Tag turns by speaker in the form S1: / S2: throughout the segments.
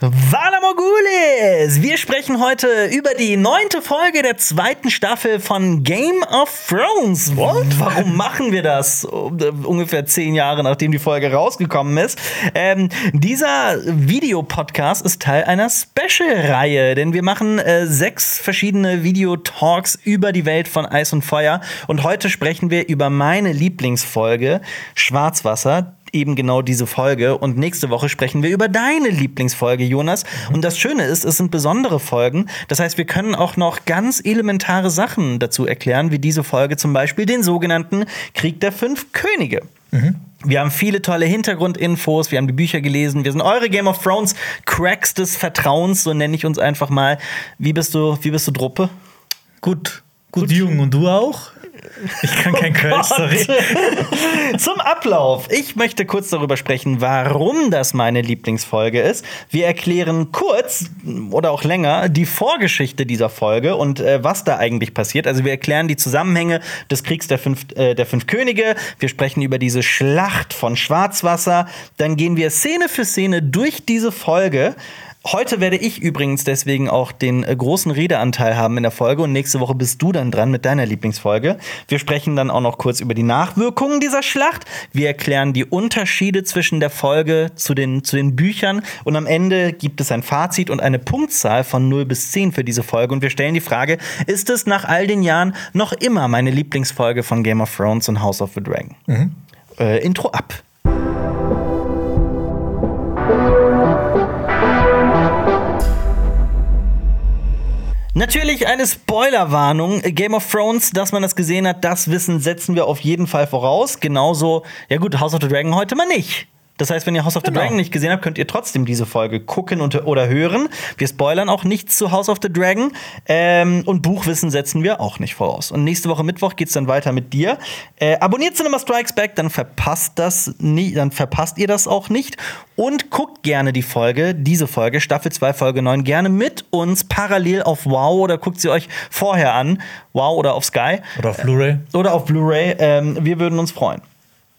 S1: Vala Mogulis! Wir sprechen heute über die neunte Folge der zweiten Staffel von Game of Thrones. What? Warum machen wir das? Ungefähr zehn Jahre nachdem die Folge rausgekommen ist. Ähm, dieser Videopodcast ist Teil einer Special-Reihe, denn wir machen äh, sechs verschiedene Videotalks über die Welt von Eis und Feuer. Und heute sprechen wir über meine Lieblingsfolge Schwarzwasser eben genau diese Folge. Und nächste Woche sprechen wir über deine Lieblingsfolge, Jonas. Und das Schöne ist, es sind besondere Folgen. Das heißt, wir können auch noch ganz elementare Sachen dazu erklären, wie diese Folge zum Beispiel den sogenannten Krieg der fünf Könige. Mhm. Wir haben viele tolle Hintergrundinfos, wir haben die Bücher gelesen, wir sind eure Game of Thrones Cracks des Vertrauens, so nenne ich uns einfach mal. Wie bist du, wie bist du Druppe?
S2: Gut. Gut, Gut jung. Und du auch?
S1: Ich kann kein oh Kölsch, sorry. Zum Ablauf. Ich möchte kurz darüber sprechen, warum das meine Lieblingsfolge ist. Wir erklären kurz oder auch länger die Vorgeschichte dieser Folge und äh, was da eigentlich passiert. Also wir erklären die Zusammenhänge des Kriegs der fünf, äh, der fünf Könige. Wir sprechen über diese Schlacht von Schwarzwasser. Dann gehen wir Szene für Szene durch diese Folge. Heute werde ich übrigens deswegen auch den äh, großen Redeanteil haben in der Folge und nächste Woche bist du dann dran mit deiner Lieblingsfolge. Wir sprechen dann auch noch kurz über die Nachwirkungen dieser Schlacht. Wir erklären die Unterschiede zwischen der Folge zu den, zu den Büchern und am Ende gibt es ein Fazit und eine Punktzahl von 0 bis 10 für diese Folge und wir stellen die Frage, ist es nach all den Jahren noch immer meine Lieblingsfolge von Game of Thrones und House of the Dragon? Mhm. Äh, Intro ab. Natürlich eine Spoilerwarnung. Game of Thrones, dass man das gesehen hat, das Wissen setzen wir auf jeden Fall voraus. Genauso, ja gut, House of the Dragon heute mal nicht. Das heißt, wenn ihr House of the genau. Dragon nicht gesehen habt, könnt ihr trotzdem diese Folge gucken und, oder hören. Wir spoilern auch nichts zu House of the Dragon. Ähm, und Buchwissen setzen wir auch nicht voraus. Und nächste Woche Mittwoch geht's dann weiter mit dir. Äh, abonniert Cinema Strikes Back, dann verpasst das nie, dann verpasst ihr das auch nicht. Und guckt gerne die Folge, diese Folge, Staffel 2, Folge 9, gerne mit uns parallel auf Wow oder guckt sie euch vorher an. Wow oder auf Sky.
S2: Oder auf Blu-ray.
S1: Oder auf Blu-ray. Ähm, wir würden uns freuen.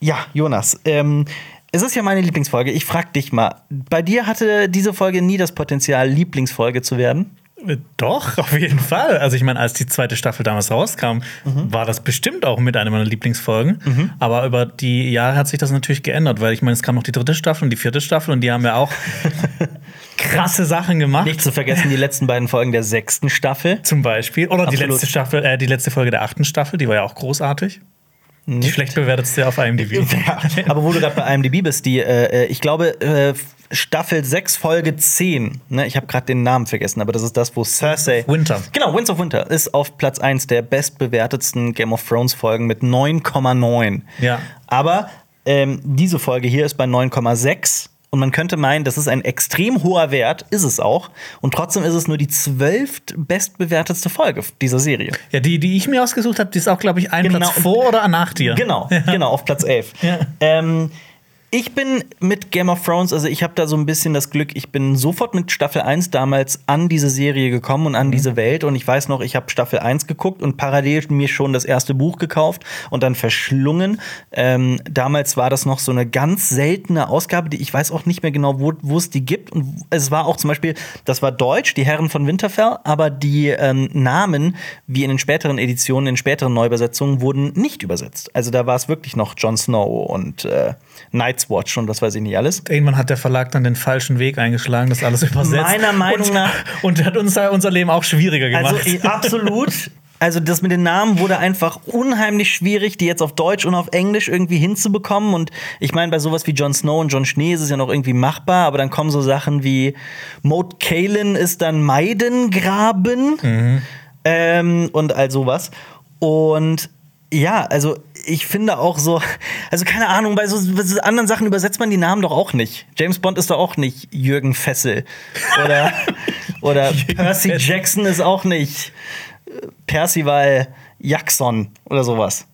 S1: Ja, Jonas. Ähm, es ist ja meine Lieblingsfolge. Ich frag dich mal, bei dir hatte diese Folge nie das Potenzial, Lieblingsfolge zu werden?
S2: Äh, doch, auf jeden Fall. Also ich meine, als die zweite Staffel damals rauskam, mhm. war das bestimmt auch mit einer meiner Lieblingsfolgen. Mhm. Aber über die Jahre hat sich das natürlich geändert, weil ich meine, es kam noch die dritte Staffel und die vierte Staffel und die haben ja auch krasse Sachen gemacht.
S1: Nicht zu vergessen die letzten beiden Folgen der sechsten Staffel.
S2: Zum Beispiel. Oder die letzte Staffel, äh, die letzte Folge der achten Staffel, die war ja auch großartig. Nicht. Die schlecht bewertetste auf IMDb.
S1: Ja, aber wo du gerade bei IMDb bist, die, äh, ich glaube, äh, Staffel 6, Folge 10. Ne, ich habe gerade den Namen vergessen, aber das ist das, wo Cersei.
S2: Winter.
S1: Genau, Winds of Winter ist auf Platz 1 der bestbewertetsten Game of Thrones Folgen mit 9,9.
S2: Ja.
S1: Aber ähm, diese Folge hier ist bei 9,6 und man könnte meinen, das ist ein extrem hoher Wert, ist es auch. Und trotzdem ist es nur die zwölft bestbewertetste Folge dieser Serie.
S2: Ja, die, die ich mir ausgesucht habe, die ist auch, glaube ich, ein genau. Platz vor oder nach dir.
S1: Genau, ja. genau, auf Platz 11. Ja. Ähm, ich bin mit Game of Thrones, also ich habe da so ein bisschen das Glück, ich bin sofort mit Staffel 1 damals an diese Serie gekommen und an mhm. diese Welt. Und ich weiß noch, ich habe Staffel 1 geguckt und parallel mir schon das erste Buch gekauft und dann verschlungen. Ähm, damals war das noch so eine ganz seltene Ausgabe, die ich weiß auch nicht mehr genau, wo, es die gibt. Und es war auch zum Beispiel, das war Deutsch, die Herren von Winterfell, aber die ähm, Namen, wie in den späteren Editionen, in späteren Neuübersetzungen, wurden nicht übersetzt. Also da war es wirklich noch Jon Snow und äh, Night Night's Watch und das weiß ich nicht alles.
S2: Irgendwann hat der Verlag dann den falschen Weg eingeschlagen, das alles übersetzt.
S1: Meiner Meinung
S2: und,
S1: nach.
S2: Und hat uns unser Leben auch schwieriger gemacht.
S1: Also, absolut. Also das mit den Namen wurde einfach unheimlich schwierig, die jetzt auf Deutsch und auf Englisch irgendwie hinzubekommen. Und ich meine, bei sowas wie Jon Snow und Jon Schnee ist es ja noch irgendwie machbar, aber dann kommen so Sachen wie Moat Kalen ist dann Meidengraben mhm. ähm, und all sowas. Und ja, also ich finde auch so, also keine Ahnung, bei so, so, anderen Sachen übersetzt man die Namen doch auch nicht. James Bond ist doch auch nicht Jürgen Fessel. Oder, oder Percy Jackson ist auch nicht Percival Jackson oder sowas.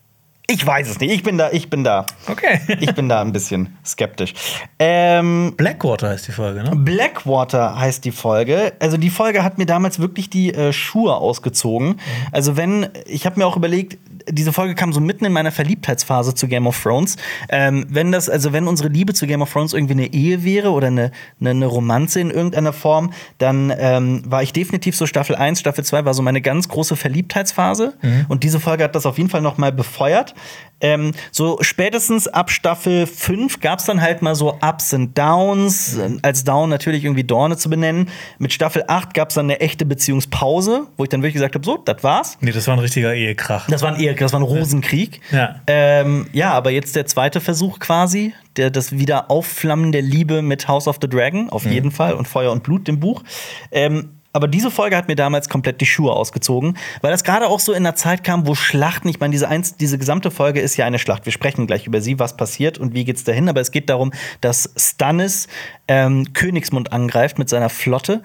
S1: Ich weiß es nicht. Ich bin da, ich bin da.
S2: Okay.
S1: ich bin da ein bisschen skeptisch. Ähm,
S2: Blackwater heißt die Folge, ne?
S1: Blackwater heißt die Folge. Also die Folge hat mir damals wirklich die äh, Schuhe ausgezogen. Mhm. Also wenn, ich habe mir auch überlegt, diese Folge kam so mitten in meiner Verliebtheitsphase zu Game of Thrones. Ähm, wenn das, also wenn unsere Liebe zu Game of Thrones irgendwie eine Ehe wäre oder eine, eine, eine Romanze in irgendeiner Form, dann ähm, war ich definitiv so Staffel 1, Staffel 2 war so meine ganz große Verliebtheitsphase. Mhm. Und diese Folge hat das auf jeden Fall noch mal befeuert. Ähm, so spätestens ab Staffel 5 gab es dann halt mal so Ups und Downs, mhm. als Down natürlich irgendwie Dorne zu benennen. Mit Staffel 8 gab es dann eine echte Beziehungspause, wo ich dann wirklich gesagt habe, so, das war's.
S2: Nee, das war ein richtiger Ehekrach.
S1: Das war ein Ehekrach, das war ein Rosenkrieg.
S2: Ja.
S1: Ähm, ja, aber jetzt der zweite Versuch quasi, der, das Wiederaufflammen der Liebe mit House of the Dragon, auf mhm. jeden Fall, und Feuer und Blut, dem Buch. Ähm, aber diese Folge hat mir damals komplett die Schuhe ausgezogen, weil das gerade auch so in einer Zeit kam, wo Schlachten, ich meine, diese, diese gesamte Folge ist ja eine Schlacht. Wir sprechen gleich über sie, was passiert und wie geht's dahin. Aber es geht darum, dass Stannis ähm, Königsmund angreift mit seiner Flotte.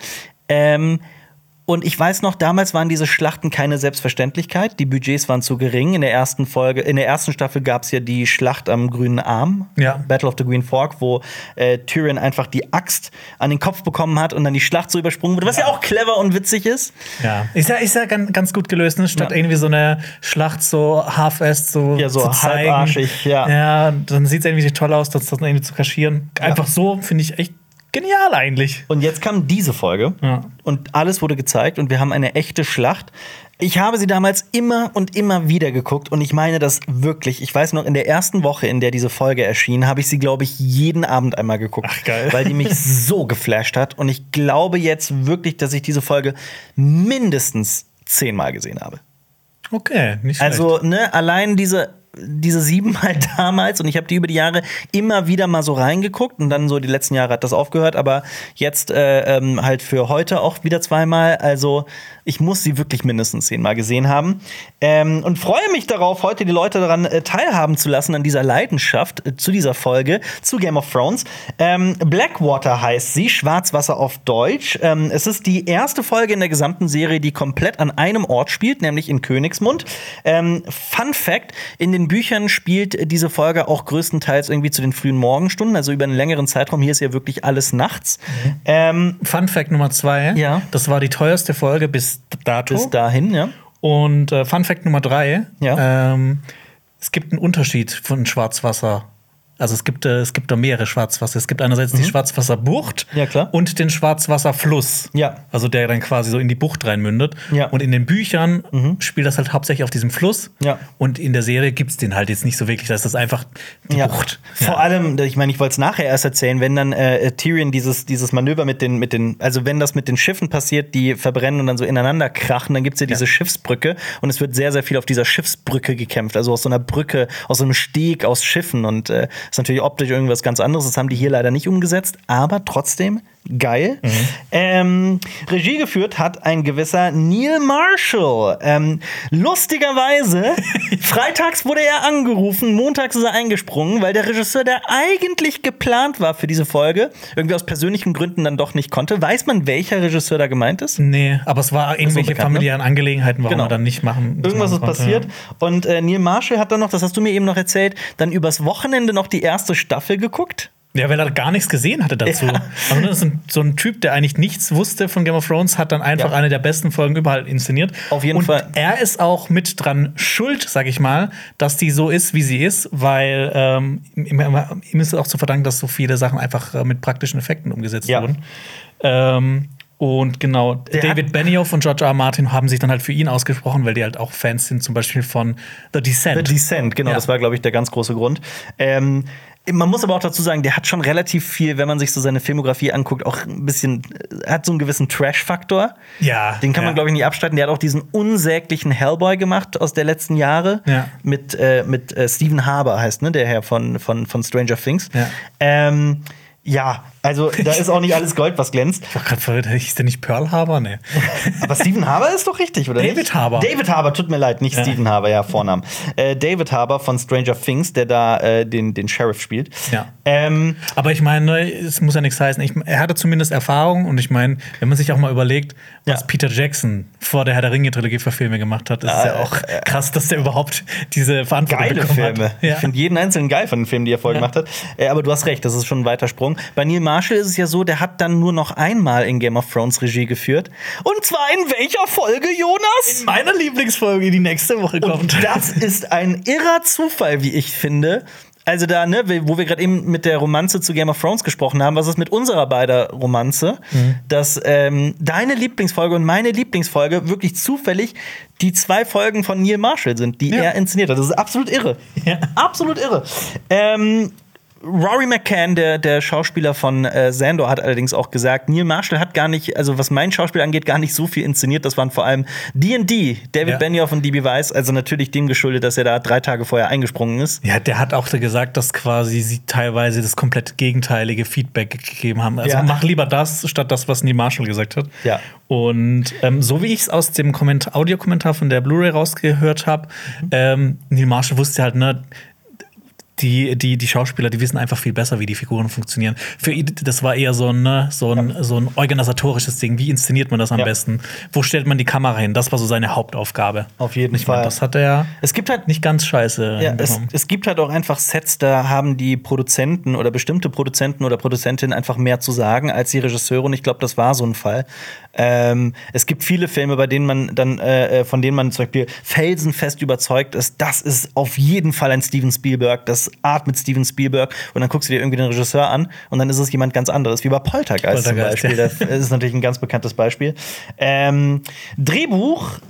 S1: Ähm, und ich weiß noch, damals waren diese Schlachten keine Selbstverständlichkeit. Die Budgets waren zu gering. In der ersten Folge, in der ersten Staffel gab es ja die Schlacht am grünen Arm,
S2: ja.
S1: Battle of the Green Fork, wo äh, Tyrion einfach die Axt an den Kopf bekommen hat und dann die Schlacht so übersprungen wurde, was ja, ja auch clever und witzig ist.
S2: Ja, ist ja, ist ja ganz, ganz gut gelöst, ne? statt ja. irgendwie so eine Schlacht so half-assed so
S1: ja, so
S2: zu zeigen.
S1: halbarschig, ja.
S2: Ja, dann sieht es irgendwie toll aus, das, das irgendwie zu kaschieren. Einfach so finde ich echt Genial eigentlich.
S1: Und jetzt kam diese Folge
S2: ja.
S1: und alles wurde gezeigt und wir haben eine echte Schlacht. Ich habe sie damals immer und immer wieder geguckt und ich meine das wirklich. Ich weiß noch, in der ersten Woche, in der diese Folge erschien, habe ich sie, glaube ich, jeden Abend einmal geguckt.
S2: Ach, geil.
S1: Weil die mich so geflasht hat. Und ich glaube jetzt wirklich, dass ich diese Folge mindestens zehnmal gesehen habe.
S2: Okay, nicht
S1: schlecht. Also, ne, allein diese diese siebenmal damals und ich habe die über die Jahre immer wieder mal so reingeguckt und dann so die letzten Jahre hat das aufgehört, aber jetzt äh, ähm, halt für heute auch wieder zweimal. Also ich muss sie wirklich mindestens zehnmal gesehen haben ähm, und freue mich darauf, heute die Leute daran äh, teilhaben zu lassen an dieser Leidenschaft äh, zu dieser Folge zu Game of Thrones. Ähm, Blackwater heißt sie, Schwarzwasser auf Deutsch. Ähm, es ist die erste Folge in der gesamten Serie, die komplett an einem Ort spielt, nämlich in Königsmund. Ähm, Fun Fact: In den Büchern spielt diese Folge auch größtenteils irgendwie zu den frühen Morgenstunden, also über einen längeren Zeitraum. Hier ist ja wirklich alles nachts.
S2: Mhm. Ähm, Fun Fact Nummer zwei:
S1: ja.
S2: Das war die teuerste Folge bis dato.
S1: Bis dahin, ja.
S2: Und äh, Fun Fact Nummer drei:
S1: ja.
S2: ähm, Es gibt einen Unterschied von Schwarzwasser also es gibt, äh, es gibt da mehrere Schwarzwasser. Es gibt einerseits mhm. die Schwarzwasserbucht
S1: ja,
S2: und den Schwarzwasserfluss.
S1: Ja.
S2: Also der dann quasi so in die Bucht reinmündet.
S1: Ja.
S2: Und in den Büchern mhm. spielt das halt hauptsächlich auf diesem Fluss.
S1: Ja.
S2: Und in der Serie gibt es den halt jetzt nicht so wirklich. Da ist das einfach die
S1: ja.
S2: Bucht.
S1: Vor allem, ich meine, ich wollte es nachher erst erzählen, wenn dann äh, Tyrion dieses, dieses Manöver mit den, mit den, also wenn das mit den Schiffen passiert, die verbrennen und dann so ineinander krachen, dann gibt es ja diese Schiffsbrücke und es wird sehr, sehr viel auf dieser Schiffsbrücke gekämpft. Also aus so einer Brücke, aus so einem Steg aus Schiffen und äh, ist natürlich optisch irgendwie was ganz anderes. Das haben die hier leider nicht umgesetzt, aber trotzdem geil. Mhm. Ähm, Regie geführt hat ein gewisser Neil Marshall. Ähm, lustigerweise, freitags wurde er angerufen, montags ist er eingesprungen, weil der Regisseur, der eigentlich geplant war für diese Folge, irgendwie aus persönlichen Gründen dann doch nicht konnte. Weiß man, welcher Regisseur da gemeint ist?
S2: Nee, aber es war irgendwelche bekannt, ne? familiären Angelegenheiten, warum genau. er dann nicht machen
S1: Irgendwas ist passiert. Und äh, Neil Marshall hat dann noch, das hast du mir eben noch erzählt, dann übers Wochenende noch die erste Staffel geguckt.
S2: Ja, weil er gar nichts gesehen hatte dazu. Ja. Also das ist ein, so ein Typ, der eigentlich nichts wusste von Game of Thrones, hat dann einfach ja. eine der besten Folgen überall inszeniert.
S1: Auf jeden
S2: Und
S1: Fall.
S2: Er ist auch mit dran schuld, sag ich mal, dass die so ist, wie sie ist, weil ähm, ihm, ist auch zu verdanken, dass so viele Sachen einfach äh, mit praktischen Effekten umgesetzt
S1: ja.
S2: wurden. Ähm, und genau, der David Benioff und George R. R. Martin haben sich dann halt für ihn ausgesprochen, weil die halt auch Fans sind, zum Beispiel von The Descent.
S1: The Descent, genau, ja. das war, glaube ich, der ganz große Grund. Ähm, man muss aber auch dazu sagen, der hat schon relativ viel, wenn man sich so seine Filmografie anguckt, auch ein bisschen, hat so einen gewissen Trash-Faktor.
S2: Ja.
S1: Den kann man,
S2: ja.
S1: glaube ich, nicht abstreiten. Der hat auch diesen unsäglichen Hellboy gemacht aus der letzten Jahre.
S2: Ja.
S1: Mit, äh, mit äh, Stephen Harbour heißt, ne, der Herr von, von, von Stranger Things.
S2: Ja.
S1: Ähm, ja, also da ist auch nicht alles Gold, was glänzt.
S2: Ich war gerade verwirrt, hieß der nicht Pearl Harbor? Nee.
S1: Aber Stephen Harbour ist doch richtig, oder
S2: David
S1: nicht?
S2: Harbour.
S1: David Harbour, tut mir leid, nicht ja. Stephen Harbour, ja, Vornamen. Äh, David Harbour von Stranger Things, der da äh, den, den Sheriff spielt.
S2: Ja.
S1: Ähm,
S2: Aber ich meine, es muss ja nichts heißen. Ich, er hatte zumindest Erfahrung und ich meine, wenn man sich auch mal überlegt, was
S1: ja.
S2: Peter Jackson vor der Herr der Ringe-Trilogie für Filme gemacht hat, ist äh, ja auch krass, dass der überhaupt diese Verantwortung
S1: geile
S2: bekommen
S1: Filme.
S2: hat. Ja.
S1: Ich finde jeden einzelnen geil von den Filmen, die er vorher gemacht hat. Äh, aber du hast recht, das ist schon ein weiter Sprung. Bei Neil Marshall ist es ja so, der hat dann nur noch einmal in Game of Thrones Regie geführt. Und zwar in welcher Folge, Jonas?
S2: In meiner Lieblingsfolge, die nächste Woche kommt.
S1: Und das ist ein irrer Zufall, wie ich finde. Also da, ne, wo wir gerade eben mit der Romanze zu Game of Thrones gesprochen haben, was ist mit unserer beider Romanze, mhm. dass ähm, deine Lieblingsfolge und meine Lieblingsfolge wirklich zufällig die zwei Folgen von Neil Marshall sind, die ja. er inszeniert hat. Das ist absolut irre. Ja. Absolut irre. Ähm, Rory McCann, der, der Schauspieler von äh, Sandor, hat allerdings auch gesagt, Neil Marshall hat gar nicht, also was mein Schauspiel angeht, gar nicht so viel inszeniert. Das waren vor allem D&D, David ja. Benioff und DB Weiss. Also natürlich dem geschuldet, dass er da drei Tage vorher eingesprungen ist.
S2: Ja, der hat auch gesagt, dass quasi sie teilweise das komplett gegenteilige Feedback gegeben haben. Also ja. mach lieber das, statt das, was Neil Marshall gesagt hat.
S1: Ja.
S2: Und ähm, so wie ich es aus dem Audiokommentar von der Blu-ray rausgehört habe, mhm. ähm, Neil Marshall wusste halt, ne, die, die, die Schauspieler, die wissen einfach viel besser, wie die Figuren funktionieren. Für ihn, das war eher so ein, ne, so ein, ja. so ein organisatorisches Ding. Wie inszeniert man das am ja. besten? Wo stellt man die Kamera hin? Das war so seine Hauptaufgabe.
S1: Auf jeden ich Fall. Meine,
S2: das hat er es gibt halt, nicht ganz scheiße.
S1: Ja, es, es, gibt halt auch einfach Sets, da haben die Produzenten oder bestimmte Produzenten oder Produzentinnen einfach mehr zu sagen als die Regisseure. Und ich glaube, das war so ein Fall. Ähm, es gibt viele Filme, bei denen man dann, äh, äh, von denen man zum Beispiel felsenfest überzeugt ist, das ist auf jeden Fall ein Steven Spielberg, das atmet Steven Spielberg und dann guckst du dir irgendwie den Regisseur an und dann ist es jemand ganz anderes, wie bei Poltergeist, Poltergeist zum Beispiel. Ja. Das ist natürlich ein ganz bekanntes Beispiel. Ähm, Drehbuch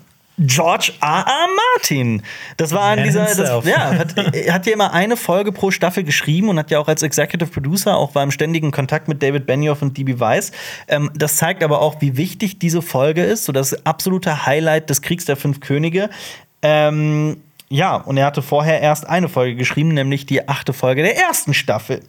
S1: George R. R. Martin. Das war an dieser, das, ja, hat, hat ja immer eine Folge pro Staffel geschrieben und hat ja auch als Executive Producer auch war im ständigen Kontakt mit David Benioff und DB Weiss. Ähm, das zeigt aber auch, wie wichtig diese Folge ist, so das absolute Highlight des Kriegs der fünf Könige. Ähm, ja, und er hatte vorher erst eine Folge geschrieben, nämlich die achte Folge der ersten Staffel.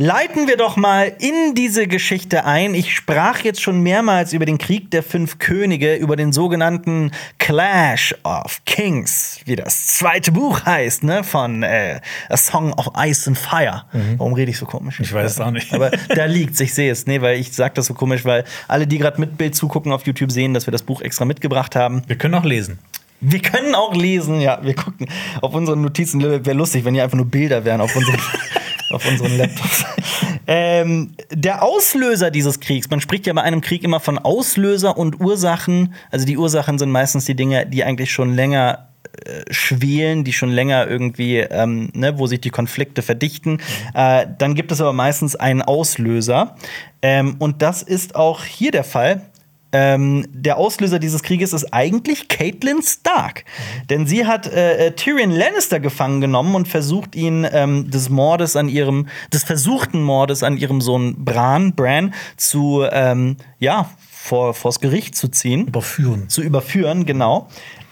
S1: Leiten wir doch mal in diese Geschichte ein. Ich sprach jetzt schon mehrmals über den Krieg der fünf Könige, über den sogenannten Clash of Kings, wie das zweite Buch heißt, ne, von äh, A Song of Ice and Fire. Mhm. Warum rede ich so komisch?
S2: Ich weiß es auch nicht.
S1: Aber da liegt's, ich sehe es. Nee, weil ich sage das so komisch, weil alle, die gerade mit Bild zugucken auf YouTube, sehen, dass wir das Buch extra mitgebracht haben.
S2: Wir können auch lesen.
S1: Wir können auch lesen, ja. Wir gucken auf unseren Notizen. Wäre lustig, wenn hier einfach nur Bilder wären auf unseren, auf unseren Laptops. ähm, der Auslöser dieses Kriegs, man spricht ja bei einem Krieg immer von Auslöser und Ursachen. Also die Ursachen sind meistens die Dinge, die eigentlich schon länger äh, schwelen, die schon länger irgendwie, ähm, ne, wo sich die Konflikte verdichten. Mhm. Äh, dann gibt es aber meistens einen Auslöser. Ähm, und das ist auch hier der Fall. Ähm, der Auslöser dieses Krieges ist eigentlich Caitlin Stark. Mhm. Denn sie hat äh, äh, Tyrion Lannister gefangen genommen und versucht ihn ähm, des Mordes an ihrem, des versuchten Mordes an ihrem Sohn Bran, Bran, zu, ähm, ja, vor, vors Gericht zu ziehen.
S2: Überführen.
S1: Zu überführen, genau.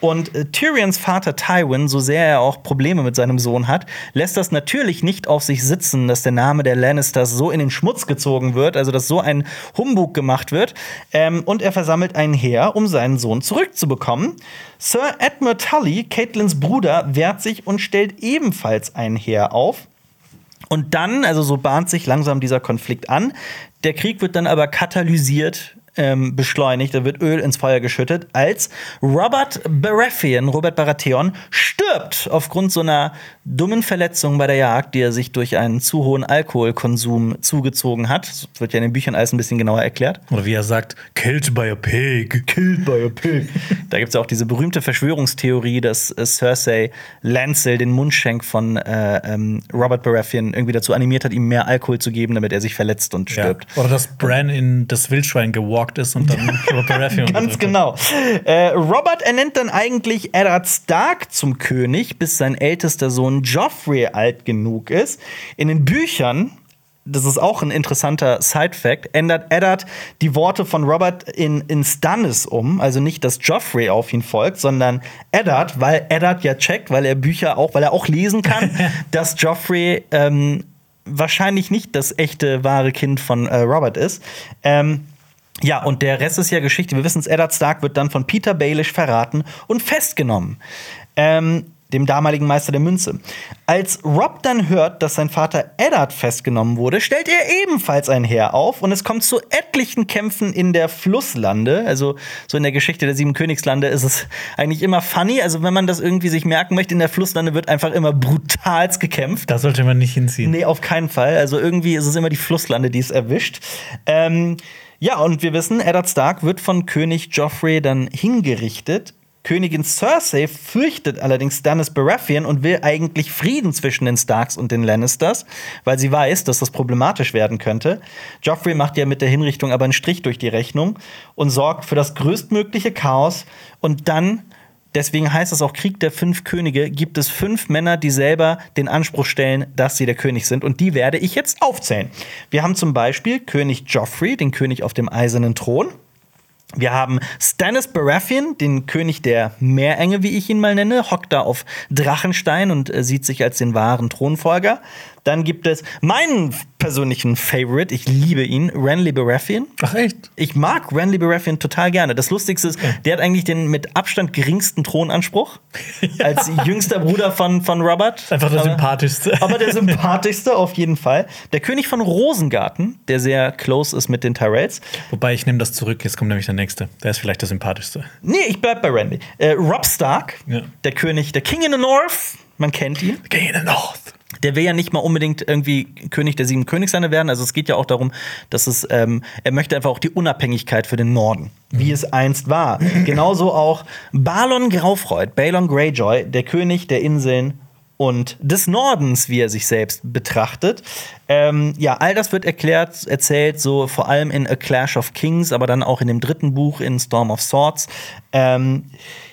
S1: Und äh, Tyrions Vater Tywin, so sehr er auch Probleme mit seinem Sohn hat, lässt das natürlich nicht auf sich sitzen, dass der Name der Lannisters so in den Schmutz gezogen wird, also dass so ein Humbug gemacht wird. Ähm, und er versammelt ein Heer, um seinen Sohn zurückzubekommen. Sir Edmund Tully, Caitlins Bruder, wehrt sich und stellt ebenfalls ein Heer auf. Und dann, also so bahnt sich langsam dieser Konflikt an. Der Krieg wird dann aber katalysiert ähm, beschleunigt, da wird Öl ins Feuer geschüttet, als Robert Baratheon, Robert Baratheon, stirbt aufgrund so einer dummen Verletzung bei der Jagd, die er sich durch einen zu hohen Alkoholkonsum zugezogen hat. Das wird ja in den Büchern alles ein bisschen genauer erklärt.
S2: Oder wie er sagt, killed by a pig. Killed by a pig.
S1: da gibt es auch diese berühmte Verschwörungstheorie, dass äh, Cersei Lancel, den Mundschenk von äh, ähm, Robert Baratheon, irgendwie dazu animiert hat, ihm mehr Alkohol zu geben, damit er sich verletzt und stirbt.
S2: Ja. Oder dass Bran in das Wildschwein gewalkt ist und dann
S1: Robert Baratheon Ganz genau. Äh, Robert ernennt dann eigentlich Eddard Stark zum König, bis sein ältester Sohn Joffrey alt genug ist. In den Büchern das ist auch ein interessanter Side-Fact, ändert Eddard die Worte von Robert in, in Stannis um. Also nicht, dass Joffrey auf ihn folgt, sondern Eddard, weil Eddard ja checkt, weil er Bücher auch, weil er auch lesen kann, dass Joffrey ähm, wahrscheinlich nicht das echte, wahre Kind von äh, Robert ist. Ähm, ja, und der Rest ist ja Geschichte. Wir wissen es, Eddard Stark wird dann von Peter Baelish verraten und festgenommen. Ähm, dem damaligen Meister der Münze. Als Rob dann hört, dass sein Vater Eddard festgenommen wurde, stellt er ebenfalls ein Heer auf und es kommt zu etlichen Kämpfen in der Flusslande. Also so in der Geschichte der sieben Königslande ist es eigentlich immer funny. Also wenn man das irgendwie sich merken möchte, in der Flusslande wird einfach immer brutalst gekämpft.
S2: Da sollte man nicht hinziehen.
S1: Nee, auf keinen Fall. Also irgendwie ist es immer die Flusslande, die es erwischt. Ähm, ja, und wir wissen, Eddard Stark wird von König Joffrey dann hingerichtet. Königin Cersei fürchtet allerdings Stannis Baratheon und will eigentlich Frieden zwischen den Starks und den Lannisters, weil sie weiß, dass das problematisch werden könnte. Joffrey macht ja mit der Hinrichtung aber einen Strich durch die Rechnung und sorgt für das größtmögliche Chaos. Und dann, deswegen heißt es auch Krieg der fünf Könige, gibt es fünf Männer, die selber den Anspruch stellen, dass sie der König sind. Und die werde ich jetzt aufzählen. Wir haben zum Beispiel König Joffrey, den König auf dem eisernen Thron. Wir haben Stannis Baratheon, den König der Meerenge, wie ich ihn mal nenne, hockt da auf Drachenstein und äh, sieht sich als den wahren Thronfolger. Dann gibt es meinen persönlichen Favorite, ich liebe ihn, Renly Baratheon.
S2: Ach echt?
S1: Ich mag Renly Baratheon total gerne. Das Lustigste ist, der hat eigentlich den mit Abstand geringsten Thronanspruch ja. als jüngster Bruder von, von Robert.
S2: Einfach der aber, sympathischste.
S1: Aber der sympathischste auf jeden Fall. Der König von Rosengarten, der sehr close ist mit den Tyrells.
S2: Wobei ich nehme das zurück, jetzt kommt nämlich der nächste. Der ist vielleicht der sympathischste.
S1: Nee, ich bleib bei Renly. Äh, Rob Stark, ja. der König, der King in the North, man kennt ihn.
S2: King in the North
S1: der will ja nicht mal unbedingt irgendwie König der sieben Königslande werden. Also es geht ja auch darum, dass es, ähm, er möchte einfach auch die Unabhängigkeit für den Norden, wie es einst war. Genauso auch Balon Graufreud, Balon Greyjoy, der König der Inseln und des Nordens, wie er sich selbst betrachtet. Ähm, ja, all das wird erklärt, erzählt, so vor allem in A Clash of Kings, aber dann auch in dem dritten Buch in Storm of Swords. Ähm,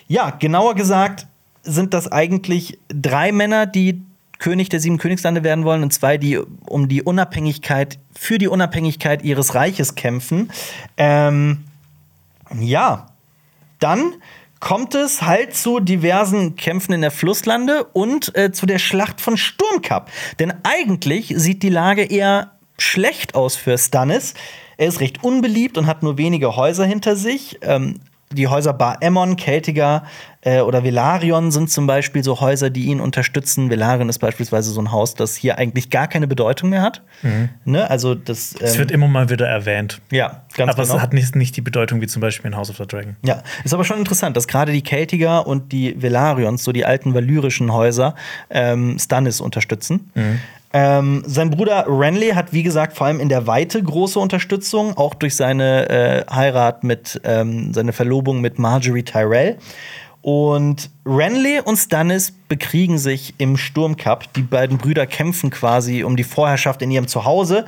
S1: ja, genauer gesagt sind das eigentlich drei Männer, die König der sieben Königslande werden wollen und zwei, die um die Unabhängigkeit, für die Unabhängigkeit ihres Reiches kämpfen. Ähm, ja, dann kommt es halt zu diversen Kämpfen in der Flusslande und äh, zu der Schlacht von Sturmkap. Denn eigentlich sieht die Lage eher schlecht aus für Stannis. Er ist recht unbeliebt und hat nur wenige Häuser hinter sich. Ähm, die Häuser Bar Emmon, Keltiger äh, oder Velarion sind zum Beispiel so Häuser, die ihn unterstützen. Velarion ist beispielsweise so ein Haus, das hier eigentlich gar keine Bedeutung mehr hat. Mhm. Ne? Also das.
S2: Ähm, es wird immer mal wieder erwähnt.
S1: Ja,
S2: ganz aber genau. es hat nicht, nicht die Bedeutung wie zum Beispiel in House of the Dragon.
S1: Ja, ist aber schon interessant, dass gerade die Keltiger und die Velarions, so die alten valyrischen Häuser, ähm, Stannis unterstützen. Mhm. Ähm, sein Bruder Renly hat, wie gesagt, vor allem in der Weite große Unterstützung, auch durch seine äh, Heirat mit, ähm, seine Verlobung mit Marjorie Tyrell. Und Renly und Stannis bekriegen sich im Sturmcup. Die beiden Brüder kämpfen quasi um die Vorherrschaft in ihrem Zuhause.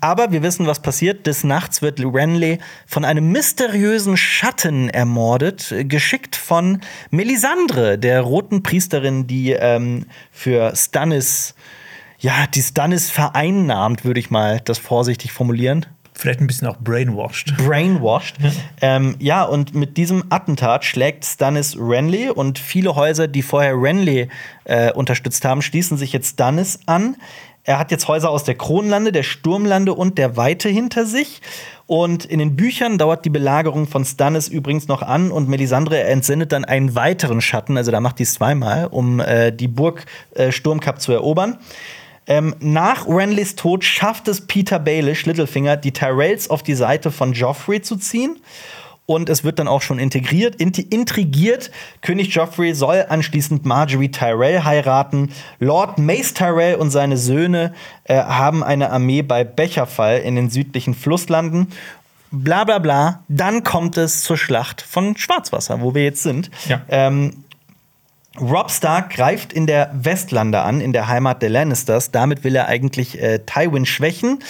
S1: Aber wir wissen, was passiert. Des Nachts wird Renly von einem mysteriösen Schatten ermordet, geschickt von Melisandre, der roten Priesterin, die ähm, für Stannis ja, die Stannis vereinnahmt, würde ich mal das vorsichtig formulieren.
S2: Vielleicht ein bisschen auch brainwashed.
S1: Brainwashed. ähm, ja, und mit diesem Attentat schlägt Stannis Renly und viele Häuser, die vorher Renly äh, unterstützt haben, schließen sich jetzt Stannis an. Er hat jetzt Häuser aus der Kronlande, der Sturmlande und der Weite hinter sich. Und in den Büchern dauert die Belagerung von Stannis übrigens noch an und Melisandre entsendet dann einen weiteren Schatten, also da macht die es zweimal, um äh, die Burg äh, Sturmkap zu erobern. Ähm, nach Renlys Tod schafft es Peter Baelish, Littlefinger, die Tyrells auf die Seite von Joffrey zu ziehen. Und es wird dann auch schon integriert, intrigiert. König Joffrey soll anschließend Marjorie Tyrell heiraten. Lord Mace Tyrell und seine Söhne äh, haben eine Armee bei Becherfall in den südlichen Flusslanden. Bla bla bla. Dann kommt es zur Schlacht von Schwarzwasser, wo wir jetzt sind. Ja. Ähm, Rob Stark greift in der Westlande an, in der Heimat der Lannisters. Damit will er eigentlich äh, Tywin schwächen.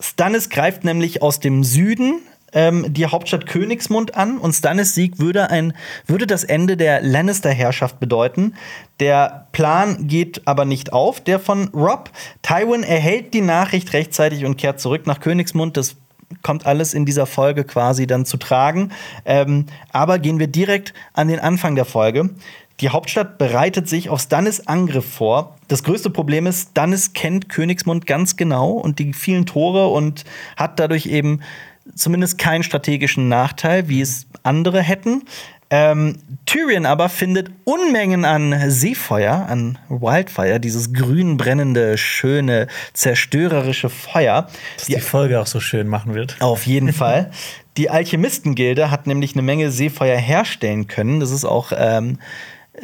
S1: Stannis greift nämlich aus dem Süden ähm, die Hauptstadt Königsmund an und Stannis Sieg würde, ein, würde das Ende der Lannister-Herrschaft bedeuten. Der Plan geht aber nicht auf, der von Rob. Tywin erhält die Nachricht rechtzeitig und kehrt zurück nach Königsmund. Das kommt alles in dieser Folge quasi dann zu tragen. Ähm, aber gehen wir direkt an den Anfang der Folge. Die Hauptstadt bereitet sich auf Stannis Angriff vor. Das größte Problem ist, Stannis kennt Königsmund ganz genau und die vielen Tore und hat dadurch eben zumindest keinen strategischen Nachteil, wie es andere hätten. Ähm, Tyrion aber findet Unmengen an Seefeuer, an Wildfire, dieses grün brennende, schöne, zerstörerische Feuer.
S2: Dass die, die Folge auch so schön machen wird.
S1: Auf jeden Fall. Die Alchemistengilde hat nämlich eine Menge Seefeuer herstellen können. Das ist auch ähm,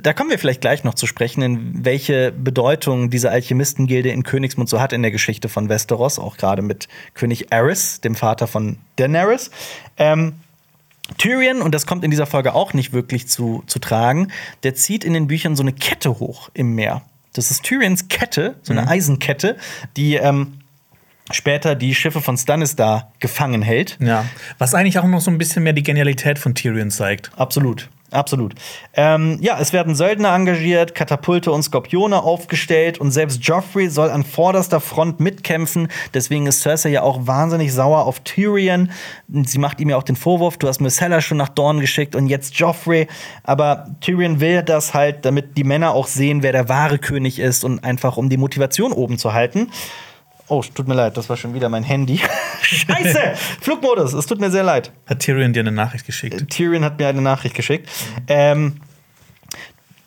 S1: da kommen wir vielleicht gleich noch zu sprechen, in welche Bedeutung diese Alchemistengilde in Königsmund so hat in der Geschichte von Westeros, auch gerade mit König Aerys, dem Vater von Daenerys. Ähm, Tyrion, und das kommt in dieser Folge auch nicht wirklich zu, zu tragen, der zieht in den Büchern so eine Kette hoch im Meer. Das ist Tyrions Kette, so eine mhm. Eisenkette, die ähm, später die Schiffe von Stannis da gefangen hält.
S2: Ja, was eigentlich auch noch so ein bisschen mehr die Genialität von Tyrion zeigt.
S1: Absolut. Absolut. Ähm, ja, es werden Söldner engagiert, Katapulte und Skorpione aufgestellt und selbst Joffrey soll an vorderster Front mitkämpfen. Deswegen ist Cersei ja auch wahnsinnig sauer auf Tyrion. Sie macht ihm ja auch den Vorwurf, du hast Myrcella schon nach Dorn geschickt und jetzt Joffrey. Aber Tyrion will das halt, damit die Männer auch sehen, wer der wahre König ist und einfach um die Motivation oben zu halten. Oh, tut mir leid, das war schon wieder mein Handy. Scheiße! Flugmodus, es tut mir sehr leid.
S2: Hat Tyrion dir eine Nachricht geschickt? Äh,
S1: Tyrion hat mir eine Nachricht geschickt. Mhm. Ähm,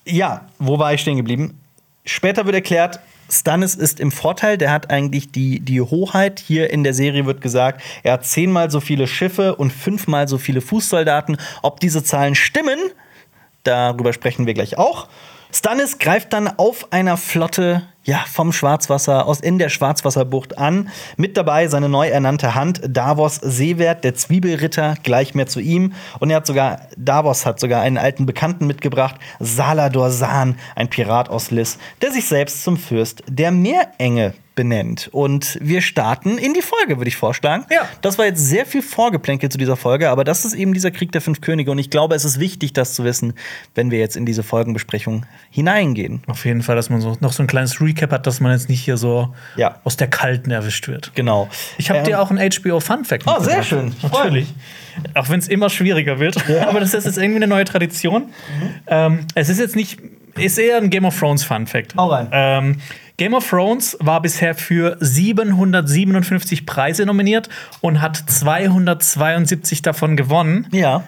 S1: ja, wo war ich stehen geblieben? Später wird erklärt, Stannis ist im Vorteil, der hat eigentlich die, die Hoheit. Hier in der Serie wird gesagt, er hat zehnmal so viele Schiffe und fünfmal so viele Fußsoldaten. Ob diese Zahlen stimmen, darüber sprechen wir gleich auch. Stannis greift dann auf einer Flotte ja, vom Schwarzwasser aus in der Schwarzwasserbucht an. Mit dabei seine neu ernannte Hand Davos Seewert, der Zwiebelritter, gleich mehr zu ihm. Und er hat sogar, Davos hat sogar einen alten Bekannten mitgebracht, Salador San, ein Pirat aus Liss, der sich selbst zum Fürst der Meerenge benennt. Und wir starten in die Folge, würde ich vorschlagen.
S2: Ja.
S1: Das war jetzt sehr viel Vorgeplänkel zu dieser Folge, aber das ist eben dieser Krieg der fünf Könige. Und ich glaube, es ist wichtig, das zu wissen, wenn wir jetzt in diese Folgenbesprechung hineingehen.
S2: Auf jeden Fall, dass man so noch so ein kleines Recap hat, dass man jetzt nicht hier so ja. aus der Kalten erwischt wird.
S1: Genau.
S2: Ich habe ähm, dir auch ein HBO Fun Fact.
S1: Oh, sehr schön.
S2: Natürlich. Auch wenn es immer schwieriger wird. Ja. aber das ist jetzt irgendwie eine neue Tradition. Mhm. Ähm, es ist jetzt nicht, ist eher ein Game of Thrones Fun Fact.
S1: Hau rein.
S2: Ähm, Game of Thrones war bisher für 757 Preise nominiert und hat 272 davon gewonnen.
S1: Ja.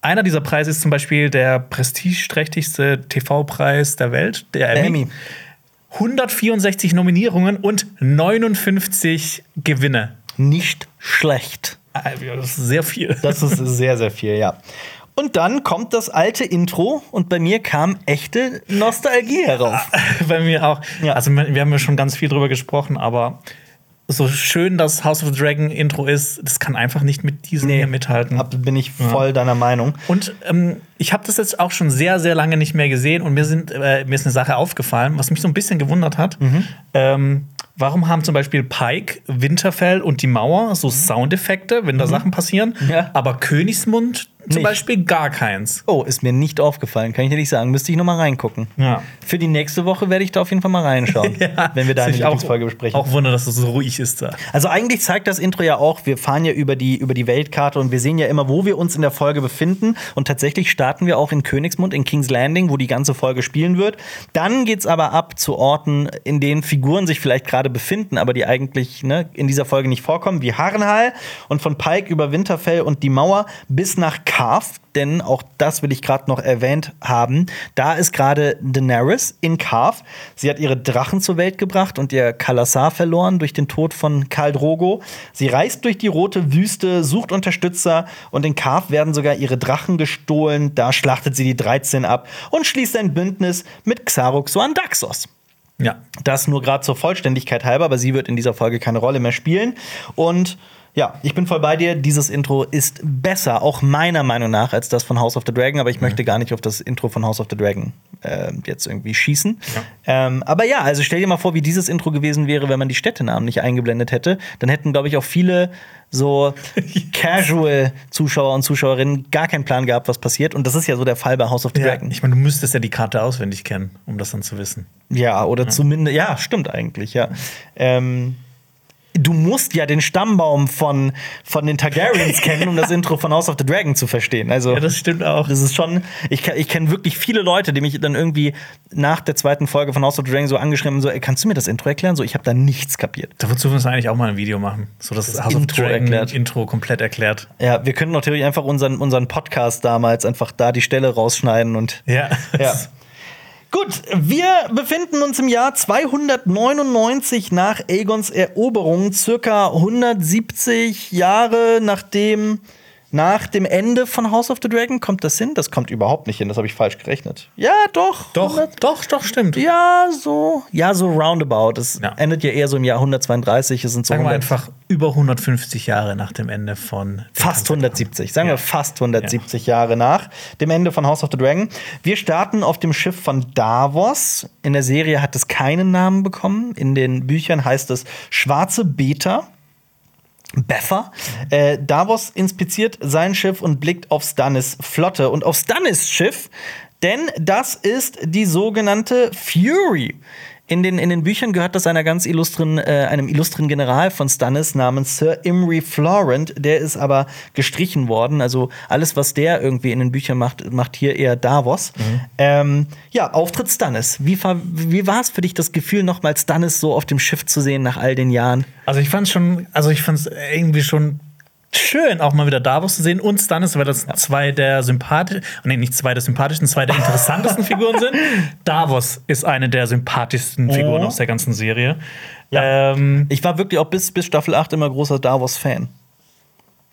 S2: Einer dieser Preise ist zum Beispiel der prestigeträchtigste TV-Preis der Welt, der Emmy. Emmy. 164 Nominierungen und 59 Gewinne.
S1: Nicht schlecht.
S2: Das ist sehr viel.
S1: Das ist sehr, sehr viel, ja. Und dann kommt das alte Intro und bei mir kam echte Nostalgie herauf.
S2: bei mir auch. Ja. Also wir haben ja schon ganz viel drüber gesprochen, aber so schön das House of the Dragon Intro ist, das kann einfach nicht mit diesem nee, hier mithalten.
S1: Ab, bin ich voll ja. deiner Meinung.
S2: Und ähm, ich habe das jetzt auch schon sehr, sehr lange nicht mehr gesehen und mir, sind, äh, mir ist eine Sache aufgefallen, was mich so ein bisschen gewundert hat. Mhm. Ähm, Warum haben zum Beispiel Pike, Winterfell und die Mauer so Soundeffekte, wenn da mhm. Sachen passieren, ja. aber Königsmund zum nicht. Beispiel gar keins.
S1: Oh, ist mir nicht aufgefallen, kann ich dir nicht sagen. Müsste ich noch mal reingucken.
S2: Ja.
S1: Für die nächste Woche werde ich da auf jeden Fall mal reinschauen, ja, wenn wir da eine Lieblingsfolge besprechen.
S2: Auch wunder, dass es so ruhig ist da.
S1: Also eigentlich zeigt das Intro ja auch, wir fahren ja über die, über die Weltkarte und wir sehen ja immer, wo wir uns in der Folge befinden. Und tatsächlich starten wir auch in Königsmund, in King's Landing, wo die ganze Folge spielen wird. Dann geht es aber ab zu Orten, in denen Figuren sich vielleicht gerade befinden, aber die eigentlich ne, in dieser Folge nicht vorkommen, wie Harrenhal und von Pike über Winterfell und die Mauer bis nach Carf, denn auch das will ich gerade noch erwähnt haben. Da ist gerade Daenerys in Carf. Sie hat ihre Drachen zur Welt gebracht und ihr Kalasar verloren durch den Tod von Khal Drogo. Sie reist durch die rote Wüste, sucht Unterstützer und in Carf werden sogar ihre Drachen gestohlen. Da schlachtet sie die 13 ab und schließt ein Bündnis mit Xarux Daxos.
S2: Ja.
S1: Das nur gerade zur Vollständigkeit halber, aber sie wird in dieser Folge keine Rolle mehr spielen. Und ja, ich bin voll bei dir. Dieses Intro ist besser, auch meiner Meinung nach, als das von House of the Dragon. Aber ich mhm. möchte gar nicht auf das Intro von House of the Dragon äh, jetzt irgendwie schießen. Ja. Ähm, aber ja, also stell dir mal vor, wie dieses Intro gewesen wäre, wenn man die Städtenamen nicht eingeblendet hätte. Dann hätten, glaube ich, auch viele so Casual-Zuschauer und Zuschauerinnen gar keinen Plan gehabt, was passiert. Und das ist ja so der Fall bei House of the
S2: ja,
S1: Dragon.
S2: Ich meine, du müsstest ja die Karte auswendig kennen, um das dann zu wissen.
S1: Ja, oder ja. zumindest, ja, stimmt eigentlich, ja. Ähm, du musst ja den Stammbaum von, von den Targaryens kennen, um das Intro von House of the Dragon zu verstehen. Also,
S2: Ja, das stimmt auch.
S1: das ist schon, ich, ich kenne wirklich viele Leute, die mich dann irgendwie nach der zweiten Folge von House of the Dragon so angeschrieben haben, so, ey, kannst du mir das Intro erklären? So, ich habe da nichts kapiert.
S2: Dazu müssen wir eigentlich auch mal ein Video machen. So das,
S1: Das
S2: House of
S1: Intro
S2: Dragon
S1: erklärt.
S2: Intro komplett erklärt.
S1: Ja, wir können natürlich einfach unseren, unseren Podcast damals einfach da die Stelle rausschneiden und
S2: Ja.
S1: Ja. Gut, wir befinden uns im Jahr 299 nach Aegons Eroberung, circa 170 Jahre nachdem nach dem Ende von House of the Dragon. Kommt das hin? Das kommt überhaupt nicht hin, das habe ich falsch gerechnet. Ja, doch.
S2: Doch,
S1: 100
S2: doch, doch, stimmt.
S1: Ja, so. Ja, so roundabout. Es
S2: Ja.
S1: endet ja eher so im Jahr 132. Es sind so
S2: Sagen wir
S1: 100
S2: einfach über 150 Jahre nach dem Ende von
S1: Fast
S2: Kampf.
S1: 170, sagen
S2: Ja.
S1: wir fast 170 Jahre nach dem Ende von House of the Dragon. Wir starten auf dem Schiff von Davos. In der Serie hat es keinen Namen bekommen. In den Büchern heißt es Schwarze Beta. Beffer. Äh, Davos inspiziert sein Schiff und blickt auf Stannis Flotte und auf Stannis Schiff, denn das ist die sogenannte Fury. In den, in den Büchern gehört das einer ganz illustren, äh, einem illustren General von Stannis namens Sir Imry Florent. Der ist aber gestrichen worden. Also alles, was der irgendwie in den Büchern macht, macht hier eher Davos. Ähm, ja, Auftritt Stannis. Wie, wie war es für dich, das Gefühl, nochmal Stannis so auf dem Schiff zu sehen nach all den Jahren?
S2: Also ich fand schon, also ich fand es irgendwie schon schön, auch mal wieder Davos zu sehen und Stannis, weil das zwei der sympathischen, nee, nicht zwei der sympathischsten, zwei der interessantesten Figuren sind. Davos ist eine der sympathischsten Figuren
S1: Oh.
S2: aus der ganzen Serie.
S1: Ja.
S2: Ähm,
S1: Ich war wirklich auch bis, bis Staffel 8 immer großer Davos-Fan.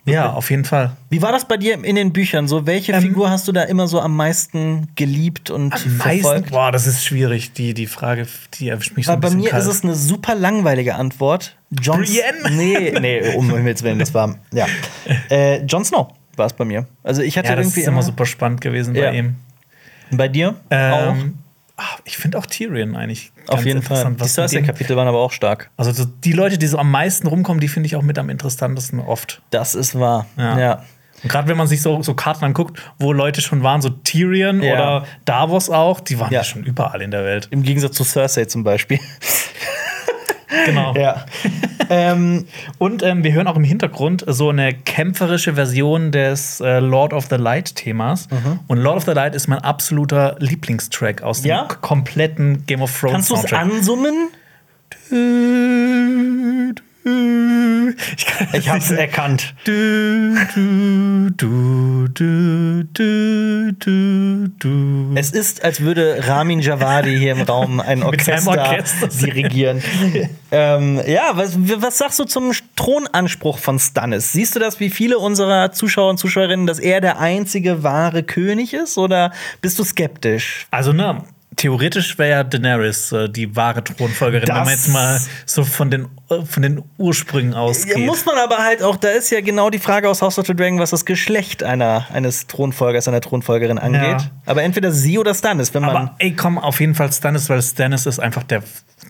S2: Ja, auf jeden Fall.
S1: Wie war das bei dir in den Büchern? So, welche Figur hast du da immer so am meisten geliebt und
S2: Meistens,
S1: verfolgt?
S2: boah, das ist schwierig. Die, die Frage, die erwischt mich so
S1: Aber
S2: ein
S1: bei mir
S2: kalt.
S1: ist es eine super langweilige Antwort. Jon
S2: Brienne?
S1: Nee, nee, um Himmels Willen, das war. Ja. Äh, Jon Snow war es bei mir. Also ich hatte
S2: ja, das
S1: irgendwie
S2: ist immer super spannend gewesen
S1: Ja.
S2: bei ihm.
S1: Bei dir?
S2: Ähm, ach, ich finde auch Tyrion eigentlich?
S1: Auf jeden Fall.
S2: interessant,
S1: Die Cersei-Kapitel waren aber auch stark.
S2: Also so die Leute, die so am meisten rumkommen, die finde ich auch mit am interessantesten oft.
S1: Das ist wahr.
S2: Ja.
S1: ja.
S2: Und gerade wenn man sich so, so Karten anguckt, wo Leute schon waren, so Tyrion
S1: Ja.
S2: oder Davos auch, die waren ja.
S1: Ja.
S2: schon überall in der Welt.
S1: Im Gegensatz zu Cersei zum Beispiel.
S2: Genau.
S1: ja. ähm,
S2: Und ähm, wir hören auch im Hintergrund so eine kämpferische Version des äh, Lord of the Light-Themas. Und Lord of the Light ist mein absoluter Lieblingstrack aus dem
S1: Ja?
S2: kompletten Game of Thrones
S1: kannst du es ansummen?
S2: Ich,
S1: Ich hab's erkannt.
S2: Du, du, du, du, du, du, du.
S1: Es ist, als würde Ramin Javadi hier im Raum ein Orchester,
S2: Orchester
S1: dirigieren. ähm, ja, was, was sagst du zum Thronanspruch von Stannis? Siehst du das wie viele unserer Zuschauer und Zuschauerinnen, dass er der einzige wahre König ist? Oder bist du skeptisch?
S2: Also, ne, theoretisch wäre ja Daenerys äh, die wahre Thronfolgerin, wenn man
S1: Das-
S2: jetzt mal so von den, äh, von den Ursprüngen
S1: Ja,
S2: ausgeht.
S1: muss man aber halt auch, da ist ja genau die Frage aus House of the Dragon, was das Geschlecht einer, eines Thronfolgers, einer Thronfolgerin angeht.
S2: Ja.
S1: Aber entweder sie oder Stannis, wenn man.
S2: Aber ey, komm, auf jeden Fall Stannis, weil Stannis ist einfach der,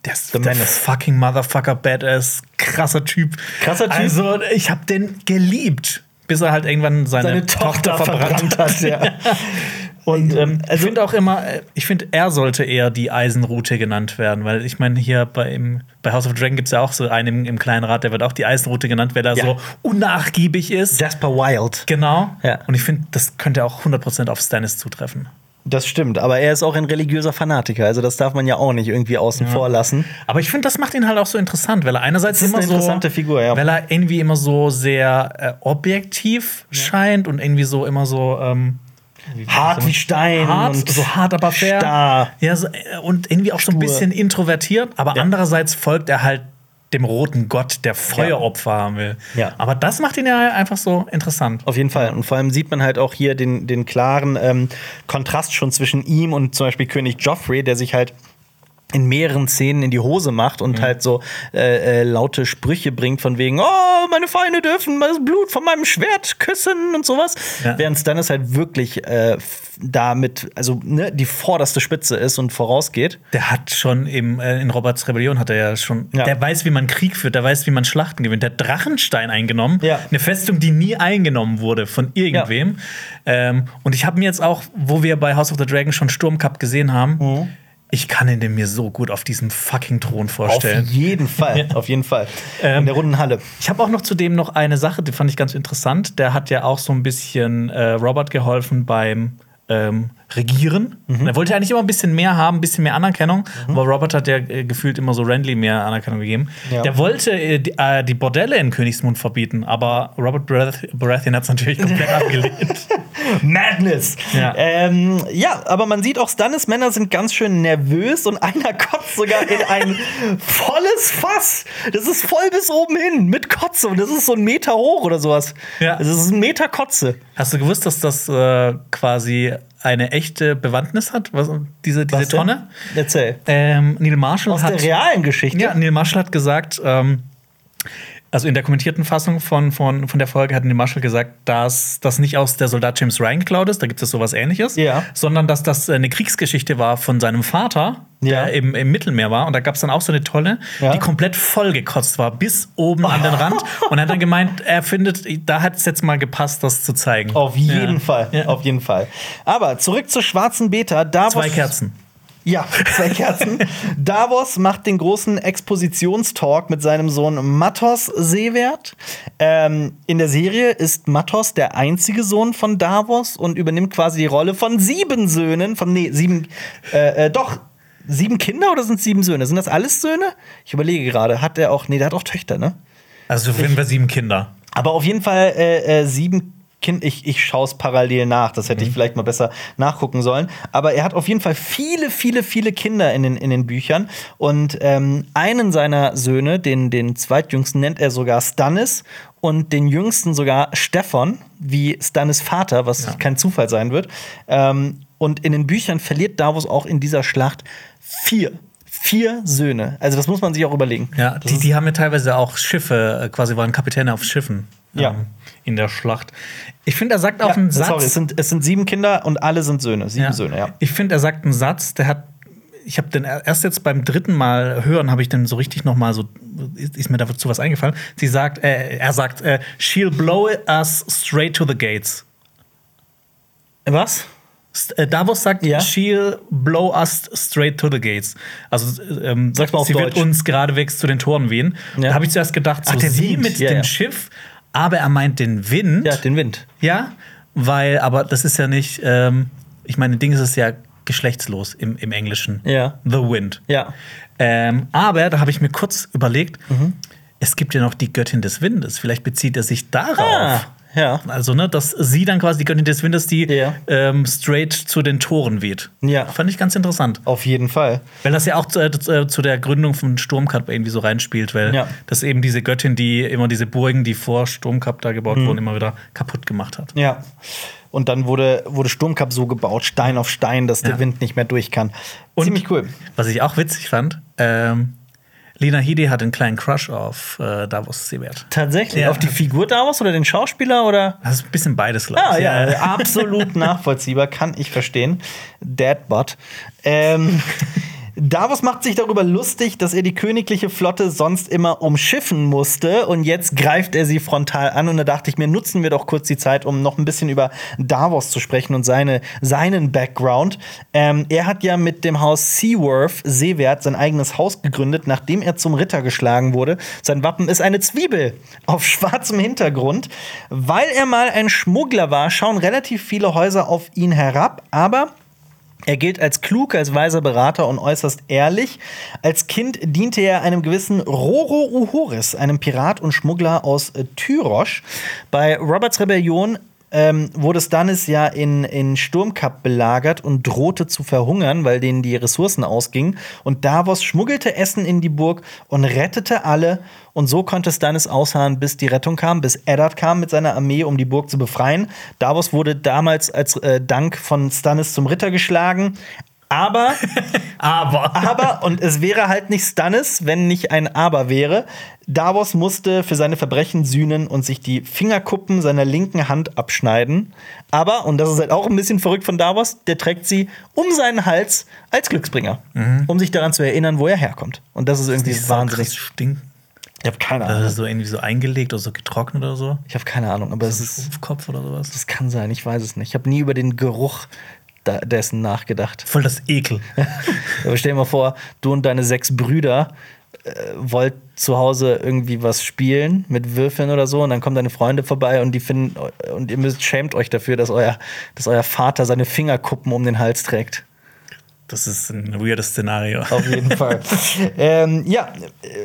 S2: der,
S1: The
S2: der fucking Motherfucker, Badass, krasser Typ.
S1: Krasser Typ.
S2: Also, ich hab den geliebt, bis er halt irgendwann seine,
S1: seine Tochter verbrannt hat, ja.
S2: Und ähm, ich finde auch immer, äh, ich finde, er sollte eher die Eisenroute genannt werden, weil ich meine, hier bei, im, bei House of Dragon gibt es ja auch so einen im, im kleinen Rat, der wird auch die Eisenroute genannt, weil er
S1: Ja.
S2: so unnachgiebig ist.
S1: Jasper Wild.
S2: Genau.
S1: Ja.
S2: Und ich finde, das könnte auch 100% auf Stannis zutreffen.
S1: Das stimmt, aber er ist auch ein religiöser Fanatiker, also das darf man ja auch nicht irgendwie außen vor lassen.
S2: Aber ich finde, das macht ihn halt auch so interessant, weil er einerseits
S1: Das ist
S2: immer
S1: eine interessante
S2: so,
S1: Figur, ja.
S2: weil er irgendwie immer so sehr äh, objektiv scheint und irgendwie so immer so ähm,
S1: Hart wie Stein
S2: hart,
S1: und
S2: so hart, aber fair.
S1: starr.
S2: Ja, so, äh, und irgendwie auch so ein
S1: Stur.
S2: bisschen introvertiert, aber
S1: Ja.
S2: andererseits folgt er halt dem roten Gott, der Feueropfer haben will.
S1: Ja.
S2: Aber das macht ihn ja einfach so interessant.
S1: Auf jeden Fall. Und vor allem sieht man halt auch hier den, den klaren ähm, Kontrast schon zwischen ihm und zum Beispiel König Joffrey, der sich halt in mehreren Szenen in die Hose macht und halt so äh, äh, laute Sprüche bringt von wegen, oh, meine Feinde dürfen das Blut von meinem Schwert küssen und sowas.
S2: Ja.
S1: Während Stannis halt wirklich äh, damit, also ne, die vorderste Spitze ist und vorausgeht.
S2: Der hat schon im, äh, in Roberts Rebellion hat er ja schon,
S1: Ja.
S2: der weiß, wie man Krieg führt, der weiß, wie man Schlachten gewinnt. Der hat Drachenstein eingenommen,
S1: Ja.
S2: eine Festung, die nie eingenommen wurde von irgendwem. Ähm, und ich habe mir jetzt auch, wo wir bei House of the Dragon schon Sturmcup gesehen haben,
S1: Mhm.
S2: Ich kann ihn mir so gut auf diesem fucking Thron vorstellen.
S1: Auf jeden Fall, auf jeden Fall.
S2: Ähm,
S1: In der runden Halle.
S2: Ich habe auch noch zudem noch eine Sache, die fand ich ganz interessant. Der hat ja auch so ein bisschen äh, Robert geholfen beim ähm, Regieren.
S1: Mhm.
S2: Er wollte eigentlich immer ein bisschen mehr haben, ein bisschen mehr Anerkennung. Aber Robert hat ja äh, gefühlt immer so Randley mehr Anerkennung gegeben.
S1: Ja.
S2: Der wollte äh, die, äh, die Bordelle in Königsmund verbieten, aber Robert Barath- Baratheon hat es natürlich komplett abgelehnt.
S1: Madness.
S2: Ja.
S1: Ähm, ja, aber man sieht auch, Stannis Männer sind ganz schön nervös und einer kotzt sogar in ein volles Fass. Das ist voll bis oben hin mit Kotze und das ist so ein Meter hoch oder sowas.
S2: Ja.
S1: Das ist ein Meter Kotze.
S2: Hast du gewusst, dass das äh, quasi eine echte Bewandtnis hat, was, diese, diese
S1: Was?
S2: Tonne?
S1: Erzähl.
S2: Ähm, Neil Marshall
S1: Aus
S2: hat
S1: der realen Geschichte.
S2: Ja, Neil Marshall hat gesagt, ähm, also in der kommentierten Fassung von, von, von der Folge hat Neil Marshall gesagt, dass das nicht aus der Soldat James Ryan geklaut ist, da gibt es sowas ähnliches,
S1: Ja.
S2: sondern dass das eine Kriegsgeschichte war von seinem Vater,
S1: Ja.
S2: der im, im Mittelmeer war. Und da gab es dann auch so eine Tonne,
S1: Ja.
S2: die komplett vollgekotzt war, bis oben an den Rand. Und er hat dann gemeint, er findet, da hat es jetzt mal gepasst, das zu zeigen.
S1: Auf jeden. Fall, auf jeden Fall. Aber zurück zur schwarzen Beta. Davos,
S2: Zwei Kerzen.
S1: Ja, zwei Kerzen. Davos macht den großen Expositionstalk mit seinem Sohn Matos Seewert. Ähm, in der Serie ist Matos der einzige Sohn von Davos und übernimmt quasi die Rolle von sieben Söhnen, von nee, sieben, äh, äh, doch. Sieben Kinder oder sind es sieben Söhne? Sind das alles Söhne? Ich überlege gerade. Hat er auch, nee, der hat auch Töchter, ne?
S2: Also finden wir sieben Kinder.
S1: Aber auf jeden Fall äh, äh, sieben Kinder. Ich, ich schaue es parallel nach. Das hätte ich vielleicht mal besser nachgucken sollen. Aber er hat auf jeden Fall viele, viele, viele Kinder in den, in den Büchern. Und ähm, einen seiner Söhne, den, den zweitjüngsten, nennt er sogar Stannis. Und den jüngsten sogar Stefan, wie Stannis Vater, was
S2: Ja.
S1: kein Zufall sein wird. Ähm, und in den Büchern verliert Davos auch in dieser Schlacht vier. Vier Söhne. Also, das muss man sich auch überlegen.
S2: Ja, die, die haben ja teilweise auch Schiffe, äh, quasi waren Kapitäne auf Schiffen
S1: Ja.
S2: ähm, in der Schlacht. Ich finde, er sagt auch
S1: ja,
S2: einen Satz.
S1: Sorry, es sind, es sind sieben Kinder und alle sind Söhne. Sieben
S2: ja.
S1: Söhne, ja.
S2: Ich finde, er sagt einen Satz, der hat. Ich habe den erst jetzt beim dritten Mal hören, habe ich den so richtig noch mal so ist, ist mir dazu was eingefallen. Sie sagt, äh, er sagt, äh, she'll blow us straight to the gates.
S1: Was?
S2: Äh, Davos sagt,
S1: Ja.
S2: she'll blow us straight to the gates. Also ähm,
S1: Sag's mal auf
S2: sie wird
S1: Deutsch.
S2: uns geradewegs zu den Toren wehen.
S1: Ja.
S2: Da habe ich zuerst gedacht, so
S1: Ach,
S2: sie
S1: Wind.
S2: mit
S1: Ja,
S2: dem. Schiff, aber er meint den Wind.
S1: Ja, den Wind.
S2: Ja, weil, aber das ist ja nicht, ähm, ich meine, Ding ist es ja geschlechtslos im, im Englischen.
S1: Ja.
S2: The Wind.
S1: Ja.
S2: Ähm, aber da habe ich mir kurz überlegt,
S1: Mhm.
S2: es gibt ja noch die Göttin des Windes. Vielleicht bezieht er sich darauf.
S1: Ah, ja.
S2: Also, ne, dass sie dann quasi die Göttin des Windes, die
S1: Ja.
S2: ähm, straight zu den Toren weht.
S1: Ja.
S2: Fand ich ganz interessant.
S1: Auf jeden Fall.
S2: Weil das ja auch zu, äh, zu- zu der Gründung von Sturmcup irgendwie so reinspielt, weil
S1: Ja.
S2: das eben diese Göttin, die immer diese Burgen, die vor Sturmcup da gebaut
S1: Mhm.
S2: wurden, immer wieder kaputt gemacht hat.
S1: Ja. Und dann wurde, wurde Sturmcup so gebaut, Stein auf Stein, dass der
S2: Ja.
S1: Wind nicht mehr durch kann.
S2: Und
S1: Ziemlich cool.
S2: Was ich auch witzig fand, ähm, Lena Headey hat einen kleinen Crush auf äh, Davos Seewert.
S1: Tatsächlich.
S2: Ja.
S1: Auf die Figur Davos oder den Schauspieler oder?
S2: Das ist ein bisschen beides, glaube
S1: Ah,
S2: ich.
S1: ja, absolut nachvollziehbar, kann ich verstehen. Deadbot. Ähm, Davos macht sich darüber lustig, dass er die königliche Flotte sonst immer umschiffen musste und jetzt greift er sie frontal an und da dachte ich mir, nutzen wir doch kurz die Zeit, um noch ein bisschen über Davos zu sprechen und seine, seinen Background. Ähm, er hat ja mit dem Haus Seaworth Seewert sein eigenes Haus gegründet, nachdem er zum Ritter geschlagen wurde. Sein Wappen ist eine Zwiebel auf schwarzem Hintergrund. Weil er mal ein Schmuggler war, schauen relativ viele Häuser auf ihn herab, aber er gilt als klug, als weiser Berater und äußerst ehrlich. Als Kind diente er einem gewissen Roro Uhoris, einem Pirat und Schmuggler aus äh, Tyrosch. Bei Roberts Rebellion ähm, wurde Stannis ja in, in Sturmkap belagert und drohte zu verhungern, weil denen die Ressourcen ausgingen. Und Davos schmuggelte Essen in die Burg und rettete alle. Und so konnte Stannis ausharren, bis die Rettung kam, bis Eddard kam mit seiner Armee, um die Burg zu befreien. Davos wurde damals als äh, Dank von Stannis zum Ritter geschlagen. Aber,
S2: Aber.
S1: aber, und es wäre halt nicht Stannis, wenn nicht ein Aber wäre. Davos musste für seine Verbrechen sühnen und sich die Fingerkuppen seiner linken Hand abschneiden. Aber, und das ist halt auch ein bisschen verrückt von Davos, der trägt sie um seinen Hals als Glücksbringer, um sich daran zu erinnern, wo er herkommt. Und das ist irgendwie
S2: Die wahnsinnig
S1: wahnsinnig.
S2: stinken.
S1: Ich habe keine
S2: Das
S1: Ahnung.
S2: ist so irgendwie so eingelegt oder so getrocknet oder so.
S1: Ich habe keine Ahnung, aber es ist,
S2: Kopf oder sowas.
S1: das kann sein, ich weiß es nicht. Ich habe nie über den Geruch dessen nachgedacht.
S2: Voll das Ekel.
S1: Aber stell dir mal vor, du und deine sechs Brüder äh, wollt zu Hause irgendwie was spielen mit Würfeln oder so und dann kommen deine Freunde vorbei und die finden und ihr müsst schämt euch dafür, dass euer, dass euer Vater seine Fingerkuppen um den Hals trägt.
S2: Das ist ein weirdes Szenario.
S1: Auf jeden Fall. ähm, ja,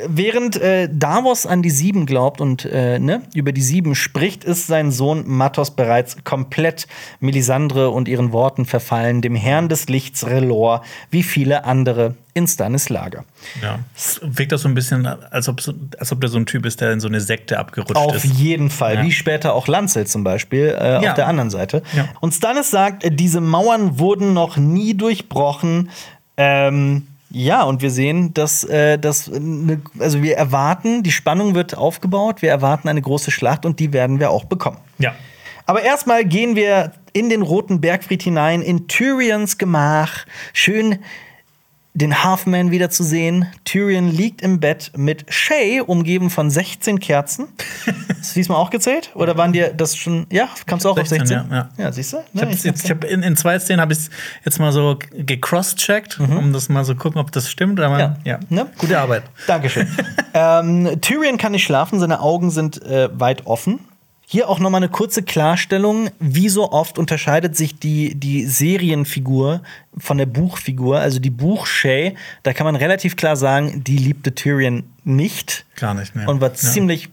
S1: während äh, Davos an die Sieben glaubt und äh, ne, über die Sieben spricht, ist sein Sohn Matos bereits komplett Melisandre und ihren Worten verfallen, dem Herrn des Lichts Relor, wie viele andere in Stannis Lager.
S2: Ja. Es wirkt das so ein bisschen, als ob, als ob der so ein Typ ist, der in so eine Sekte abgerutscht
S1: Auf
S2: ist.
S1: jeden Fall,
S2: Ja.
S1: wie später auch Lancel zum Beispiel äh,
S2: Ja.
S1: auf der anderen Seite.
S2: Ja.
S1: Und Stannis sagt, äh, diese Mauern wurden noch nie durchbrochen. Ähm, ja, und wir sehen, dass, äh, dass ne, also wir erwarten, die Spannung wird aufgebaut, wir erwarten eine große Schlacht und die werden wir auch bekommen.
S2: Ja.
S1: Aber erstmal gehen wir in den Roten Bergfried hinein, in Tyrions Gemach. Schön den Halfman wieder zu sehen. Tyrion liegt im Bett mit Shay, umgeben von 16 Kerzen. Ist diesmal auch gezählt? Oder waren dir das schon. Ja, kamst du auch auf
S2: 16,
S1: 16?
S2: ja, ja.
S1: siehst du?
S2: Ich habe jetzt, ich hab in, in zwei Szenen habe ich jetzt mal so gecross-checkt, um das mal so gucken, ob das stimmt. Aber
S1: Mhm. Ja.
S2: ja,
S1: Ne?
S2: gute Arbeit.
S1: Dankeschön. ähm, Tyrion kann nicht schlafen, seine Augen sind äh, weit offen. Hier auch noch mal eine kurze Klarstellung. Wie so oft unterscheidet sich die, die Serienfigur von der Buchfigur. Also die Buch-Shay, da kann man relativ klar sagen, die liebte Tyrion nicht
S2: Gar nicht mehr.
S1: und war
S2: Ja.
S1: ziemlich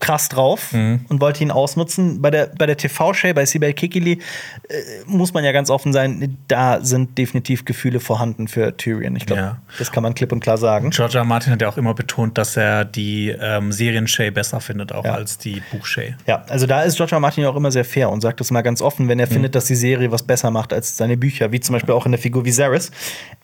S1: krass drauf und wollte ihn ausnutzen. Bei der, bei der TV-Shay, bei Sibel Kikili, äh, muss man ja ganz offen sein, da sind definitiv Gefühle vorhanden für Tyrion. Ich glaube,
S2: Ja.
S1: das kann man klipp und klar sagen.
S2: George R. Martin hat ja auch immer betont, dass er die ähm, Serien-Shay besser findet, auch
S1: Ja.
S2: als die Buch-Shay.
S1: Ja, also da ist George R. R. Martin auch immer sehr fair und sagt das mal ganz offen, wenn er findet, dass die Serie was besser macht als seine Bücher, wie zum Beispiel auch in der Figur Viserys.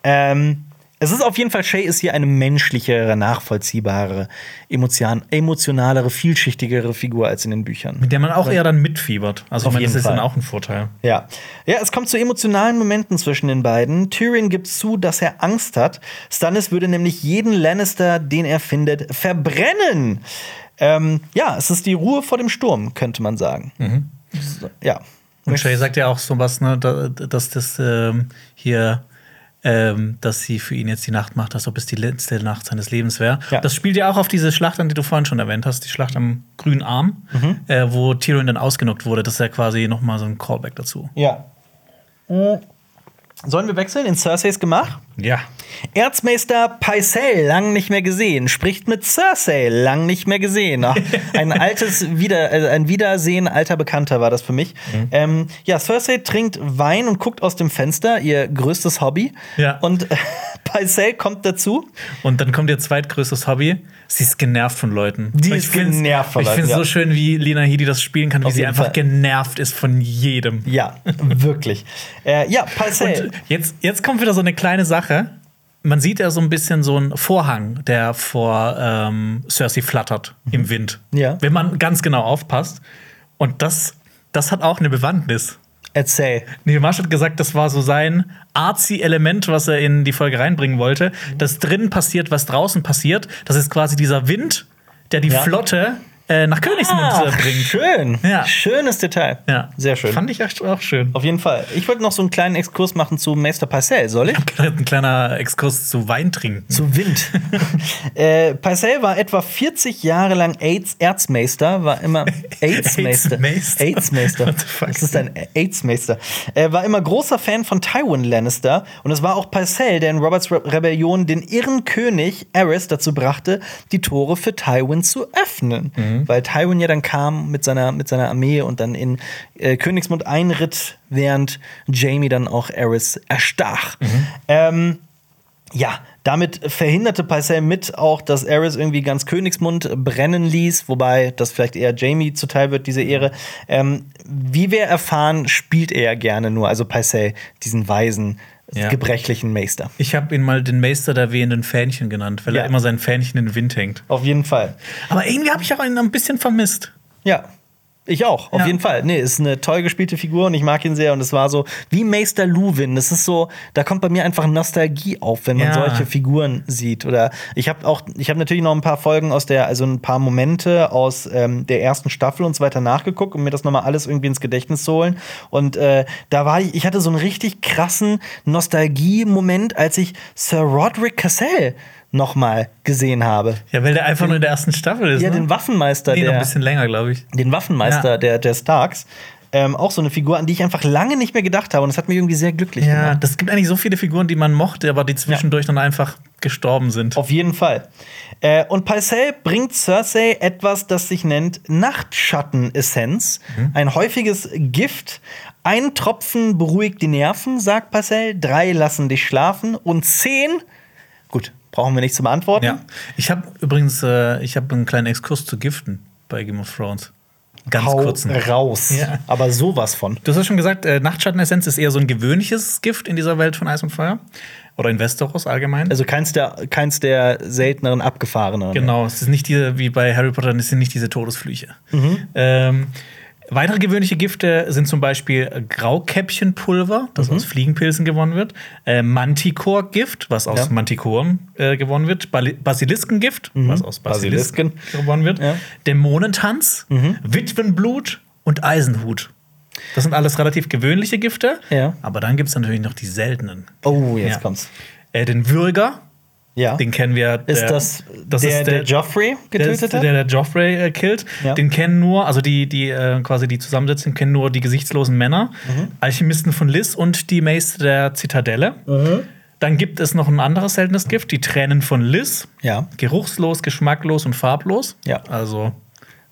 S1: Ähm, es ist auf jeden Fall, Shay ist hier eine menschlichere, nachvollziehbare, emotion emotionalere, vielschichtigere Figur als in den Büchern.
S2: Mit der man auch eher dann mitfiebert. Also,
S1: Auf
S2: ich meine, das ist dann
S1: Fall.
S2: auch ein Vorteil.
S1: Ja. ja, es kommt zu emotionalen Momenten zwischen den beiden. Tyrion gibt zu, dass er Angst hat. Stannis würde nämlich jeden Lannister, den er findet, verbrennen. Ähm, ja, es ist die Ruhe vor dem Sturm, könnte man sagen. So, ja.
S2: Und Shay sagt ja auch so was, ne, da- dass das ähm, hier, ähm, dass sie für ihn jetzt die Nacht macht, als ob es die letzte Nacht seines Lebens wäre.
S1: Ja.
S2: Das spielt ja auch auf diese Schlacht an, die du vorhin schon erwähnt hast, die Schlacht am grünen Arm,
S1: Mhm.
S2: äh, wo Tyrion dann ausgenockt wurde. Das ist ja quasi noch mal so ein Callback dazu.
S1: Ja. Sollen wir wechseln in Cerseis Gemach?
S2: Ja.
S1: Erzmeister Pycelle, lang nicht mehr gesehen, spricht mit Cersei, lang nicht mehr gesehen. Ach, ein altes Wieder äh, ein Wiedersehen alter Bekannter war das für mich.
S2: Mhm.
S1: Ähm, ja, Cersei trinkt Wein und guckt aus dem Fenster, ihr größtes Hobby.
S2: Ja.
S1: Und äh, Pycelle kommt dazu.
S2: Und dann kommt ihr zweitgrößtes Hobby. Sie ist genervt von Leuten.
S1: Die
S2: Ich
S1: ist genervt von
S2: Ich
S1: Leuten,
S2: finde es
S1: ja.
S2: so schön, wie Lena Headey das spielen kann, wie
S1: Auf
S2: sie einfach
S1: Fall.
S2: genervt ist von jedem.
S1: Ja, wirklich. Äh, ja.
S2: Und jetzt, jetzt kommt wieder so eine kleine Sache. Man sieht ja so ein bisschen so einen Vorhang, der vor ähm, Cersei flattert im Wind.
S1: Ja.
S2: Wenn man ganz genau aufpasst. Und das, das hat auch eine Bewandtnis.
S1: Erzähl.
S2: Neil Marsh hat gesagt, das war so sein artsy-Element, was er in die Folge reinbringen wollte. Dass drinnen passiert, was draußen passiert. Das ist quasi dieser Wind, der die
S1: Ja.
S2: Flotte äh, nach Königsmund
S1: Ah,
S2: bringt.
S1: schön.
S2: Ja.
S1: Schönes Detail.
S2: Ja.
S1: Sehr schön.
S2: Fand ich auch schön.
S1: Auf jeden Fall. Ich wollte noch so einen kleinen Exkurs machen zu Meister Pycelle, soll ich?
S2: Ein kleiner Exkurs zu Wein trinken.
S1: Zu Wind. äh, Pycelle war etwa 40 Jahre lang AIDS Erzmeister, war immer AIDS-Meister.
S2: AIDS-Meister?
S1: AIDS-Meister.
S2: What the fuck?
S1: Das ist ein AIDS-Meister. Er war immer großer Fan von Tywin Lannister und es war auch Pycelle, der in Roberts Re Rebellion den irren König Aerys dazu brachte, die Tore für Tywin zu öffnen.
S2: Mhm.
S1: Weil Tywin ja dann kam mit seiner, mit seiner Armee und dann in äh, Königsmund einritt, während Jamie dann auch Aerys erstach.
S2: Mhm.
S1: Ähm, ja, damit verhinderte Pycelle mit auch, dass Aerys irgendwie ganz Königsmund brennen ließ, wobei das vielleicht eher Jamie zuteil wird, diese Ehre. Ähm, wie wir erfahren, spielt er gerne nur, also Pycelle, diesen weisen,
S2: Ja.
S1: gebrechlichen Meister.
S2: Ich habe ihn mal den Meister der wehenden Fähnchen genannt, weil
S1: Ja.
S2: er immer sein Fähnchen in den Wind hängt.
S1: Auf jeden Fall.
S2: Aber irgendwie habe ich auch ihn ein bisschen vermisst.
S1: Ja. Ich auch, auf
S2: Ja.
S1: jeden Fall. Nee, ist eine toll gespielte Figur und ich mag ihn sehr. Und es war so wie Meister Luwin. Das ist so, da kommt bei mir einfach Nostalgie auf, wenn man
S2: Ja.
S1: solche Figuren sieht. Oder ich habe auch, ich habe natürlich noch ein paar Folgen aus der, also ein paar Momente aus ähm, der ersten Staffel und so weiter nachgeguckt, um mir das nochmal alles irgendwie ins Gedächtnis zu holen. Und äh, da war ich, ich hatte so einen richtig krassen Nostalgie-Moment, als ich Sir Roderick Cassell nochmal gesehen habe.
S2: Ja, weil der einfach nur in der ersten Staffel ist.
S1: Ja,
S2: ne?
S1: den Waffenmeister,
S2: nee, noch
S1: der
S2: ein bisschen länger, glaube ich.
S1: den Waffenmeister
S2: Ja.
S1: der, der Starks. Ähm, auch so eine Figur, an die ich einfach lange nicht mehr gedacht habe. Und das hat mich irgendwie sehr glücklich
S2: Ja,
S1: gemacht.
S2: das gibt eigentlich so viele Figuren, die man mochte, aber die zwischendurch dann einfach gestorben sind.
S1: Auf jeden Fall. Äh, und Pycelle bringt Cersei etwas, das sich nennt Nachtschattenessenz.
S2: Mhm.
S1: Ein häufiges Gift. Ein Tropfen beruhigt die Nerven, sagt Pycelle. Drei lassen dich schlafen. Und zehn, brauchen wir nicht zu beantworten.
S2: Ja. Ich habe übrigens, äh, ich habe einen kleinen Exkurs zu Giften bei Game of Thrones. Ganz
S1: Hau
S2: kurzen.
S1: raus.
S2: Ja.
S1: Aber sowas von.
S2: Du hast ja schon gesagt, äh, Nachtschattenessenz ist eher so ein gewöhnliches Gift in dieser Welt von Eis und Feuer. Oder in Westeros allgemein.
S1: Also keins der, keins der selteneren, abgefahreneren.
S2: Genau, es ist nicht diese, wie bei Harry Potter, es sind nicht diese Todesflüche. Ähm, weitere gewöhnliche Gifte sind zum Beispiel Graukäppchenpulver, das aus Fliegenpilzen gewonnen wird, äh, Manticore-Gift, was aus
S1: Ja.
S2: Mantikoren äh, gewonnen wird, Basiliskengift, was aus Basilisken,
S1: Basilisken.
S2: gewonnen wird,
S1: Ja.
S2: Dämonentanz, Witwenblut und Eisenhut. Das sind alles relativ gewöhnliche Gifte,
S1: Ja.
S2: aber dann gibt es natürlich noch die seltenen.
S1: Oh, jetzt kommt's.
S2: Äh, den Würger,
S1: Ja.
S2: den kennen wir.
S1: ist
S2: der-
S1: das,
S2: das
S1: der,
S2: ist
S1: der, Joffrey
S2: der,
S1: getötet
S2: ist,
S1: hat?
S2: der, der Joffrey äh, killt.
S1: Ja.
S2: Den kennen nur, also die, die äh, quasi die Zusammensetzung kennen nur die gesichtslosen Männer,
S1: Mhm.
S2: Alchemisten von Liz und die Mace der Zitadelle.
S1: Mhm.
S2: Dann gibt es noch ein anderes seltenes Gift, die Tränen von Liz.
S1: Ja.
S2: Geruchslos, geschmacklos und farblos.
S1: Ja.
S2: Also,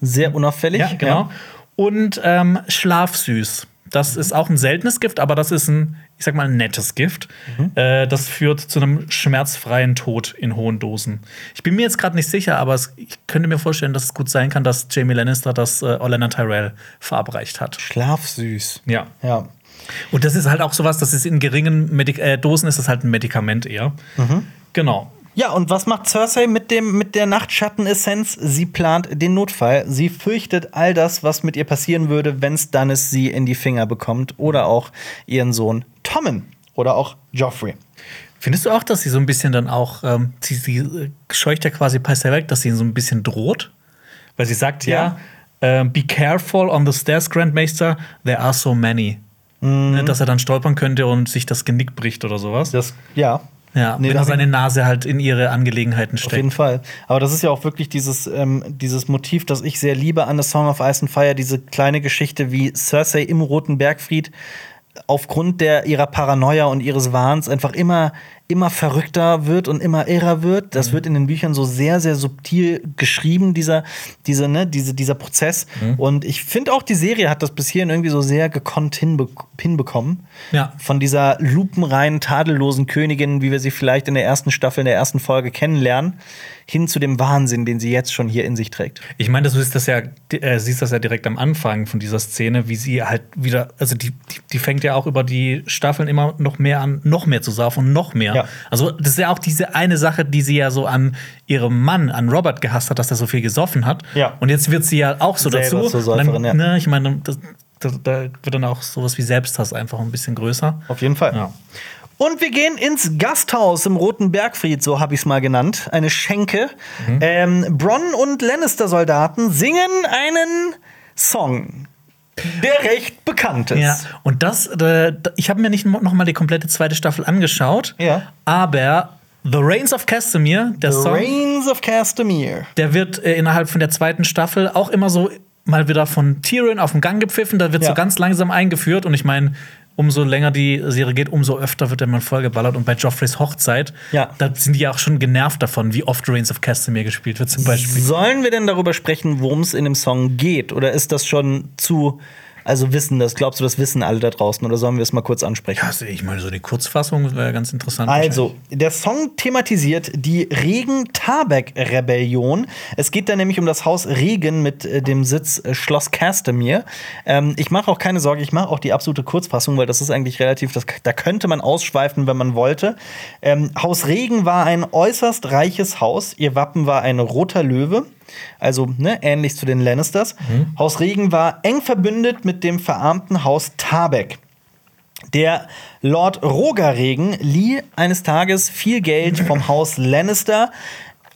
S1: Sehr unauffällig.
S2: ja, genau. Und ähm, schlafsüß. Das ist auch ein seltenes Gift, aber das ist ein, ich sag mal, ein nettes Gift.
S1: Mhm.
S2: Äh, das führt zu einem schmerzfreien Tod in hohen Dosen. Ich bin mir jetzt gerade nicht sicher, aber es, ich könnte mir vorstellen, dass es gut sein kann, dass Jamie Lannister das äh, Olenna Tyrell verabreicht hat.
S1: Schlafsüß.
S2: Ja.
S1: Ja.
S2: Und das ist halt auch sowas, das ist in geringen Medik äh, Dosen ist das halt ein Medikament eher.
S1: Mhm.
S2: Genau.
S1: Ja, und was macht Cersei mit, dem, mit der Nachtschattenessenz? Sie plant den Notfall. Sie fürchtet all das, was mit ihr passieren würde, wenn Stannis sie in die Finger bekommt. Oder auch ihren Sohn Tommen. Oder auch Joffrey.
S2: Findest du auch, dass sie so ein bisschen dann auch, ähm, sie, sie äh, scheucht ja quasi Pycelle weg, dass sie ihn so ein bisschen droht? Weil sie sagt ja, ähm, be careful on the stairs, Grandmaster, there are so many. Ne, dass er dann stolpern könnte und sich das Genick bricht oder sowas.
S1: Das, ja.
S2: Ja,
S1: Nee,
S2: wenn er seine Nase halt in ihre Angelegenheiten
S1: Auf jeden
S2: steckt.
S1: Fall. Aber das ist ja auch wirklich dieses, ähm, dieses Motiv, das ich sehr liebe an The Song of Ice and Fire, diese kleine Geschichte, wie Cersei im Roten Bergfried aufgrund der ihrer Paranoia und ihres Wahns einfach immer immer verrückter wird und immer irrer wird. Das wird in den Büchern so sehr sehr subtil geschrieben dieser diese ne diese dieser Prozess und ich finde auch die Serie hat das bis hierhin irgendwie so sehr gekonnt hinbe hinbekommen.
S2: Ja.
S1: Von dieser lupenreinen tadellosen Königin, wie wir sie vielleicht in der ersten Staffel in der ersten Folge kennenlernen, hin zu dem Wahnsinn, den sie jetzt schon hier in sich trägt.
S2: Ich meine, du siehst das ja, äh, siehst das ja direkt am Anfang von dieser Szene, wie sie halt wieder, also die, die, die fängt ja auch über die Staffeln immer noch mehr an, noch mehr zu saufen und noch mehr.
S1: Ja.
S2: Also, das ist ja auch diese eine Sache, die sie ja so an ihrem Mann, an Robert gehasst hat, dass er so viel gesoffen hat.
S1: Ja.
S2: Und jetzt wird sie ja auch so
S1: Selber
S2: dazu.
S1: zur Säuferin, ja.
S2: ne, ich meine, das, da, wird dann auch sowas wie Selbsthass einfach ein bisschen größer.
S1: Auf jeden Fall.
S2: Ja.
S1: Und wir gehen ins Gasthaus im Roten Bergfried, so habe ich es mal genannt. Eine Schenke. Ähm, Bronn und Lannister-Soldaten singen einen Song, der recht bekannt ist.
S2: Ja, und das, äh, ich habe mir nicht noch mal die komplette zweite Staffel angeschaut,
S1: Ja.
S2: aber The Reigns of Castamere, der
S1: The
S2: Song,
S1: Reigns of Castamere.
S2: der wird äh, innerhalb von der zweiten Staffel auch immer so mal wieder von Tyrion auf den Gang gepfiffen, da wird
S1: Ja.
S2: so ganz langsam eingeführt und ich meine, umso länger die Serie geht, umso öfter wird er mal vollgeballert und bei Joffreys Hochzeit,
S1: Ja.
S2: da sind die ja auch schon genervt davon, wie oft Reigns of Castamere gespielt wird zum Beispiel.
S1: Sollen wir denn darüber sprechen, worum es in dem Song geht? Oder ist das schon zu, also wissen das, glaubst du, das wissen alle da draußen? Oder sollen wir es mal kurz ansprechen?
S2: Ja, also ich meine, so die Kurzfassung wäre ganz interessant.
S1: Also, der Song thematisiert die Regen-Tarbeck-Rebellion. Es geht da nämlich um das Haus Regen mit äh, dem Sitz äh, Schloss Castamere. Ähm, ich mache auch keine Sorge, ich mache auch die absolute Kurzfassung, weil das ist eigentlich relativ, das, da könnte man ausschweifen, wenn man wollte. Ähm, Haus Regen war ein äußerst reiches Haus. Ihr Wappen war ein roter Löwe. Also ne, ähnlich zu den Lannisters. Haus Regen war eng verbündet mit dem verarmten Haus Tarbeck. Der Lord Rogerregen lieh eines Tages viel Geld vom Haus Lannister,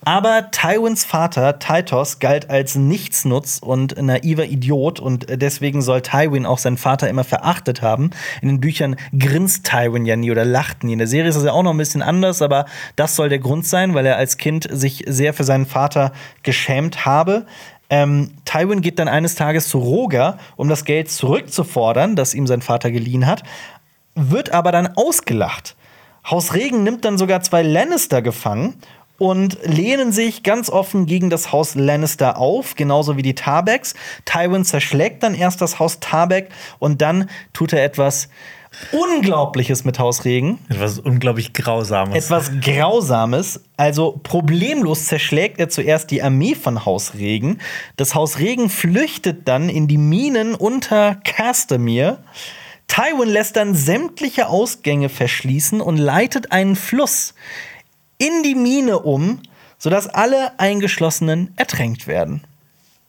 S1: aber Tywins Vater Tytos galt als Nichtsnutz und naiver Idiot und deswegen soll Tywin auch seinen Vater immer verachtet haben. In den Büchern grinst Tywin ja nie oder lacht nie. In der Serie ist es ja auch noch ein bisschen anders, aber das soll der Grund sein, weil er als Kind sich sehr für seinen Vater geschämt habe. Ähm, Tywin geht dann eines Tages zu Roger, um das Geld zurückzufordern, das ihm sein Vater geliehen hat, wird aber dann ausgelacht. Haus Regen nimmt dann sogar zwei Lannister gefangen und lehnen sich ganz offen gegen das Haus Lannister auf, genauso wie die Tarbecks. Tywin zerschlägt dann erst das Haus Tarbeck und dann tut er etwas Unglaubliches mit Haus Regen.
S2: Etwas unglaublich Grausames.
S1: Etwas Grausames. Also problemlos zerschlägt er zuerst die Armee von Haus Regen. Das Haus Regen flüchtet dann in die Minen unter Castamere. Tywin lässt dann sämtliche Ausgänge verschließen und leitet einen Fluss in die Mine um, sodass alle Eingeschlossenen ertränkt werden.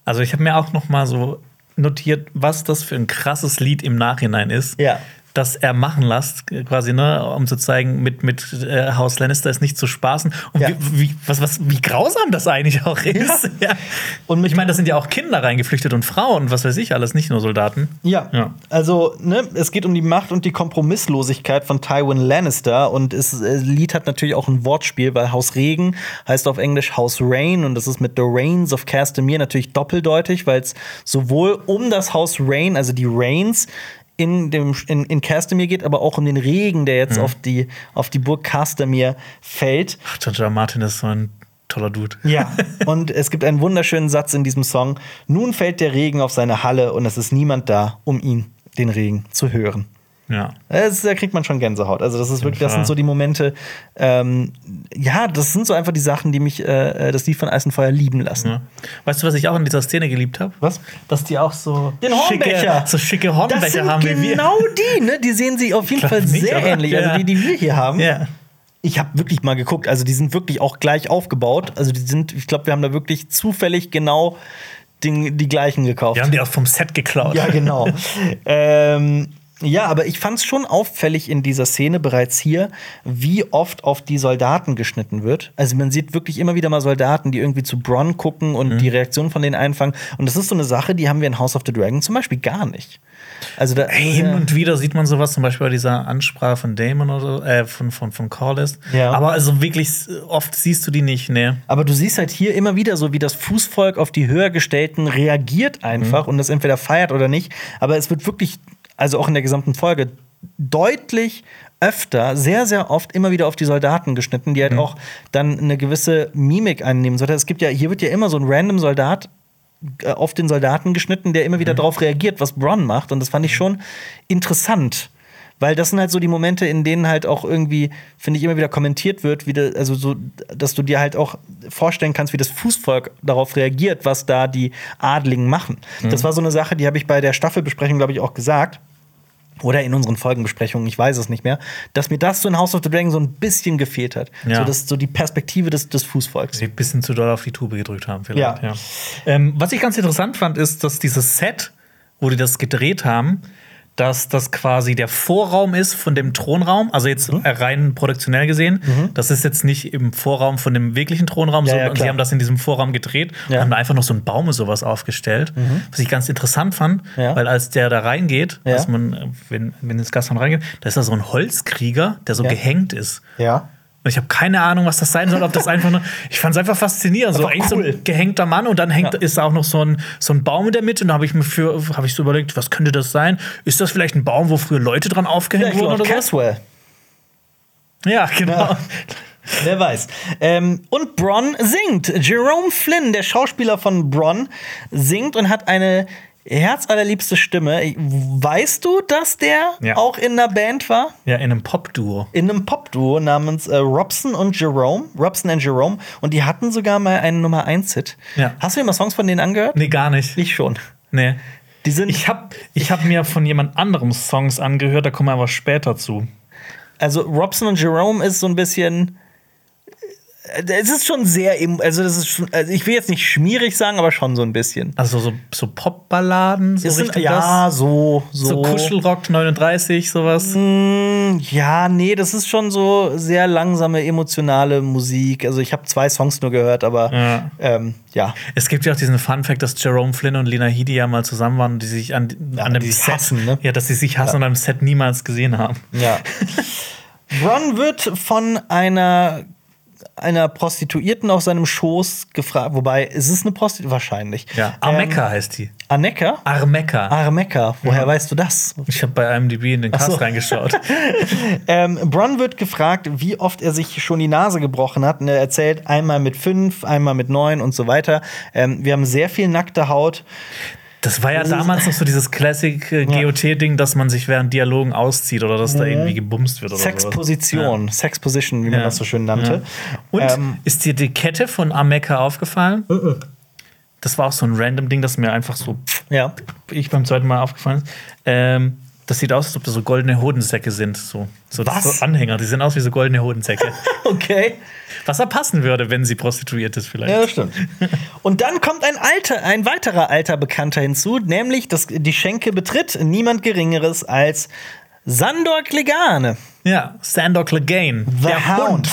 S2: Also ich habe mir auch noch mal so notiert, was das für ein krasses Lied im Nachhinein ist.
S1: Ja.
S2: Das er machen lässt, quasi, ne, um zu zeigen, mit, mit äh, Haus Lannister ist nicht zu spaßen. Und
S1: Ja.
S2: wie, wie, was, was, wie grausam das eigentlich auch ist. Ja. Und ich meine, das sind ja auch Kinder reingeflüchtet und Frauen und was weiß ich alles, nicht nur Soldaten.
S1: Ja.
S2: Ja.
S1: Also, ne, es geht um die Macht und die Kompromisslosigkeit von Tywin Lannister. Und das äh, Lied hat natürlich auch ein Wortspiel, weil Haus Regen heißt auf Englisch Haus Rain. Und das ist mit The Rains of Castamere natürlich doppeldeutig, weil es sowohl um das Haus Rain, also die Rains, in, dem, in, in Castamere geht, aber auch um den Regen, der jetzt auf, die, auf die Burg Castamere fällt.
S2: Ach. Martin ist so ein toller Dude.
S1: Ja, und es gibt einen wunderschönen Satz in diesem Song. Nun fällt der Regen auf seine Halle und es ist niemand da, um ihn, den Regen, zu hören.
S2: Ja.
S1: Das, da kriegt man schon Gänsehaut. Also, das ist wirklich, das sind so die Momente, ähm, ja, das sind so einfach die Sachen, die mich äh, das Lied von Eis und Feuer lieben lassen.
S2: ja. Weißt du, was ich auch in dieser Szene geliebt habe?
S1: Was?
S2: Dass die auch so
S1: Den
S2: schicke,
S1: Hornbecher.
S2: so schicke
S1: Das
S2: Hornbecher
S1: sind
S2: haben wie wir.
S1: genau die, ne? Die sehen sich auf jeden Fall
S2: nicht,
S1: sehr ähnlich.
S2: ja.
S1: Also die, die wir hier haben.
S2: Ja.
S1: Ich habe wirklich mal geguckt. Also die sind wirklich auch gleich aufgebaut. Also die sind, ich glaube, wir haben da wirklich zufällig genau den, die gleichen gekauft.
S2: Wir haben die auch vom Set geklaut.
S1: Ja, genau. ähm, ja, aber ich fand es schon auffällig in dieser Szene bereits hier, wie oft auf die Soldaten geschnitten wird. Also man sieht wirklich immer wieder mal Soldaten, die irgendwie zu Bronn gucken und
S2: Mhm.
S1: die Reaktion von denen einfangen. Und das ist so eine Sache, die haben wir in House of the Dragon zum Beispiel gar nicht. Also da
S2: Hey, hin und wieder sieht man sowas, zum Beispiel bei dieser Ansprache von Damon oder äh, von, von, von Corliss.
S1: Ja.
S2: Aber also wirklich oft siehst du die nicht, ne?
S1: Aber du siehst halt hier immer wieder so, wie das Fußvolk auf die höher gestellten reagiert einfach
S2: Mhm.
S1: und das entweder feiert oder nicht. Aber es wird wirklich, also auch in der gesamten Folge, deutlich öfter, sehr, sehr oft immer wieder auf die Soldaten geschnitten, die halt
S2: Mhm.
S1: auch dann eine gewisse Mimik einnehmen sollten. Es gibt ja, hier wird ja immer so ein random Soldat äh, auf den Soldaten geschnitten, der immer wieder
S2: Mhm.
S1: darauf reagiert, was Bronn macht. Und das fand ich schon interessant. Weil das sind halt so die Momente, in denen halt auch irgendwie, finde ich, immer wieder kommentiert wird, wie de, also so, dass du dir halt auch vorstellen kannst, wie das Fußvolk darauf reagiert, was da die Adligen machen.
S2: Mhm.
S1: Das war so eine Sache, die habe ich bei der Staffelbesprechung, glaube ich, auch gesagt. Oder in unseren Folgenbesprechungen, ich weiß es nicht mehr, dass mir das so in House of the Dragon so ein bisschen gefehlt hat.
S2: Ja.
S1: So, das, so die Perspektive des, des Fußvolks.
S2: Sie ein bisschen zu doll auf die Tube gedrückt haben, vielleicht.
S1: Ja.
S2: Ja. Ähm, was ich ganz interessant fand, ist, dass dieses Set, wo die das gedreht haben, dass das quasi der Vorraum ist von dem Thronraum, also jetzt
S1: Mhm.
S2: rein produktionell gesehen. Das ist jetzt nicht im Vorraum von dem wirklichen Thronraum,
S1: Ja, ja,
S2: sondern
S1: klar.
S2: sie haben das in diesem Vorraum gedreht
S1: Ja.
S2: und haben da einfach noch so einen Baum und sowas aufgestellt. Was ich ganz interessant fand,
S1: Mhm. Ja.
S2: weil als der da reingeht,
S1: Ja.
S2: man, wenn, wenn ins Gasthaus reingeht, da ist da so ein Holzkrieger, der so
S1: Ja.
S2: gehängt ist.
S1: Ja.
S2: Und ich habe keine Ahnung, was das sein soll, ob das einfach nur. Ich fand es einfach faszinierend. So, eigentlich so
S1: cool.
S2: ein gehängter Mann und dann hängt,
S1: Ja.
S2: ist da auch noch so ein, so ein Baum in der Mitte. Und da habe ich mir für, habe ich so überlegt, was könnte das sein? Ist das vielleicht ein Baum, wo früher Leute dran aufgehängt
S1: Vielleicht
S2: wurden
S1: Lord
S2: oder so?
S1: Caswell.
S2: Ja, genau.
S1: Ja. Wer weiß. Ähm, und Bronn singt. Jerome Flynn, der Schauspieler von Bronn, singt und hat eine herzallerliebste Stimme. Weißt du, dass der
S2: Ja.
S1: auch in einer Band war?
S2: Ja, in einem Pop-Duo.
S1: In einem Popduo namens äh, Robson und Jerome. Robson and Jerome. Und die hatten sogar mal einen Nummer 1-Hit.
S2: Ja.
S1: Hast du dir mal Songs von denen angehört?
S2: Nee, gar nicht.
S1: Ich schon.
S2: Nee.
S1: Die sind.
S2: Ich habe ich hab mir von jemand anderem Songs angehört, da kommen wir aber später zu.
S1: Also Robson und Jerome ist so ein bisschen. Es ist schon sehr, also das ist schon, also ich will jetzt nicht schmierig sagen, aber schon so ein bisschen.
S2: Also so, so Popballaden, so
S1: sind, ja,
S2: das?
S1: so,
S2: So
S1: so.
S2: Kuschelrock 39, sowas.
S1: Mm, Ja, nee, das ist schon so sehr langsame, emotionale Musik. Also ich habe zwei Songs nur gehört, aber
S2: Ja.
S1: ähm, ja.
S2: Es gibt ja auch diesen Fun Fact, dass Jerome Flynn und Lena Headey ja mal zusammen waren, die sich an, an dem Set,
S1: hassen, ne?
S2: ja, dass sie sich hassen und am Set niemals gesehen haben.
S1: Ja. Ron wird von einer einer Prostituierten auf seinem Schoß gefragt, wobei ist es eine Prostituierte wahrscheinlich.
S2: Ja, Armeka heißt die.
S1: Ähm, Aneka?
S2: Armeka.
S1: Armeka, woher weißt du das?
S2: Ich habe bei IMDb in den Cast
S1: so.
S2: reingeschaut.
S1: Ähm, Bron wird gefragt, wie oft er sich schon die Nase gebrochen hat. Und er erzählt einmal mit fünf, einmal mit neun und so weiter. Ähm, wir haben sehr viel nackte Haut.
S2: Das war ja damals noch so dieses Classic äh, GOT-Ding, dass man sich während Dialogen auszieht oder dass da irgendwie gebumst wird oder sowas.
S1: Sexposition, Sexposition, wie man
S2: Ja.
S1: das so schön nannte.
S2: Und
S1: Ähm,
S2: ist dir die Kette von Armeka aufgefallen? Das war auch so ein random Ding, das mir einfach so
S1: ja.
S2: ich beim zweiten Mal aufgefallen ist. Ähm, das sieht aus, als ob das so goldene Hodensäcke sind. So, so,
S1: Was?
S2: so Anhänger, die sehen aus wie so goldene Hodensäcke.
S1: Okay.
S2: Was da passen würde, wenn sie prostituiert ist, vielleicht.
S1: Ja, das stimmt. Und dann kommt ein alter, ein weiterer alter Bekannter hinzu, nämlich dass die Schenke betritt niemand Geringeres als Sandor Clegane.
S2: Ja, Sandor Clegane.
S1: The Hound.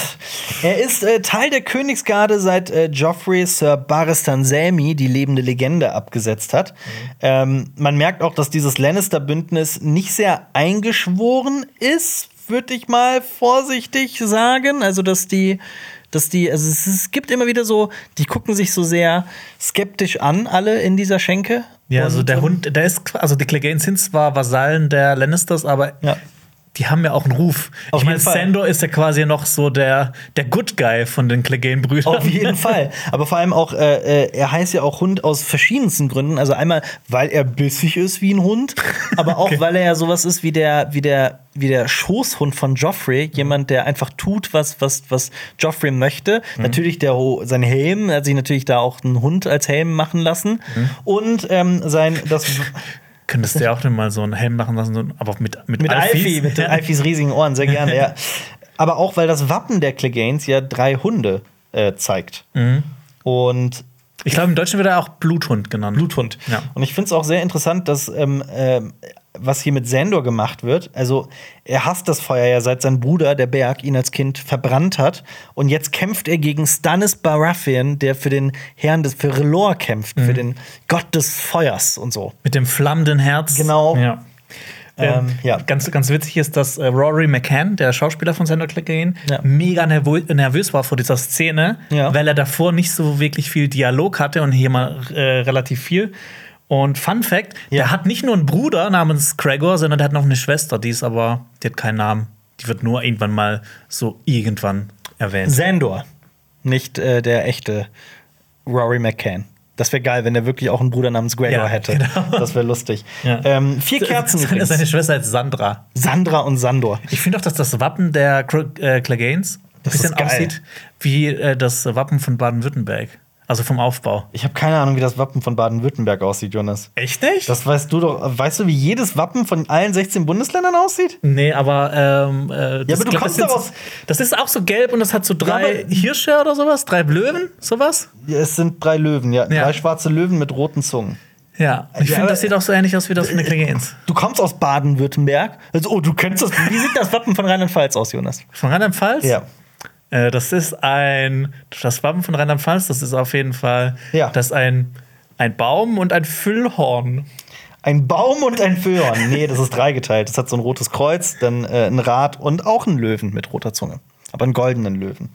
S1: Er ist äh, Teil der Königsgarde, seit äh, Joffrey Sir Barristan Selmy die lebende Legende abgesetzt hat. Ähm, man merkt auch, dass dieses Lannister-Bündnis nicht sehr eingeschworen ist, würde ich mal vorsichtig sagen. Also, dass die, dass die, also es, es gibt immer wieder so, die gucken sich so sehr skeptisch an, alle in dieser Schenke.
S2: Ja, also der
S1: ähm,
S2: Hund, der ist, also die Cleganes sind zwar Vasallen der Lannisters, aber
S1: Ja.
S2: Die haben ja auch einen Ruf.
S1: Auf
S2: ich meine. Sandor ist ja quasi noch so der, der Good Guy von den Clegane-Brüdern.
S1: Auf jeden Fall. Aber vor allem auch, äh, äh, er heißt ja auch Hund aus verschiedensten Gründen. Also einmal, weil er bissig ist wie ein Hund, aber auch, weil er ja sowas ist wie der, wie der, wie der Schoßhund von Joffrey. Jemand, der einfach tut, was, was, was Joffrey möchte. Natürlich der, sein Helm, er hat sich natürlich da auch einen Hund als Helm machen lassen. Und ähm, sein, das.
S2: Könntest du ja auch mal so einen Helm machen lassen, aber mit, mit,
S1: Mit
S2: Alfis.
S1: Alfie, mit. Alfies riesigen Ohren, sehr gerne, ja. Aber auch, weil das Wappen der Cleganes ja drei Hunde äh, zeigt.
S2: Mhm.
S1: Und
S2: Ich glaube, im Deutschen wird er auch Bluthund genannt.
S1: Bluthund.
S2: Ja.
S1: Und ich finde es auch sehr interessant, dass ähm, ähm, was hier mit Sandor gemacht wird. Also er hasst das Feuer ja, seit sein Bruder, der Berg, ihn als Kind verbrannt hat. Und jetzt kämpft er gegen Stannis Baratheon, der für den Herrn des für Relor kämpft,
S2: Mhm.
S1: für den Gott des Feuers und so.
S2: Mit dem flammenden Herz.
S1: Genau.
S2: Ja.
S1: Ähm,
S2: Ähm,
S1: ja.
S2: Ganz, ganz witzig ist, dass äh, Rory McCann, der Schauspieler von Sandor Clegane,
S1: Ja.
S2: mega nervö nervös war vor dieser Szene,
S1: Ja.
S2: weil er davor nicht so wirklich viel Dialog hatte und hier mal äh, relativ viel. Und Fun Fact:
S1: Ja.
S2: Der hat nicht nur einen Bruder namens Gregor, sondern der hat noch eine Schwester, die ist aber, die hat keinen Namen. Die wird nur irgendwann mal so irgendwann erwähnt.
S1: Sandor, nicht äh, der echte Rory McCann. Das wäre geil, wenn der wirklich auch einen Bruder namens Gregor
S2: Ja,
S1: hätte.
S2: genau.
S1: Das wäre lustig.
S2: Ja.
S1: Ähm, vier Kerzen
S2: Seine,
S1: übrigens.
S2: seine Schwester heißt Sandra.
S1: Sandra und Sandor.
S2: Ich finde auch, dass das Wappen der äh, Cleganes ein
S1: Das
S2: bisschen aussieht wie äh, das Wappen von Baden-Württemberg. Also vom Aufbau.
S1: Ich habe keine Ahnung, wie das Wappen von Baden-Württemberg aussieht, Jonas.
S2: Echt nicht?
S1: Das weißt du doch. Weißt du, wie jedes Wappen von allen 16 Bundesländern aussieht?
S2: nee, aber. Ähm, äh, das,
S1: aber du
S2: glaub,
S1: kommst
S2: das, sind, das ist auch so gelb und das hat so drei
S1: aber-
S2: Hirsche oder sowas, drei Löwen, sowas.
S1: Ja, es sind drei Löwen, ja.
S2: Ja.
S1: Drei schwarze Löwen mit roten Zungen.
S2: Ja, ich
S1: Ja,
S2: finde, das sieht auch so ähnlich aus wie das von den Cleganes.
S1: Du kommst aus Baden-Württemberg. Also, oh, du kennst das. Wie sieht das Wappen von Rheinland-Pfalz aus, Jonas?
S2: Von Rheinland-Pfalz?
S1: Ja.
S2: Äh, das ist ein. Das Wappen von Rheinland-Pfalz, das ist auf jeden Fall.
S1: Ja.
S2: Das ist ein, ein Baum und ein Füllhorn.
S1: Ein Baum und ein Föhn. Nee, das ist dreigeteilt. Das hat so ein rotes Kreuz, dann äh, ein Rad und auch einen Löwen mit roter Zunge. Aber einen goldenen Löwen.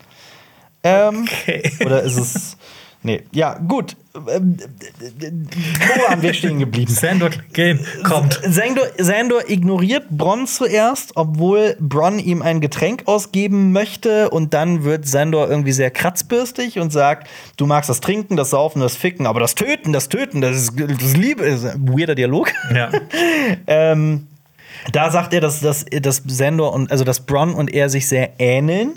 S1: Ähm,
S2: Okay.
S1: Oder ist es. Nee, ja, gut. Ähm, Wo waren wir stehen geblieben?
S2: Sandor Clegane kommt.
S1: Sandor, Sandor ignoriert Bronn zuerst, obwohl Bronn ihm ein Getränk ausgeben möchte. Und dann wird Sandor irgendwie sehr kratzbürstig und sagt: Du magst das Trinken, das Saufen, das Ficken, aber das Töten, das Töten, das ist das Liebe. Ist ein weirder Dialog.
S2: Ja.
S1: Ähm, da sagt er, dass, dass, dass Sandor und also dass Bronn und er sich sehr ähneln.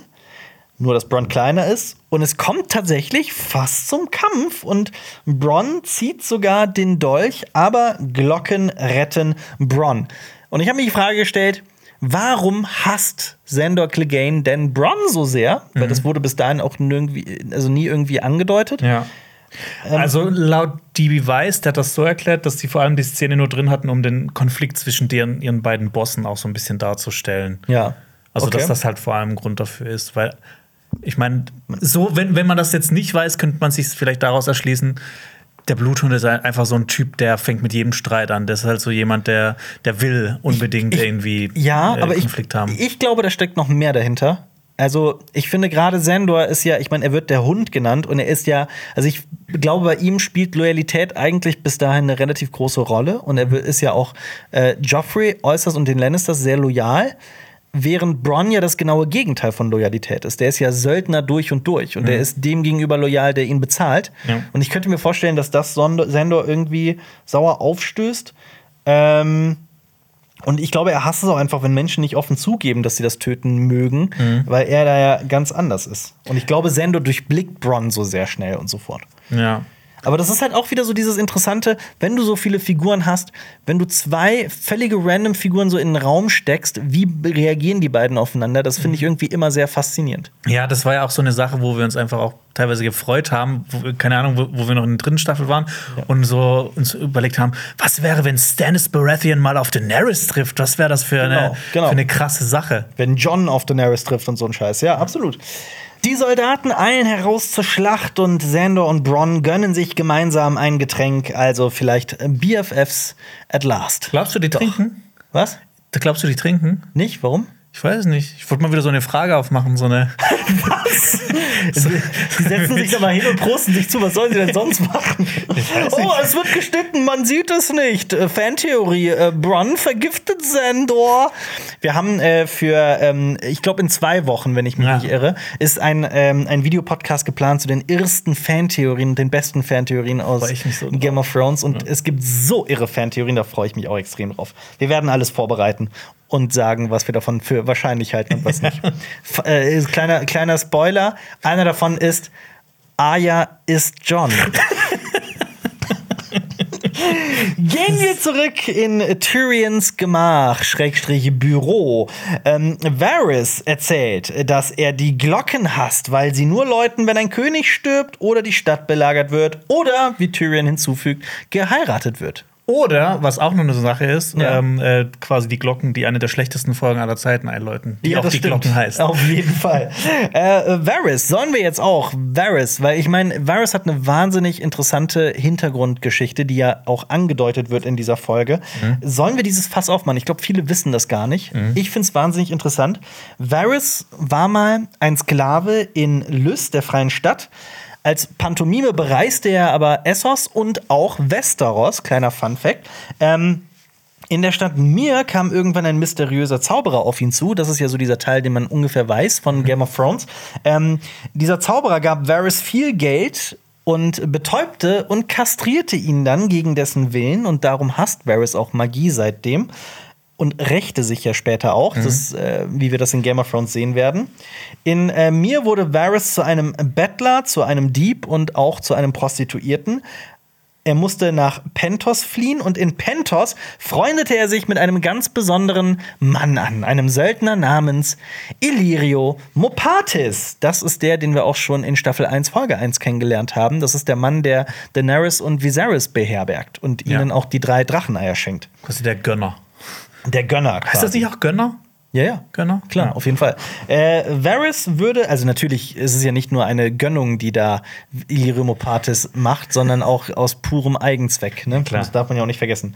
S1: Nur, dass Bronn kleiner ist. Und es kommt tatsächlich fast zum Kampf. Und Bronn zieht sogar den Dolch, aber Glocken retten Bronn. Und ich habe mir die Frage gestellt, warum hasst Sandor Clegane denn Bronn so sehr? Weil das wurde bis dahin auch nirgendwie, also nie irgendwie angedeutet.
S2: Ja. Also laut DB Weiss, der hat das so erklärt, dass sie vor allem die Szene nur drin hatten, um den Konflikt zwischen deren, ihren beiden Bossen auch so ein bisschen darzustellen.
S1: Ja.
S2: Also,
S1: Okay.
S2: dass das halt vor allem ein Grund dafür ist, weil ich meine, so, wenn, wenn man das jetzt nicht weiß, könnte man sich vielleicht daraus erschließen, der Bluthund ist einfach so ein Typ, der fängt mit jedem Streit an. Der ist halt so jemand, der, der will unbedingt irgendwie
S1: Ja,
S2: äh,
S1: aber ich,
S2: Konflikt haben.
S1: ich glaube, da steckt noch mehr dahinter. Also, ich finde gerade Sandor ist ja, ich meine, er wird der Hund genannt und er ist ja, also ich glaube, bei ihm spielt Loyalität eigentlich bis dahin eine relativ große Rolle und er ist ja auch äh, Joffrey äußerst und den Lannisters sehr loyal. Während Bronn ja das genaue Gegenteil von Loyalität ist. Der ist ja Söldner durch und durch und der ist dem gegenüber loyal, der ihn bezahlt.
S2: Ja.
S1: Und ich könnte mir vorstellen, dass das Sandor irgendwie sauer aufstößt. Ähm, und ich glaube, er hasst es auch einfach, wenn Menschen nicht offen zugeben, dass sie das töten mögen, weil er da ja ganz anders ist. Und ich glaube, Sandor durchblickt Bronn so sehr schnell und so fort.
S2: ja.
S1: Aber das ist halt auch wieder so dieses Interessante, wenn du so viele Figuren hast, wenn du zwei völlige random Figuren so in den Raum steckst, wie reagieren die beiden aufeinander? Das finde ich irgendwie immer sehr faszinierend.
S2: Ja, das war ja auch so eine Sache, wo wir uns einfach auch teilweise gefreut haben, wo, keine Ahnung, wo, wo wir noch in der dritten Staffel waren und so uns überlegt haben, was wäre, wenn Stannis Baratheon mal auf Daenerys trifft? Was wäre das für eine,
S1: Genau, genau.
S2: für eine krasse Sache?
S1: Wenn John auf Daenerys trifft und so ein Scheiß. Ja, absolut. Die Soldaten eilen heraus zur Schlacht und Sandor und Bronn gönnen sich gemeinsam ein Getränk, also vielleicht BFFs at last.
S2: Glaubst du, die trinken?
S1: Was?
S2: Glaubst du, die trinken?
S1: Nicht? Warum?
S2: Ich weiß es nicht. Ich wollte mal wieder so eine Frage aufmachen, so eine.
S1: Die setzen sich da mal hin und prosten sich zu. Was sollen sie denn sonst machen? Oh, es wird geschnitten, man sieht es nicht. Äh, Fantheorie. Äh, Bronn vergiftet Sandor. Wir haben äh, für, ähm, ich glaube, in zwei Wochen, wenn ich mich
S2: Ja.
S1: nicht irre, ist ein, ähm, ein Videopodcast geplant zu den irrsten Fantheorien, den besten Fantheorien aus
S2: so drauf.
S1: Game of Thrones. Und es gibt so irre Fantheorien, da freue ich mich auch extrem drauf. Wir werden alles vorbereiten und sagen, was wir davon für wahrscheinlich halten und was nicht. Äh, kleiner, kleiner Spoiler: Einer davon ist, Arya ist John. Gehen wir zurück in Tyrions Gemach, Schrägstrich Büro. Ähm, Varys erzählt, dass er die Glocken hasst, weil sie nur läuten, wenn ein König stirbt oder die Stadt belagert wird oder, wie Tyrion hinzufügt, geheiratet wird.
S2: Oder, was auch noch eine Sache ist,
S1: Ja.
S2: ähm, äh, quasi die Glocken, die eine der schlechtesten Folgen aller Zeiten einläuten. Die auch
S1: das
S2: die
S1: stimmt.
S2: Glocken heißt.
S1: Auf jeden Fall. äh, äh, Varys, sollen wir jetzt auch Varys, weil ich meine, Varys hat eine wahnsinnig interessante Hintergrundgeschichte, die ja auch angedeutet wird in dieser Folge. Sollen wir dieses Fass aufmachen? Ich glaube, viele wissen das gar nicht. Ich finde es wahnsinnig interessant. Varys war mal ein Sklave in Lys, der freien Stadt. Als Pantomime bereiste er aber Essos und auch Westeros, kleiner Fun Fact. Ähm, in der Stadt Mir kam irgendwann ein mysteriöser Zauberer auf ihn zu. Das ist ja so dieser Teil, den man ungefähr weiß von Game of Thrones. Ähm, dieser Zauberer gab Varys viel Geld und betäubte und kastrierte ihn dann gegen dessen Willen. Und darum hasst Varys auch Magie seitdem. Und rächte sich ja später auch, das, äh, wie wir das in Game of Thrones sehen werden. In äh, Mir wurde Varys zu einem Bettler, zu einem Dieb und auch zu einem Prostituierten. Er musste nach Pentos fliehen und in Pentos freundete er sich mit einem ganz besonderen Mann an, einem Söldner namens Illyrio Mopatis. Das ist der, den wir auch schon in Staffel 1, Folge 1 kennengelernt haben. Das ist der Mann, der Daenerys und Viserys beherbergt und
S2: Ja.
S1: ihnen auch die drei Dracheneier schenkt.
S2: Quasi der Gönner.
S1: Der Gönner.
S2: Heißt das nicht auch Gönner?
S1: Ja, ja.
S2: Gönner?
S1: Klar,
S2: Ja.
S1: auf jeden Fall. Äh, Varys würde, also natürlich ist es ja nicht nur eine Gönnung, die da Illyrio-Mopatis macht, sondern auch aus purem Eigenzweck. Ne?
S2: Klar.
S1: Das darf man ja auch nicht vergessen.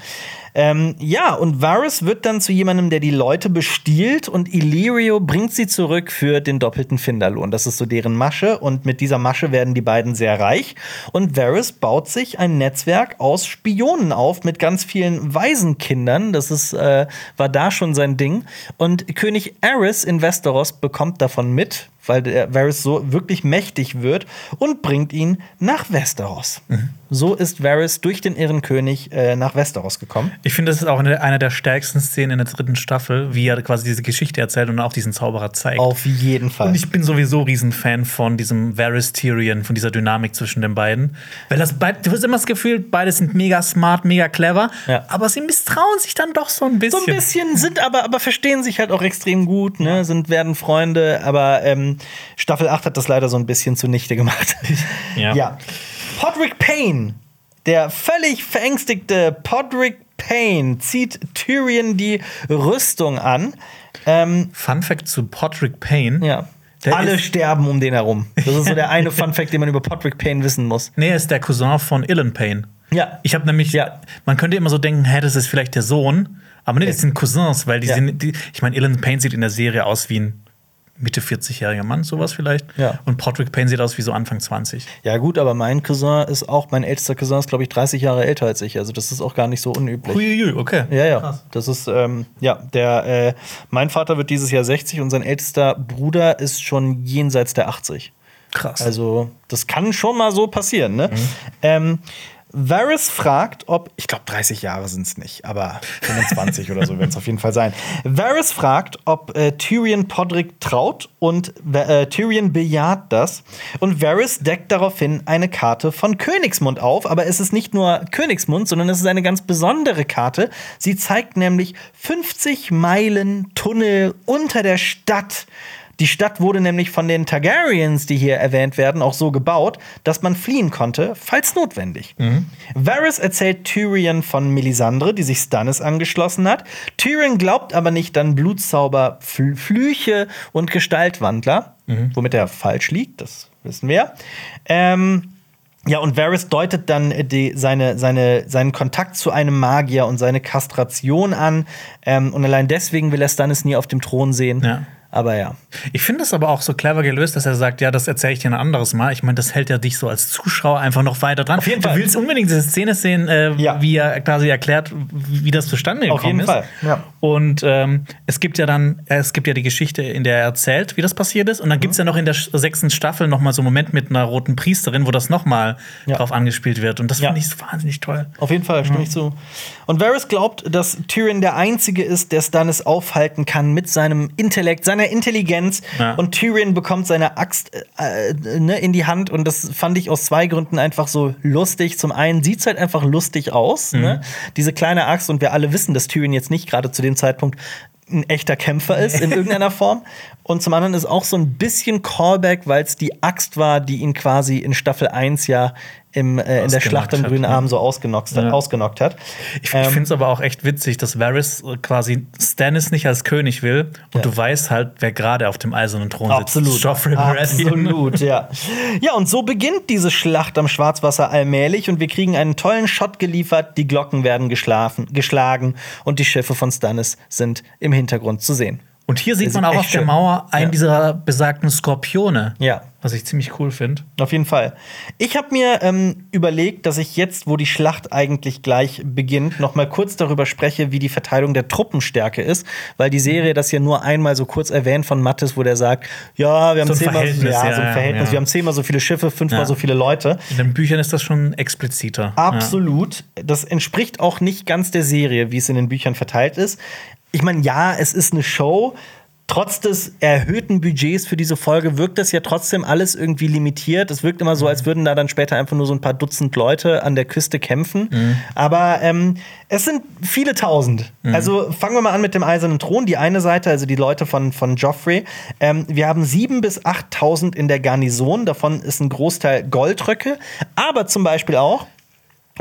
S1: Ähm, ja, und Varys wird dann zu jemandem, der die Leute bestiehlt und Illyrio bringt sie zurück für den doppelten Finderlohn. Das ist so deren Masche und mit dieser Masche werden die beiden sehr reich. Und Varys baut sich ein Netzwerk aus Spionen auf mit ganz vielen Waisenkindern. Das ist, äh, war da schon sein Ding. Und König Aerys in Westeros bekommt davon mit, weil Varys so wirklich mächtig wird und bringt ihn nach Westeros. So ist Varys durch den Irren König äh, nach Westeros gekommen.
S2: Ich finde, das ist auch eine, eine der stärksten Szenen in der dritten Staffel, wie er quasi diese Geschichte erzählt und auch diesen Zauberer zeigt.
S1: Auf jeden Fall.
S2: Und ich bin sowieso Riesenfan von diesem Varys Tyrion, von dieser Dynamik zwischen den beiden. Weil das beid, du hast immer das Gefühl, beide sind mega smart, mega clever,
S1: Ja.
S2: aber sie misstrauen sich dann doch so ein bisschen.
S1: so ein bisschen sind aber, aber verstehen sich halt auch extrem gut, ne? Sind, werden Freunde, aber ähm, Staffel 8 hat das leider so ein bisschen zunichte gemacht.
S2: Ja.
S1: ja. Podrick Payne, der völlig verängstigte Podrick Payne, zieht Tyrion die Rüstung an. Ähm,
S2: Fun Fact zu Podrick Payne.
S1: ja.
S2: Der
S1: Alle sterben um den herum. Das ist so der eine Fun Fact, den man über Podrick Payne wissen muss.
S2: Nee, er ist der Cousin von Illan Payne.
S1: Ja.
S2: Ich habe nämlich,
S1: Ja.
S2: man könnte immer so denken, hä, das ist vielleicht der Sohn, aber nee, das sind Cousins, weil die
S1: Ja.
S2: sind, die, ich meine, Illan Payne sieht in der Serie aus wie ein Mitte 40-jähriger Mann, sowas vielleicht.
S1: Ja.
S2: Und Podrick Payne sieht aus wie so Anfang 20.
S1: Ja, gut, aber mein Cousin ist auch, mein ältester Cousin ist, glaube ich, 30 Jahre älter als ich. Also, das ist auch gar nicht so unüblich.
S2: Huiuiui, okay.
S1: Ja, ja.
S2: Krass.
S1: Das ist, ähm, ja, der, äh, mein Vater wird dieses Jahr 60 und sein ältester Bruder ist schon jenseits der 80.
S2: Krass.
S1: Also, das kann schon mal so passieren, ne? Ähm, Varys fragt, ob, ich glaube 30 Jahre sind es nicht, aber 25 oder so wird es auf jeden Fall sein. Varys fragt, ob äh, Tyrion Podrick traut und äh, Tyrion bejaht das. Und Varys deckt daraufhin eine Karte von Königsmund auf, aber es ist nicht nur Königsmund, sondern es ist eine ganz besondere Karte. Sie zeigt nämlich 50 Meilen Tunnel unter der Stadt. Die Stadt wurde nämlich von den Targaryens, die hier erwähnt werden, auch so gebaut, dass man fliehen konnte, falls notwendig. Varys erzählt Tyrion von Melisandre, die sich Stannis angeschlossen hat. Tyrion glaubt aber nicht an Blutzauber, Fl Flüche und Gestaltwandler, womit er falsch liegt, das wissen wir. Ähm, ja, und Varys deutet dann die, seine, seine, seinen Kontakt zu einem Magier und seine Kastration an. Ähm, und allein deswegen will er Stannis nie auf dem Thron sehen.
S2: Ja.
S1: Aber ja.
S2: Ich finde es aber auch so clever gelöst, dass er sagt, ja, das erzähle ich dir ein anderes Mal. Ich meine, das hält ja dich so als Zuschauer einfach noch weiter dran.
S1: Auf jeden
S2: du
S1: Fall.
S2: willst unbedingt diese Szene sehen, äh,
S1: Ja.
S2: wie er quasi erklärt, wie das zustande
S1: Auf
S2: gekommen
S1: jeden
S2: ist.
S1: Fall, ja.
S2: Und ähm, es gibt ja dann, äh, es gibt ja die Geschichte, in der er erzählt, wie das passiert ist. Und dann gibt
S1: Mhm.
S2: es ja noch in der sechsten Staffel noch mal so einen Moment mit einer roten Priesterin, wo das noch mal
S1: Ja.
S2: drauf angespielt wird. Und das finde ich so wahnsinnig toll.
S1: Auf jeden Fall, stimme ich zu. Und Varys glaubt, dass Tyrion der Einzige ist, der Stannis aufhalten kann mit seinem Intellekt, seiner Intelligenz.
S2: Ja.
S1: Und Tyrion bekommt seine Axt äh, äh, ne, in die Hand. Und das fand ich aus zwei Gründen einfach so lustig. Zum einen sieht es halt einfach lustig aus, ne? diese kleine Axt. Und wir alle wissen, dass Tyrion jetzt nicht gerade zu dem Zeitpunkt ein echter Kämpfer ist in irgendeiner Form. Und zum anderen ist auch so ein bisschen Callback, weil es die Axt war, die ihn quasi in Staffel 1 ja im, äh, in der Schlacht am grünen. Arm so ausgenockt,
S2: Ja.
S1: ausgenockt hat.
S2: Ich,
S1: Ähm,
S2: ich finde es aber auch echt witzig, dass Varys quasi Stannis nicht als König will und
S1: Ja.
S2: du weißt halt, wer gerade auf dem eisernen Thron sitzt.
S1: Absolut.
S2: Joffrey Baratheon.
S1: Absolut, ja. Ja, und so beginnt diese Schlacht am Schwarzwasser allmählich und wir kriegen einen tollen Shot geliefert. Die Glocken werden geschlafen, geschlagen und die Schiffe von Stannis sind im Hintergrund zu sehen.
S2: Und hier sieht man auch auf der
S1: schön.
S2: Mauer einen
S1: Ja.
S2: dieser besagten Skorpione.
S1: Ja.
S2: Was ich ziemlich cool finde.
S1: Auf jeden Fall. Ich habe mir ähm, überlegt, dass ich jetzt, wo die Schlacht eigentlich gleich beginnt, noch mal kurz darüber spreche, wie die Verteilung der Truppenstärke ist, weil die Serie das ja nur einmal so kurz erwähnt von Mattes, wo der sagt, ja, wir haben
S2: So
S1: zehnmal, ja,
S2: ja,
S1: so ein Verhältnis, wir haben zehnmal so viele Schiffe, fünfmal so viele Leute.
S2: In den Büchern ist das schon expliziter.
S1: Absolut. Das entspricht auch nicht ganz der Serie, wie es in den Büchern verteilt ist. Ich meine, ja, es ist eine Show. Trotz des erhöhten Budgets für diese Folge wirkt das ja trotzdem alles irgendwie limitiert. Es wirkt immer so, als würden da dann später einfach nur so ein paar Dutzend Leute an der Küste kämpfen. Aber ähm, es sind viele tausend. Also fangen wir mal an mit dem Eisernen Thron. Die eine Seite, also die Leute von, von Joffrey. Ähm, wir haben sieben bis 8.000 in der Garnison. Davon ist ein Großteil Goldröcke. Aber zum Beispiel auch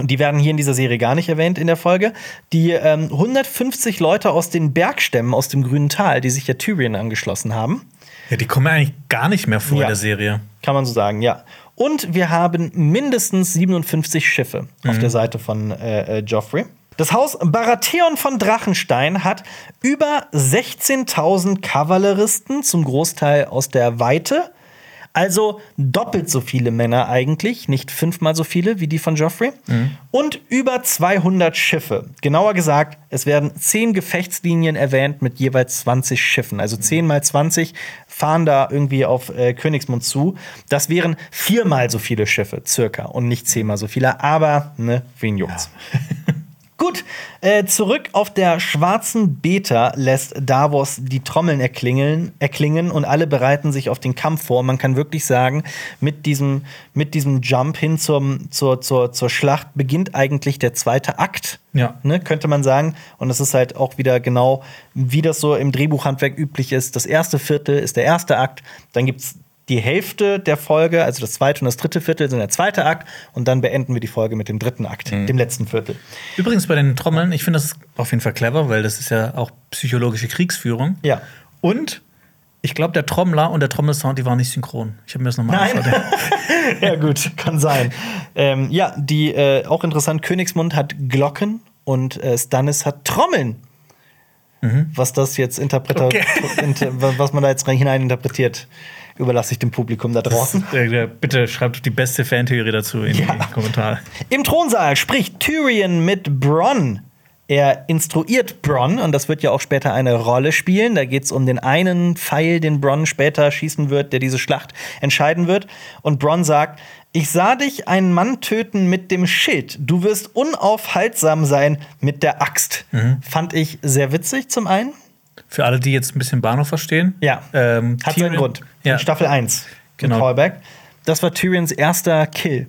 S1: die werden hier in dieser Serie gar nicht erwähnt in der Folge, die ähm, 150 Leute aus den Bergstämmen aus dem grünen Tal, die sich ja Tyrion angeschlossen haben.
S2: Ja, die kommen ja eigentlich gar nicht mehr vor
S1: Ja.
S2: in der Serie.
S1: Kann man so sagen, ja. Und wir haben mindestens 57 Schiffe auf der Seite von äh, äh, Joffrey. Das Haus Baratheon von Drachenstein hat über 16.000 Kavalleristen, zum Großteil aus der Weite, Also doppelt so viele Männer eigentlich, nicht fünfmal so viele wie die von Joffrey. Und über 200 Schiffe. Genauer gesagt, es werden 10 Gefechtslinien erwähnt mit jeweils 20 Schiffen. Also 10 mal 20 fahren da irgendwie auf äh, Königsmund zu. Das wären viermal so viele Schiffe, circa. Und nicht zehnmal so viele. Aber, ne, wen juckt's? Gut, äh, zurück auf der schwarzen Beta lässt Davos die Trommeln erklingeln, erklingen und alle bereiten sich auf den Kampf vor. Man kann wirklich sagen, mit diesem, mit diesem Jump hin zum, zur, zur, zur Schlacht beginnt eigentlich der zweite Akt.
S2: Ja.
S1: Ne, könnte man sagen. Und es ist halt auch wieder genau, wie das so im Drehbuchhandwerk üblich ist. Das erste Viertel ist der erste Akt, dann gibt's die Hälfte der Folge, also das zweite und das dritte Viertel sind der zweite Akt und dann beenden wir die Folge mit dem dritten Akt,
S2: Mhm.
S1: dem letzten Viertel.
S2: Übrigens bei den Trommeln, ich finde das auf jeden Fall clever, weil das ist ja auch psychologische Kriegsführung.
S1: Ja.
S2: Und ich glaube, der Trommler und der Trommelsound, die waren nicht synchron. Ich habe mir das nochmal
S1: Nein.
S2: angeschaut.
S1: ja, gut, kann sein. Ähm, ja, die äh, auch interessant, Königsmund hat Glocken und äh, Stannis hat Trommeln. Was das jetzt interpretiert,
S2: Okay.
S1: inter was man da jetzt rein hinein interpretiert, überlasse ich dem Publikum da draußen.
S2: Äh, Bitte schreibt die beste Fantheorie dazu in
S1: Ja.
S2: die Kommentare.
S1: Im Thronsaal spricht Tyrion mit Bronn. Er instruiert Bronn und das wird ja auch später eine Rolle spielen. Da geht es um den einen Pfeil, den Bronn später schießen wird, der diese Schlacht entscheiden wird. Und Bronn sagt: Ich sah dich einen Mann töten mit dem Schild. Du wirst unaufhaltsam sein mit der Axt. Fand ich sehr witzig zum einen.
S2: Für alle, die jetzt ein bisschen Bahnhof verstehen.
S1: Ja.
S2: Ähm,
S1: Hat seinen
S2: Tyrion-
S1: Grund.
S2: Ja.
S1: In Staffel 1. im
S2: Genau.
S1: Callback. Das war Tyrions erster Kill.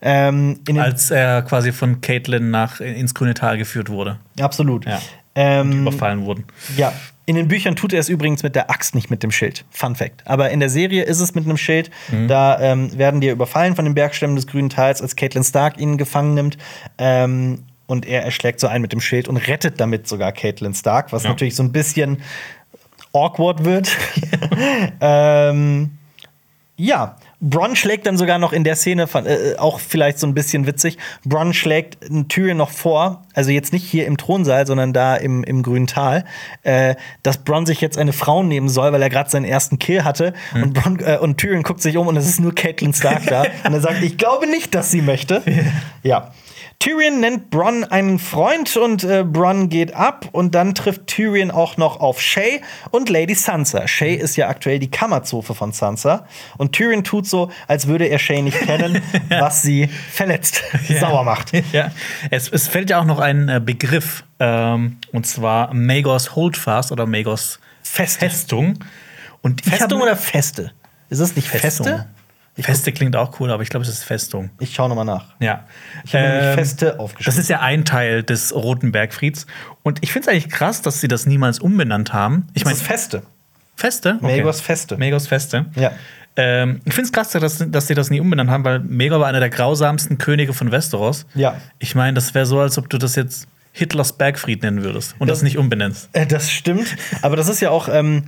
S1: Ähm,
S2: Als er quasi von Caitlin nach ins grüne Tal geführt wurde.
S1: Absolut.
S2: Ja.
S1: Ähm,
S2: Überfallen wurden.
S1: ja. In den Büchern tut er es übrigens mit der Axt, nicht mit dem Schild. Fun Fact. Aber in der Serie ist es mit einem Schild. Da ähm, werden die überfallen von den Bergstämmen des Grünen Tals, als Caitlin Stark ihn gefangen nimmt. Ähm, und er erschlägt so einen mit dem Schild und rettet damit sogar Caitlin Stark, was
S2: Ja.
S1: natürlich so ein bisschen awkward wird. ähm, ja, Bronn schlägt dann sogar noch in der Szene, von, äh, auch vielleicht so ein bisschen witzig, Bronn schlägt Tyrion noch vor, also jetzt nicht hier im Thronsaal, sondern da im, im grünen Tal, äh, dass Bronn sich jetzt eine Frau nehmen soll, weil er gerade seinen ersten Kill hatte. Und, Bronn, äh, und Tyrion guckt sich um und es ist nur Catelyn Stark da. und er sagt, ich glaube nicht, dass sie möchte. ja. Tyrion nennt Bronn einen Freund und äh, Bronn geht ab und dann trifft Tyrion auch noch auf Shay und Lady Sansa. Shay ist ja aktuell die Kammerzofe von Sansa und Tyrion tut so, als würde er Shay nicht kennen, was sie verletzt, sauer macht.
S2: Ja. Es, es fällt ja auch noch ein äh, Begriff, ähm, und zwar Magos Holdfast oder Magos
S1: Feste.
S2: Festung. Und
S1: Festung
S2: hab-
S1: oder Feste? Ist das nicht
S2: Festung.
S1: Feste?
S2: Klingt auch cool, aber ich glaube, es ist Festung.
S1: Ich schaue nochmal nach.
S2: Ja.
S1: Ich habe nämlich
S2: Ähm,
S1: Feste aufgeschrieben.
S2: Das ist ja ein Teil des Roten Bergfrieds. Und ich finde es eigentlich krass, dass sie das niemals umbenannt haben. Ich
S1: das
S2: meine,
S1: ist Feste.
S2: Feste?
S1: Magos Feste.
S2: Magos Feste.
S1: Ja.
S2: Ähm, ich finde es krass, dass, dass sie das nie umbenannt haben, weil Megor war einer der grausamsten Könige von Westeros.
S1: Ja.
S2: Ich meine, das wäre so, als ob du das jetzt Hitlers Bergfried nennen würdest und das,
S1: Das-
S2: nicht umbenennst.
S1: Äh, Das stimmt, aber das ist ja auch, ähm,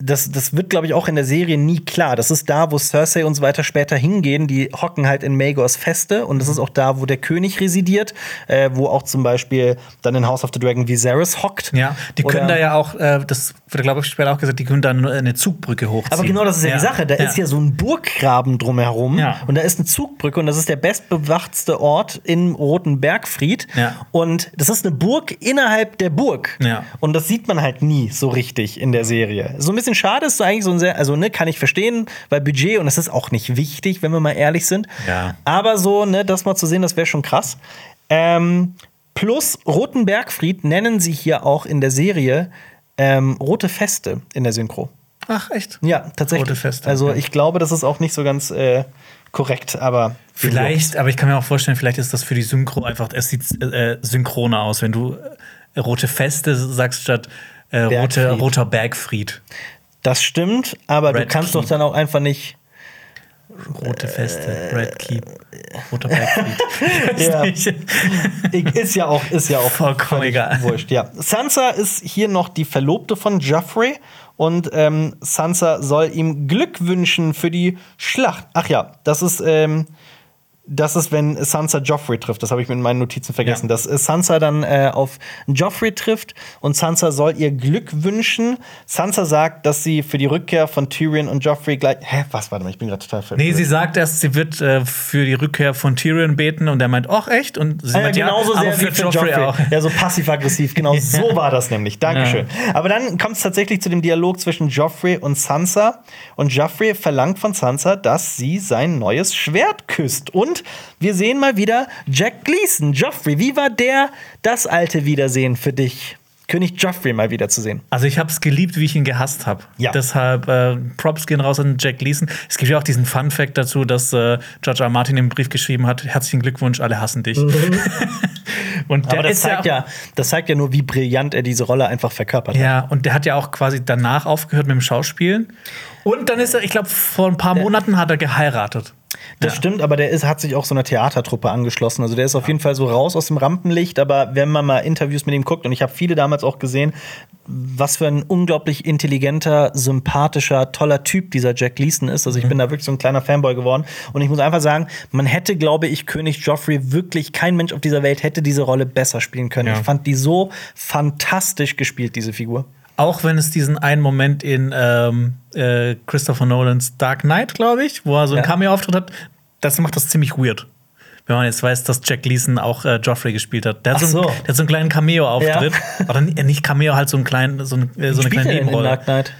S1: das, das wird, glaube ich, auch in der Serie nie klar. Das ist da, wo Cersei und so weiter später hingehen. Die hocken halt in Magors Feste und das ist auch da, wo der König residiert, äh, wo auch zum Beispiel dann in House of the Dragon Viserys hockt.
S2: Ja, die können
S1: Oder-
S2: da ja auch, äh, das wurde, glaube ich, später auch gesagt, die können da eine Zugbrücke hochziehen.
S1: Aber genau das ist ja, die Sache. Da ist ja so ein Burggraben drumherum
S2: Ja.
S1: und da ist eine Zugbrücke und das ist der bestbewachtste Ort im Roten Bergfried.
S2: Ja.
S1: Und das ist eine Burg innerhalb der Burg.
S2: Ja.
S1: Und das sieht man halt nie so richtig in der Serie. So ein bisschen schade ist so eigentlich so ein sehr, also ne, kann ich verstehen, weil Budget und das ist auch nicht wichtig, wenn wir mal ehrlich sind.
S2: Ja.
S1: Aber so, ne, das mal zu sehen, das wäre schon krass. Ähm, plus Roten Bergfried nennen sie hier auch in der Serie ähm, Rote Feste in der Synchro.
S2: Ach, echt?
S1: Ja, tatsächlich.
S2: Rote Feste,
S1: Also ich glaube, das ist auch nicht so ganz äh, korrekt, aber
S2: Vielleicht, aber ich kann mir auch vorstellen, vielleicht ist das für die Synchro einfach, es sieht äh, synchroner aus, wenn du äh, rote Feste sagst statt äh, rote, roter Bergfried.
S1: Das stimmt, aber du
S2: Red
S1: kannst
S2: Keep.
S1: doch dann auch einfach nicht.
S2: Rote Feste, Red Keep, roter.
S1: Äh, Ja. Ist ja auch, ist ja auch
S2: Vollkommen egal.
S1: Wurscht, ja. Sansa ist hier noch die Verlobte von Joffrey und ähm, Sansa soll ihm Glück wünschen für die Schlacht. Ach ja, das ist ähm, das ist, wenn Sansa Joffrey trifft. Das habe ich mit meinen Notizen vergessen.
S2: Ja.
S1: Dass äh, Sansa dann äh, auf Joffrey trifft und Sansa soll ihr Glück wünschen. Sansa sagt, dass sie für die Rückkehr von Tyrion und Joffrey gleich. Hä, was? Warte mal, ich bin gerade total verwirrt.
S2: Nee, sie sagt erst, sie wird äh, für die Rückkehr von Tyrion beten und er meint, ach echt? Und sie
S1: Ah, ja,
S2: meint,
S1: genauso
S2: ja,
S1: sehr
S2: für
S1: für
S2: Joffrey
S1: Joffrey.
S2: auch.
S1: Ja, so passiv-aggressiv. Genau so war das nämlich. Dankeschön. Aber dann kommt es tatsächlich zu dem Dialog zwischen Joffrey und Sansa. Und Joffrey verlangt von Sansa, dass sie sein neues Schwert küsst. Und wir sehen mal wieder Jack Gleason. Joffrey, wie war der, das alte Wiedersehen für dich? König Joffrey mal wieder zu sehen.
S2: Also ich habe es geliebt, wie ich ihn gehasst habe.
S1: Ja.
S2: Deshalb äh, Props gehen raus an Jack Gleason. Es gibt ja auch diesen Fun Fact dazu, dass äh, George R. R. Martin im Brief geschrieben hat: Herzlichen Glückwunsch, alle hassen dich. und der
S1: Aber das zeigt,
S2: ja,
S1: ja, das zeigt ja nur, wie brillant er diese Rolle einfach verkörpert hat.
S2: ja, und der hat ja auch quasi danach aufgehört mit dem Schauspielen. Und dann ist er, ich glaube, vor ein paar Monaten hat er geheiratet.
S1: Das stimmt, aber der ist, hat sich auch so einer Theatertruppe angeschlossen. Also der ist auf jeden Fall so raus aus dem Rampenlicht. Aber wenn man mal Interviews mit ihm guckt, und ich habe viele damals auch gesehen, was für ein unglaublich intelligenter, sympathischer, toller Typ dieser Jack Gleason ist. Also ich bin da wirklich so ein kleiner Fanboy geworden. Und ich muss einfach sagen, man hätte, glaube ich, König Joffrey wirklich, kein Mensch auf dieser Welt hätte diese Rolle besser spielen können.
S2: Ja.
S1: Ich fand die so fantastisch gespielt, diese Figur.
S2: Auch wenn es diesen einen Moment in ähm, äh, Christopher Nolans Dark Knight, glaube ich, wo er so einen
S1: Ja.
S2: Cameo-Auftritt hat, das macht das ziemlich weird. Wenn man jetzt weiß, dass Jack Gleason auch äh, Joffrey gespielt hat. Der hat,
S1: Ach
S2: so, einen,
S1: so.
S2: der hat so einen kleinen Cameo-Auftritt. Oder ni- nicht Cameo, halt so, einen kleinen, so, ein, äh, so eine kleine Nebenrolle.
S1: Dark Knight?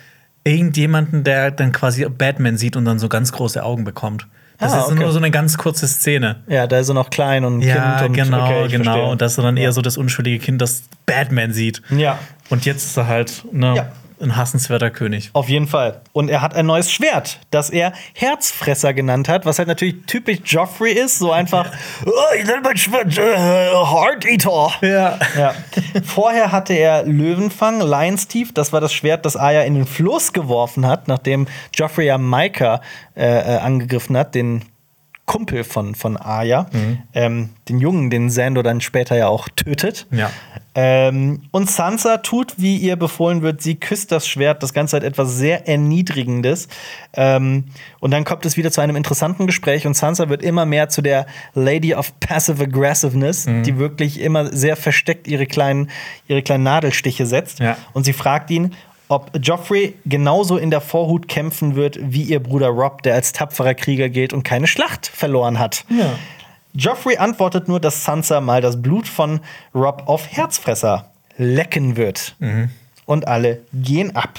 S2: Irgendjemanden, der dann quasi Batman sieht und dann so ganz große Augen bekommt. Das
S1: Ah,
S2: ist
S1: okay.
S2: nur so eine ganz kurze Szene.
S1: Ja, da ist er noch klein und
S2: Ja,
S1: Kind und
S2: genau,
S1: okay,
S2: genau.
S1: verstehe.
S2: Und das ist dann eher
S1: Ja.
S2: so das unschuldige Kind, das Batman sieht.
S1: Ja.
S2: Und jetzt ist er halt ne,
S1: Ja.
S2: ein hassenswerter König.
S1: Auf jeden Fall. Und er hat ein neues Schwert, das er Herzfresser genannt hat, was halt natürlich typisch Joffrey ist. So einfach, oh, ich nenne mein Schwert äh, Heart Eater.
S2: Ja.
S1: Ja. Vorher hatte er Löwenfang, Lion's Teeth. Das war das Schwert, das Arya in den Fluss geworfen hat, nachdem Joffrey ja Micah äh, äh, angegriffen hat, den Kumpel von, von Arya. Ähm, den Jungen, den Sando dann später ja auch tötet.
S2: Ja.
S1: Ähm, und Sansa tut, wie ihr befohlen wird, sie küsst das Schwert. Das Ganze hat etwas sehr Erniedrigendes. Ähm, und dann kommt es wieder zu einem interessanten Gespräch und Sansa wird immer mehr zu der Lady of Passive Aggressiveness, die wirklich immer sehr versteckt ihre kleinen, ihre kleinen Nadelstiche setzt.
S2: Ja.
S1: Und sie fragt ihn, ob Joffrey genauso in der Vorhut kämpfen wird wie ihr Bruder Rob, der als tapferer Krieger gilt und keine Schlacht verloren hat.
S2: Ja.
S1: Joffrey antwortet nur, dass Sansa mal das Blut von Rob auf Herzfresser lecken wird. Und alle gehen ab.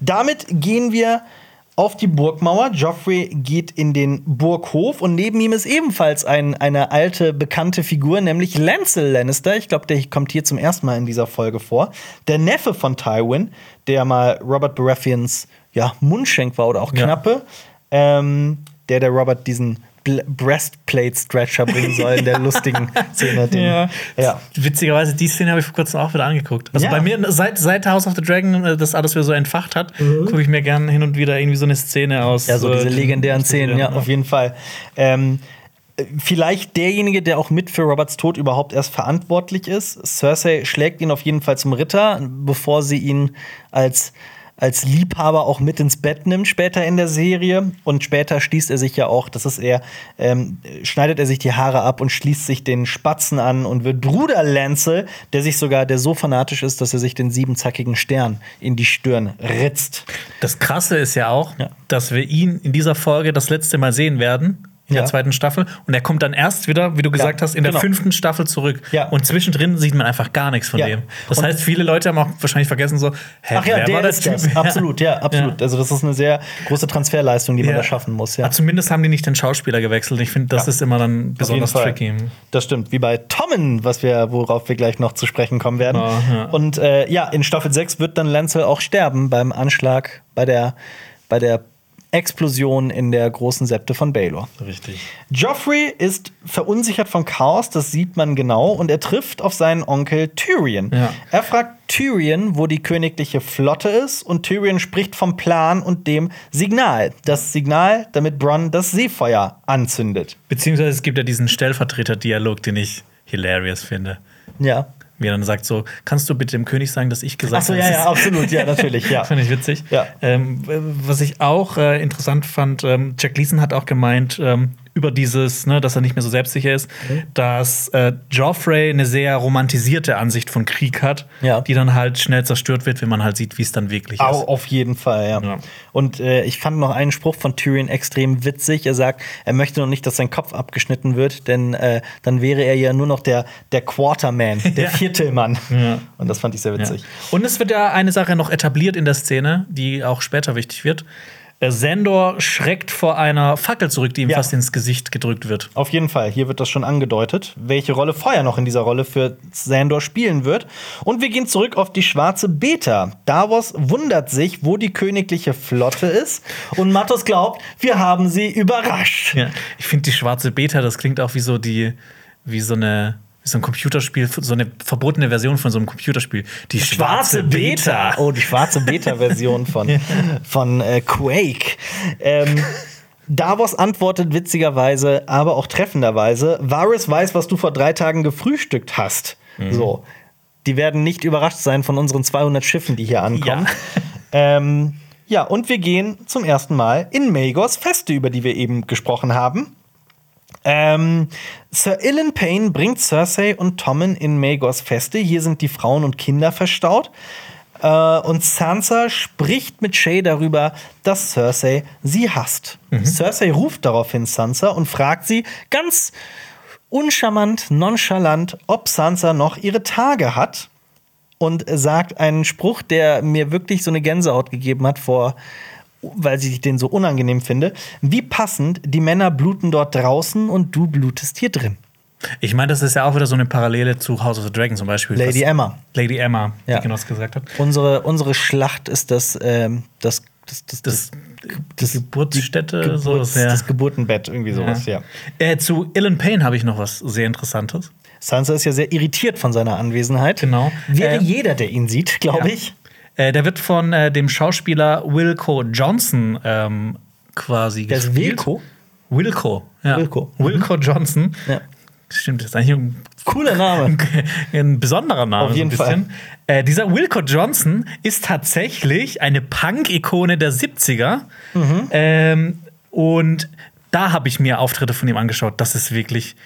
S1: Damit gehen wir auf die Burgmauer. Joffrey geht in den Burghof und neben ihm ist ebenfalls ein, eine alte, bekannte Figur, nämlich Lancel Lannister. Ich glaube, der kommt hier zum ersten Mal in dieser Folge vor. Der Neffe von Tywin, der mal Robert Baratheons ja, Mundschenk war oder auch
S2: Ja.
S1: Knappe. Ähm, der der Robert diesen Bl- Breastplate-Stretcher bringen soll in der lustigen Szene. Den,
S2: Ja.
S1: ja.
S2: Witzigerweise, die Szene habe ich vor kurzem auch wieder angeguckt. Also
S1: Ja.
S2: bei mir, seit, seit House of the Dragon äh, das alles wieder so entfacht hat,
S1: Mhm.
S2: gucke ich mir gerne hin und wieder irgendwie so eine Szene aus.
S1: Ja, so
S2: äh,
S1: diese legendären Szenen, ja,
S2: Ja.
S1: auf jeden Fall. Ähm, äh, vielleicht derjenige, der auch mit für Roberts Tod überhaupt erst verantwortlich ist. Cersei schlägt ihn auf jeden Fall zum Ritter, bevor sie ihn als als Liebhaber auch mit ins Bett nimmt später in der Serie und später schließt er sich ja auch, das ist er, ähm, schneidet er sich die Haare ab und schließt sich den Spatzen an und wird Bruder Lancel, der sich sogar, der so fanatisch ist, dass er sich den siebenzackigen Stern in die Stirn ritzt.
S2: Das Krasse ist ja auch,
S1: Ja.
S2: dass wir ihn in dieser Folge das letzte Mal sehen werden. In
S1: Ja.
S2: der zweiten Staffel. Und er kommt dann erst wieder, wie du gesagt
S1: Ja,
S2: hast, in der
S1: genau.
S2: fünften Staffel zurück.
S1: Ja.
S2: Und zwischendrin sieht man einfach gar nichts von dem. Das
S1: Und-
S2: heißt, viele Leute haben auch wahrscheinlich vergessen, so, hä,
S1: Ach ja,
S2: wer
S1: der
S2: war der
S1: ist
S2: Typ?
S1: das. Absolut, ja, absolut. Also das ist eine sehr große Transferleistung, die man da schaffen muss. Ja.
S2: Aber zumindest haben die nicht den Schauspieler gewechselt. Ich finde, das ist immer dann besonders tricky.
S1: Das stimmt, wie bei Tommen, was wir, worauf wir gleich noch zu sprechen kommen werden.
S2: Ja.
S1: Und äh, ja, in Staffel 6 wird dann Lancel auch sterben beim Anschlag bei der, bei der Explosion in der großen Septe von Baelor.
S2: Richtig.
S1: Joffrey ist verunsichert vom Chaos, das sieht man genau, und er trifft auf seinen Onkel Tyrion.
S2: Ja.
S1: Er fragt Tyrion, wo die königliche Flotte ist, und Tyrion spricht vom Plan und dem Signal. Das Signal, damit Bronn das Seefeuer anzündet.
S2: Beziehungsweise es gibt ja diesen Stellvertreter-Dialog, den ich hilarious finde.
S1: Ja.
S2: Wie er dann sagt so, kannst du bitte dem König sagen, dass ich gesagt
S1: Achso,
S2: habe,
S1: ja,
S2: es
S1: ja,
S2: ist-
S1: absolut, ja, natürlich, ja.
S2: Fand ich witzig.
S1: Ja.
S2: Ähm, was ich auch äh, interessant fand, ähm, Jack Leeson hat auch gemeint, ähm, über dieses, ne, dass er nicht mehr so selbstsicher ist,
S1: Mhm.
S2: dass äh, Joffrey eine sehr romantisierte Ansicht von Krieg hat,
S1: Ja.
S2: die dann halt schnell zerstört wird, wenn man halt sieht, wie es dann wirklich ist.
S1: auf jeden Fall, ja.
S2: Ja.
S1: Und äh, ich fand noch einen Spruch von Tyrion extrem witzig. Er sagt, er möchte noch nicht, dass sein Kopf abgeschnitten wird, denn äh, dann wäre er ja nur noch der, der Quarterman, der
S2: Ja.
S1: Viertelmann.
S2: Ja.
S1: Und das fand ich sehr witzig.
S2: Und es wird ja eine Sache noch etabliert in der Szene, die auch später wichtig wird. Äh, Sandor schreckt vor einer Fackel zurück, die ihm
S1: Ja.
S2: fast ins Gesicht gedrückt wird.
S1: Auf jeden Fall, hier wird das schon angedeutet, welche Rolle Feuer noch in dieser Rolle für Sandor spielen wird. Und wir gehen zurück auf die schwarze Beta. Davos wundert sich, wo die königliche Flotte ist. Und Mattos glaubt, wir haben sie überrascht.
S2: Ja. Ich finde die schwarze Beta, das klingt auch wie so die, wie so eine, so ein Computerspiel, so eine verbotene Version von so einem Computerspiel. Die
S1: Oh, die schwarze Beta-Version von, von äh, Quake. Ähm, Davos antwortet witzigerweise, aber auch treffenderweise: Varys weiß, was du vor drei Tagen gefrühstückt hast. So. Die werden nicht überrascht sein von unseren 200 Schiffen, die hier ankommen. Ja. Ähm, ja, und wir gehen zum ersten Mal in Magors Feste, über die wir eben gesprochen haben. Ähm, Sir Ilan Payne bringt Cersei und Tommen in Magors Feste. Hier sind die Frauen und Kinder verstaut. Äh, und Sansa spricht mit Shay darüber, dass Cersei sie hasst. Cersei ruft daraufhin Sansa und fragt sie ganz uncharmant, nonchalant, ob Sansa noch ihre Tage hat. Und sagt einen Spruch, der mir wirklich so eine Gänsehaut gegeben hat vor weil ich den so unangenehm finde. Wie passend, die Männer bluten dort draußen und du blutest hier drin.
S2: Ich meine, das ist ja auch wieder so eine Parallele zu House of the Dragon zum Beispiel.
S1: Lady Emma.
S2: Lady Emma,
S1: Ja.
S2: die Genoss gesagt hat.
S1: Unsere, unsere Schlacht ist das, ähm, das, das, das,
S2: Das,
S1: das,
S2: Geburtsstätte,
S1: Geburts,
S2: sowas, ja.
S1: das Geburtenbett, irgendwie sowas, ja.
S2: Äh, zu Ilan Payne habe ich noch was sehr Interessantes.
S1: Sansa ist ja sehr irritiert von seiner Anwesenheit.
S2: Genau.
S1: Wäre
S2: Äh,
S1: jeder, der ihn sieht, glaube
S2: Ja.
S1: ich.
S2: Äh, der wird von äh, dem Schauspieler Wilco Johnson ähm, quasi
S1: Der ist
S2: gespielt.
S1: Wilco?
S2: Wilco, ja.
S1: Wilco. Mhm.
S2: Wilco Johnson.
S1: Ja.
S2: Stimmt, das ist eigentlich ein,
S1: Cooler Name.
S2: ein besonderer Name.
S1: Auf jeden
S2: so ein bisschen. Äh, dieser Wilco Johnson ist tatsächlich eine Punk-Ikone der 70er.
S1: Mhm.
S2: Ähm, und da habe ich mir Auftritte von ihm angeschaut. Das ist wirklich.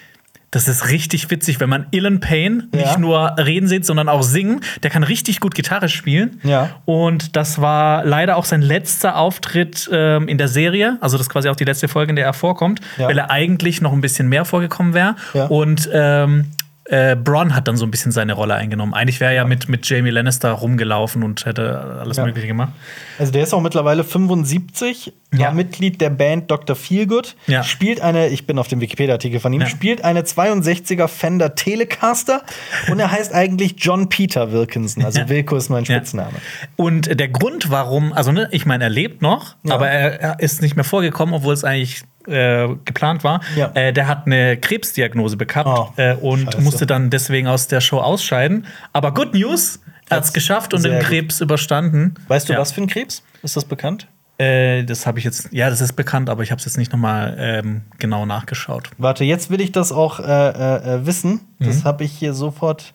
S2: Das ist richtig witzig, wenn man Ilan Payne
S1: Ja.
S2: nicht nur reden sieht, sondern auch singen. Der kann richtig gut Gitarre spielen.
S1: Ja.
S2: Und das war leider auch sein letzter Auftritt ähm, in der Serie. Also, das ist quasi auch die letzte Folge, in der er vorkommt,
S1: Ja.
S2: weil er eigentlich noch ein bisschen mehr vorgekommen wäre.
S1: Ja.
S2: Und ähm, äh, Bronn hat dann so ein bisschen seine Rolle eingenommen. Eigentlich wäre er ja mit, mit Jamie Lannister rumgelaufen und hätte alles. Mögliche gemacht.
S1: Also der ist auch mittlerweile 75, war
S2: Ja.
S1: Mitglied der Band Dr. Feelgood,
S2: Ja.
S1: spielt eine, ich bin auf dem Wikipedia-Artikel von ihm,
S2: Ja.
S1: spielt eine 62er Fender Telecaster und er heißt eigentlich John Peter Wilkinson. Also
S2: Ja.
S1: Wilco ist mein. Spitzname.
S2: Und der Grund, warum, also ne, ich meine, er lebt noch, aber er, er ist nicht mehr vorgekommen, obwohl es eigentlich äh, geplant war.
S1: Ja.
S2: Äh, der hat eine Krebsdiagnose bekommen
S1: Oh,
S2: äh, und
S1: scheiße.
S2: musste dann deswegen aus der Show ausscheiden. Aber Good News, er hat es geschafft und den
S1: gut.
S2: Krebs überstanden.
S1: Weißt du,
S2: ja.
S1: was für ein Krebs? Ist das bekannt?
S2: Äh, das habe ich jetzt, ja, das ist bekannt, aber ich habe es jetzt nicht noch mal ähm, genau nachgeschaut.
S1: Warte, jetzt will ich das auch äh, äh, äh, wissen.
S2: Mhm.
S1: Das habe ich hier sofort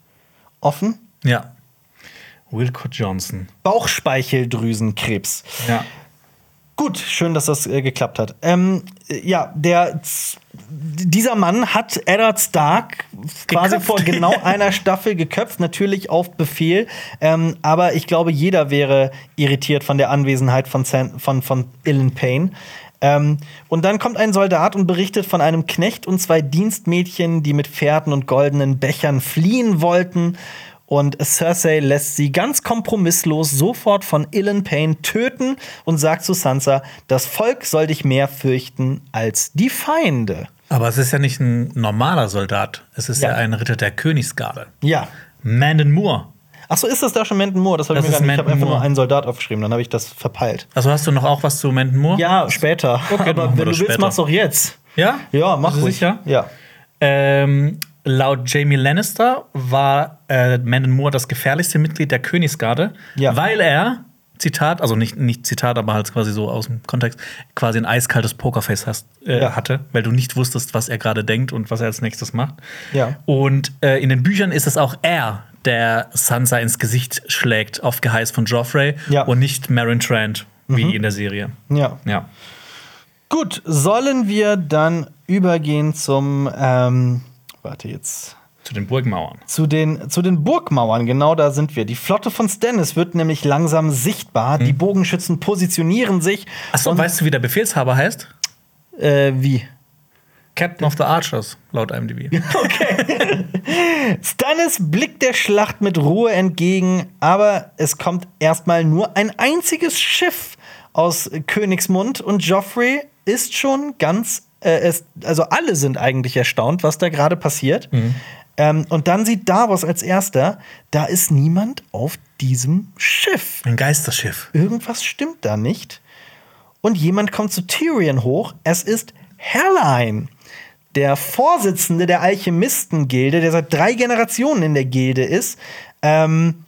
S1: offen.
S2: Ja. Wilco Johnson.
S1: Bauchspeicheldrüsenkrebs.
S2: Ja.
S1: Gut, schön, dass das äh, geklappt hat. Ähm, äh, ja, der dieser Mann hat Eddard Stark quasi
S2: Geköpft.
S1: vor genau einer Staffel geköpft, natürlich auf Befehl. Ähm, aber ich glaube, jeder wäre irritiert von der Anwesenheit von, San von, von Ilan Payne. Ähm, und dann kommt ein Soldat und berichtet von einem Knecht und zwei Dienstmädchen, die mit Pferden und goldenen Bechern fliehen wollten. Und Cersei lässt sie ganz kompromisslos sofort von Ilan Payne töten und sagt zu Sansa, das Volk soll dich mehr fürchten als die Feinde.
S2: Aber es ist ja nicht ein normaler Soldat. Es ist ja,
S1: Ja.
S2: ein Ritter der Königsgarde.
S1: Ja.
S2: Mandon Moore.
S1: Achso, ist das da schon Menden Moore? Das habe ich mir gar nicht. Ich habe einfach nur einen Soldat aufgeschrieben, dann habe ich das verpeilt.
S2: Also hast du noch auch was zu Mandon Moore?
S1: Ja, später.
S2: Okay,
S1: Aber wenn du willst,
S2: später.
S1: mach's doch jetzt.
S2: Ja?
S1: Ja, mach
S2: Bist du
S1: ruhig.
S2: sicher?
S1: Ja.
S2: Ähm, laut Jamie Lannister war äh, Mandon Moore das gefährlichste Mitglied der Königsgarde,
S1: Ja.
S2: weil er, Zitat, also nicht, nicht Zitat, aber halt quasi so aus dem Kontext, quasi ein eiskaltes Pokerface hast, äh,
S1: Ja.
S2: hatte, weil du nicht wusstest, was er gerade denkt und was er als nächstes macht.
S1: Ja.
S2: Und äh, in den Büchern ist es auch er, der Sansa ins Gesicht schlägt auf Geheiß von Joffrey
S1: Ja. Mhm.
S2: und nicht Marin Trant, wie in der Serie.
S1: Ja.
S2: Ja.
S1: Gut, sollen wir dann übergehen zum, ähm, warte jetzt,
S2: Zu den Burgmauern.
S1: zu den, zu den Burgmauern, genau da sind wir. Die Flotte von Stannis wird nämlich langsam sichtbar. Die Bogenschützen positionieren sich.
S2: Achso, weißt du, wie der Befehlshaber heißt?
S1: Äh, wie?
S2: Captain of the Archers, laut IMDb.
S1: Stannis blickt der Schlacht mit Ruhe entgegen, aber es kommt erstmal nur ein einziges Schiff aus Königsmund und Joffrey ist schon ganz, äh, es, also alle sind eigentlich erstaunt, was da gerade passiert. Ähm, und dann sieht Davos als erster, da ist niemand auf diesem Schiff.
S2: Ein Geisterschiff.
S1: Irgendwas stimmt da nicht. Und jemand kommt zu Tyrion hoch. Es ist Herrlein, der Vorsitzende der Alchemistengilde, der seit drei Generationen in der Gilde ist. Ähm,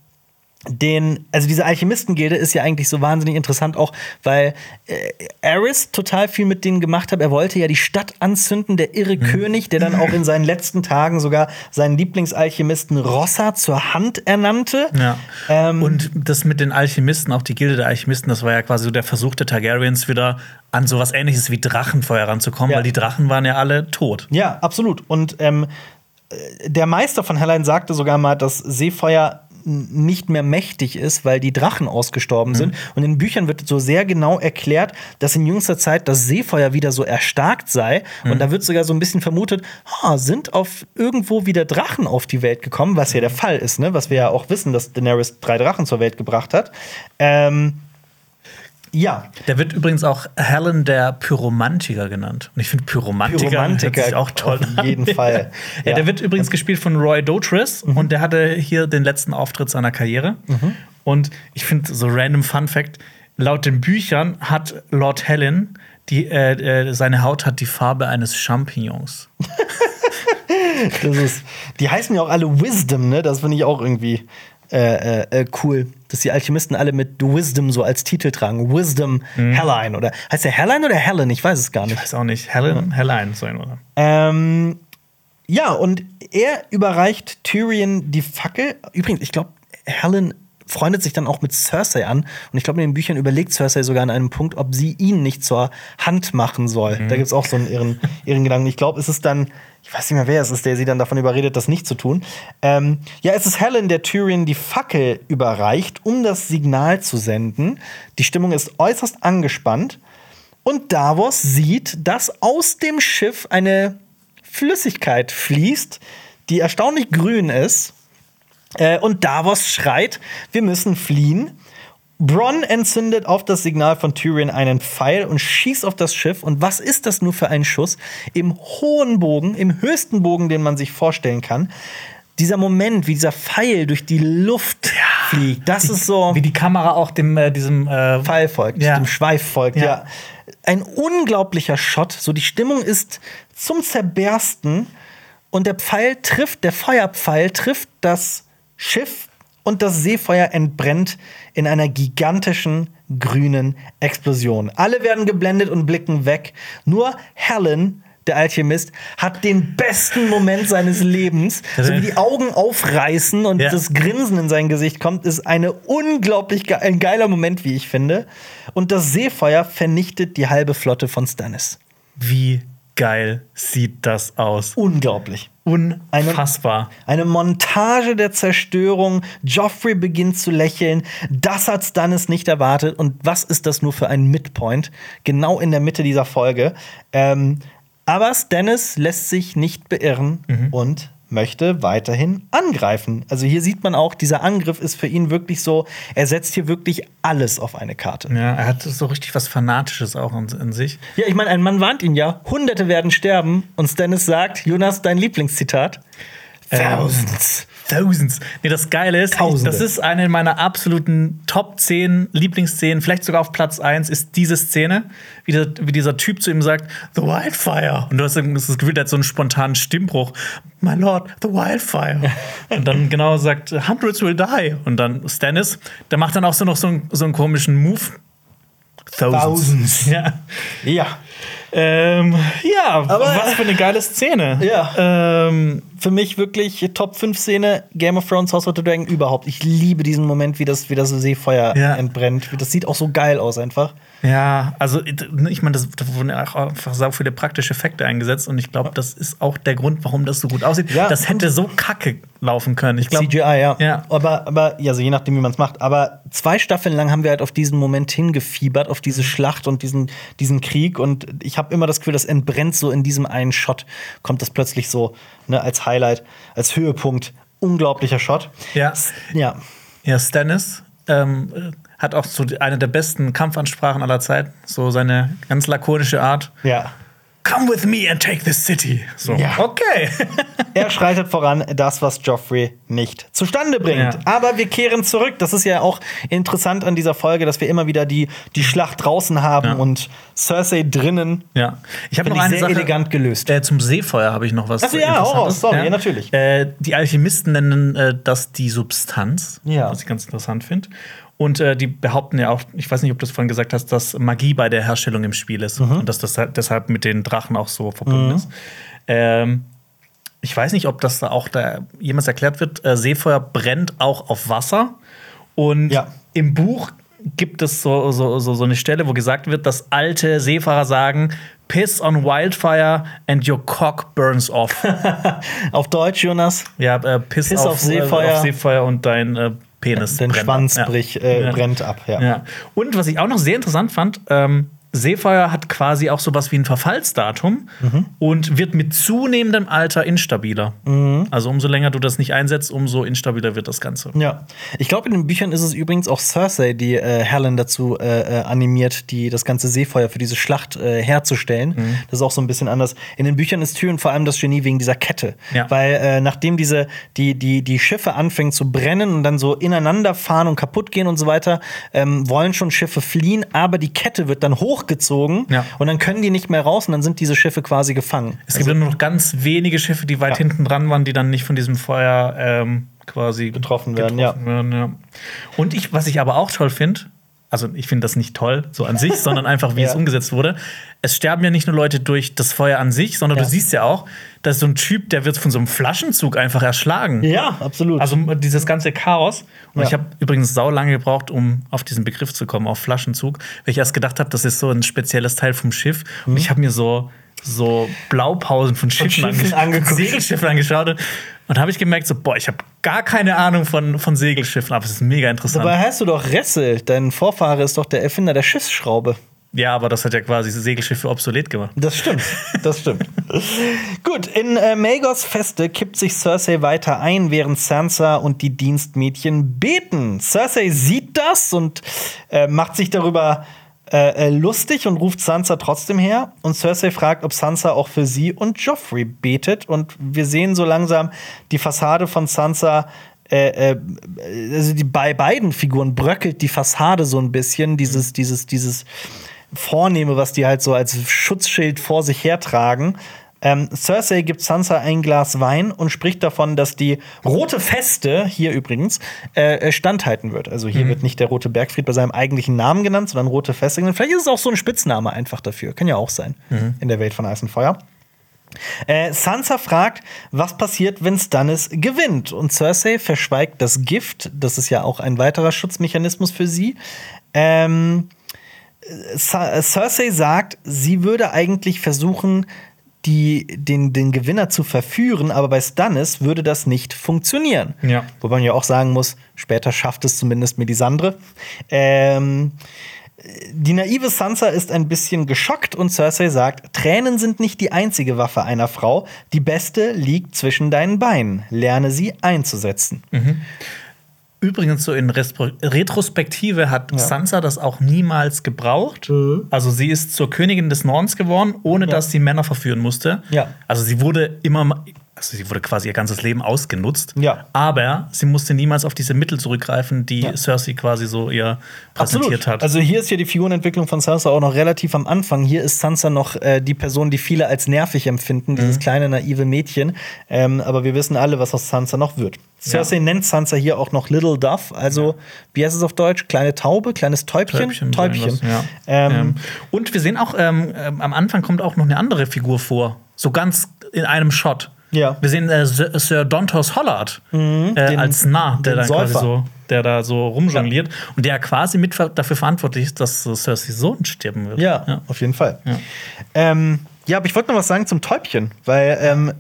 S1: den, also diese Alchemistengilde ist ja eigentlich so wahnsinnig interessant, auch weil äh, Aerys total viel mit denen gemacht hat. Er wollte ja die Stadt anzünden, der irre König, der dann auch in seinen letzten Tagen sogar seinen Lieblingsalchemisten Rossa zur Hand ernannte.
S2: Ja.
S1: Ähm,
S2: und das mit den Alchemisten, auch die Gilde der Alchemisten, das war ja quasi so der Versuch der Targaryens wieder an sowas ähnliches wie Drachenfeuer ranzukommen,
S1: Ja.
S2: weil die Drachen waren ja alle tot.
S1: Ja, absolut. Und ähm, äh, der Meister von Hellein sagte sogar mal, dass Seefeuer nicht mehr mächtig ist, weil die Drachen ausgestorben sind. Und in Büchern wird so sehr genau erklärt, dass in jüngster Zeit das Seefeuer wieder so erstarkt sei. Und da wird sogar so ein bisschen vermutet, ha, sind auf irgendwo wieder Drachen auf die Welt gekommen, was ja der Fall ist, ne? Was wir ja auch wissen, dass Daenerys drei Drachen zur Welt gebracht hat. Ähm, ja,
S2: Der wird übrigens auch Helen der Pyromantiker genannt. Und ich finde Pyromantiker,
S1: Pyromantiker
S2: hört sich auch toll
S1: auf
S2: an.
S1: jeden Fall.
S2: ja,
S1: Ja.
S2: der wird übrigens gespielt von Roy Dotris und der hatte hier den letzten Auftritt seiner Karriere. Und ich finde so random Fun Fact: Laut den Büchern hat Lord Helen die, äh, äh, seine Haut hat die Farbe eines Champignons.
S1: Das ist, die heißen ja auch alle Wisdom, ne? Das finde ich auch irgendwie äh, äh, äh, cool, dass die Alchemisten alle mit Wisdom so als Titel tragen. Wisdom Helline oder heißt der Helline oder Helen? Ich weiß es gar
S2: Ich
S1: nicht.
S2: weiß auch nicht. Helen, Helen, so ein oder?
S1: Ähm, ja, und er überreicht Tyrion die Fackel. Übrigens, ich glaube, Helen freundet sich dann auch mit Cersei an. Und ich glaube, in den Büchern überlegt Cersei sogar an einem Punkt, ob sie ihn nicht zur Hand machen soll. Da gibt es auch so einen irren, irren Gedanken. Ich glaube, es ist dann, ich weiß nicht mehr, wer es ist, der sie dann davon überredet, das nicht zu tun. Ähm, ja, es ist Helen, der Tyrion die Fackel überreicht, um das Signal zu senden. Die Stimmung ist äußerst angespannt. Und Davos sieht, dass aus dem Schiff eine Flüssigkeit fließt, die erstaunlich grün ist. Äh, und Davos schreit, wir müssen fliehen. Bronn entzündet auf das Signal von Tyrion einen Pfeil und schießt auf das Schiff. Und was ist das nur für ein Schuss? Im hohen Bogen, im höchsten Bogen, den man sich vorstellen kann. Dieser Moment, wie dieser Pfeil durch die Luft fliegt, das ist so.
S2: Wie die Kamera auch dem, äh, diesem äh,
S1: Pfeil folgt,
S2: Ja.
S1: dem Schweif folgt, ja.
S2: Ja.
S1: Ein unglaublicher Shot. So die Stimmung ist zum Zerbersten und der Pfeil trifft, der Feuerpfeil trifft das Schiff und das Seefeuer entbrennt in einer gigantischen grünen Explosion. Alle werden geblendet und blicken weg. Nur Helen, der Alchemist, hat den besten Moment seines Lebens. So wie die Augen aufreißen und
S2: Ja.
S1: das Grinsen in sein Gesicht kommt, ist eine unglaublich ge ein geiler Moment, wie ich finde. Und das Seefeuer vernichtet die halbe Flotte von Stannis.
S2: Wie geil sieht das aus?
S1: Unglaublich.
S2: Unfassbar.
S1: Eine Montage der Zerstörung. Joffrey beginnt zu lächeln. Das hat Stannis nicht erwartet. Und was ist das nur für ein Midpoint? Genau in der Mitte dieser Folge. Ähm, aber Stannis lässt sich nicht beirren und möchte weiterhin angreifen. Also hier sieht man auch, dieser Angriff ist für ihn wirklich so, er setzt hier wirklich alles auf eine Karte.
S2: Ja, er hat so richtig was Fanatisches auch in, in sich.
S1: Ja, ich meine, ein Mann warnt ihn ja, Hunderte werden sterben und Stannis sagt, Jonas, dein Lieblingszitat. Thousands.
S2: Thousands. Nee, das Geile ist,
S1: Tausende.
S2: das ist eine meiner absoluten Top 10 Lieblingsszenen, vielleicht sogar auf Platz 1, ist diese Szene, wie, der, wie dieser Typ zu ihm sagt, The Wildfire. Und du hast das Gefühl, der hat so einen spontanen Stimmbruch. My Lord, the Wildfire. Und dann genau sagt, Hundreds will die. Und dann Stannis, der macht dann auch so noch so einen, so einen komischen Move.
S1: Thousands.
S2: Ja.
S1: Ja.
S2: Ähm, ja,
S1: Aber-
S2: was für eine geile Szene.
S1: Ja.
S2: Ähm,
S1: für mich wirklich Top 5 Szene Game of Thrones House of the Dragon überhaupt. Ich liebe diesen Moment, wie das, wie das Seefeuer
S2: Ja.
S1: entbrennt. Das sieht auch so geil aus einfach.
S2: Ja, also ich meine, das- da wurden ja auch einfach sau viele praktische Effekte eingesetzt und ich glaube, das ist auch der Grund, warum das so gut aussieht.
S1: Ja.
S2: Das hätte so kacke laufen können. Ich glaube,
S1: CGI, ja.
S2: Ja.
S1: Aber, aber ja, also je nachdem, wie man es macht. Aber zwei Staffeln lang haben wir halt auf diesen Moment hingefiebert, auf diese Schlacht und diesen, diesen Krieg. Und ich habe immer das Gefühl, das entbrennt so in diesem einen Shot. Kommt das plötzlich so ne, als Highlight, als Höhepunkt. Unglaublicher Shot.
S2: Ja.
S1: Ja.
S2: Ja, Stannis ähm, äh, hat auch so die- eine der besten Kampfansprachen aller Zeit. So seine ganz lakonische Art.
S1: Ja.
S2: Come with me and take this city. So,
S1: Ja.
S2: okay.
S1: Er schreitet voran, das, was Joffrey nicht zustande bringt.
S2: Ja.
S1: Aber wir kehren zurück. Das ist ja auch interessant an dieser Folge, dass wir immer wieder die, die Schlacht draußen haben
S2: Ja.
S1: und Cersei drinnen.
S2: Ja, ich habe noch eine
S1: sehr
S2: Sache.
S1: elegant gelöst.
S2: Äh, zum Seefeuer habe ich noch was.
S1: Ach ja, hau raus, sorry, ja, natürlich.
S2: Äh, die Alchemisten nennen äh, das die Substanz, was ich ganz interessant finde. Und äh, die behaupten ja auch, ich weiß nicht, ob du es vorhin gesagt hast, dass Magie bei der Herstellung im Spiel ist
S1: Mhm.
S2: und dass das halt deshalb mit den Drachen auch so verbunden ist. Ähm, ich weiß nicht, ob das da auch da jemals erklärt wird. Äh, Seefeuer brennt auch auf Wasser. Und
S1: Ja.
S2: im Buch gibt es so, so, so, so eine Stelle, wo gesagt wird, dass alte Seefahrer sagen: Piss on wildfire and your cock burns off.
S1: Auf Deutsch, Jonas,
S2: ja, äh, Piss,
S1: Piss
S2: auf,
S1: auf Seefeuer.
S2: Äh, auf Seefeuer und dein äh, Penis. brennt
S1: Schwanz
S2: ab. Ja.
S1: äh,
S2: Ja.
S1: brennt ab. Ja.
S2: Ja. Und was ich auch noch sehr interessant fand, ähm, Seefeuer hat quasi auch sowas wie ein Verfallsdatum
S1: Mhm.
S2: und wird mit zunehmendem Alter instabiler.
S1: Mhm.
S2: Also umso länger du das nicht einsetzt, umso instabiler wird das Ganze.
S1: Ja, ich glaube, in den Büchern ist es übrigens auch Cersei, die äh, Helen dazu äh, äh, animiert, die das ganze Seefeuer für diese Schlacht äh, herzustellen.
S2: Mhm.
S1: Das ist auch so ein bisschen anders. In den Büchern ist Tyrion vor allem das Genie wegen dieser Kette,
S2: Ja.
S1: weil äh, nachdem diese die die die Schiffe anfangen zu brennen und dann so ineinander fahren und kaputt gehen und so weiter, ähm, wollen schon Schiffe fliehen, aber die Kette wird dann hochgezogen
S2: Ja.
S1: und dann können die nicht mehr raus und dann sind diese Schiffe quasi gefangen.
S2: Es gibt nur noch ganz wenige Schiffe, die weit
S1: Ja.
S2: hinten dran waren, die dann nicht von diesem Feuer ähm, quasi
S1: Getroffen werden, ja.
S2: werden, ja. Und ich, was ich aber auch toll finde, also ich finde das nicht toll, so an sich, sondern einfach, wie
S1: Ja.
S2: es umgesetzt wurde. Es sterben ja nicht nur Leute durch das Feuer an sich, sondern
S1: Ja.
S2: du siehst ja auch, dass so ein Typ, der wird von so einem Flaschenzug einfach erschlagen.
S1: Ja, absolut.
S2: Also dieses ganze Chaos. Und
S1: Ja.
S2: ich habe übrigens sau lange gebraucht, um auf diesen Begriff zu kommen, auf Flaschenzug, weil ich erst gedacht habe, das ist so ein spezielles Teil vom Schiff. Und ich habe mir so, so Blaupausen von Schiffen,
S1: Schiffen
S2: ange-
S1: angeguckt.
S2: Segelschiffen angeschaut. Und, und habe ich gemerkt, so, boah, ich habe gar keine Ahnung von, von Segelschiffen, aber es ist mega interessant.
S1: Dabei heißt du doch Ressel. Dein Vorfahre ist doch der Erfinder der Schiffsschraube.
S2: ja, aber das hat ja quasi Segelschiffe obsolet gemacht.
S1: Das stimmt, das stimmt. Gut, in äh, Magos Feste kippt sich Cersei weiter ein, während Sansa und die Dienstmädchen beten. Cersei sieht das und äh, macht sich darüber äh, äh, lustig und ruft Sansa trotzdem her. Und Cersei fragt, ob Sansa auch für sie und Joffrey betet. Und wir sehen so langsam die Fassade von Sansa. Äh, äh, also die, bei beiden Figuren bröckelt die Fassade so ein bisschen, dieses, dieses, dieses Vornehme, was die halt so als Schutzschild vor sich hertragen. Ähm, Cersei gibt Sansa ein Glas Wein und spricht davon, dass die rote Feste, hier übrigens, äh, standhalten wird. Also hier wird nicht der rote Bergfried bei seinem eigentlichen Namen genannt, sondern rote Feste genannt. Vielleicht ist es auch so ein Spitzname einfach dafür. Kann ja auch sein in der Welt von Eis und Feuer. Äh, Sansa fragt, was passiert, wenn Stannis gewinnt. Und Cersei verschweigt das Gift. Das ist ja auch ein weiterer Schutzmechanismus für sie. Ähm, Cersei sagt, sie würde eigentlich versuchen, die, den, den Gewinner zu verführen, aber bei Stannis würde das nicht funktionieren.
S2: Ja.
S1: Wobei man ja auch sagen muss, später schafft es zumindest Melisandre. Ähm, die naive Sansa ist ein bisschen geschockt und Cersei sagt, Tränen sind nicht die einzige Waffe einer Frau. Die beste liegt zwischen deinen Beinen. Lerne sie einzusetzen.
S2: Übrigens, so in Retrospektive hat
S1: Ja.
S2: Sansa das auch niemals gebraucht. Also sie ist zur Königin des Nordens geworden, ohne
S1: Ja.
S2: dass sie Männer verführen musste.
S1: Ja.
S2: Also sie wurde immer, also sie wurde quasi ihr ganzes Leben ausgenutzt.
S1: Ja.
S2: Aber sie musste niemals auf diese Mittel zurückgreifen, die
S1: Ja.
S2: Cersei quasi so ihr präsentiert hat.
S1: Also hier ist ja die Figurenentwicklung von Sansa auch noch relativ am Anfang. Hier ist Sansa noch äh, die Person, die viele als nervig empfinden,
S2: Mhm.
S1: dieses kleine naive Mädchen. Ähm, aber wir wissen alle, was aus Sansa noch wird. Cersei nennt Sansa hier auch noch Little Dove, also wie heißt es auf Deutsch? Kleine Taube, kleines Täubchen?
S2: irgendwas, ja.
S1: Ähm,
S2: Ähm, und wir sehen auch, ähm, ähm, am Anfang kommt auch noch eine andere Figur vor. So ganz in einem Shot.
S1: Ja.
S2: Wir sehen äh, Sir Dontos Hollard äh,
S1: den-
S2: als Narr, der dann quasi
S1: Säufer.
S2: so, der da so rumjongliert und der quasi mit dafür verantwortlich ist, dass äh, Cerseis Sohn sterben wird.
S1: Ja, auf jeden Fall. Ja, ähm, ja aber ich wollte noch was sagen zum Täubchen, weil, ähm, äh,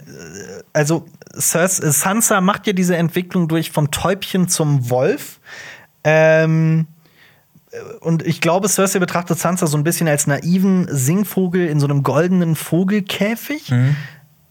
S1: also Cersei, Sansa macht ja diese Entwicklung durch vom Täubchen zum Wolf. Ähm, äh, und ich glaube, Cersei betrachtet Sansa so ein bisschen als naiven Singvogel in so einem goldenen Vogelkäfig.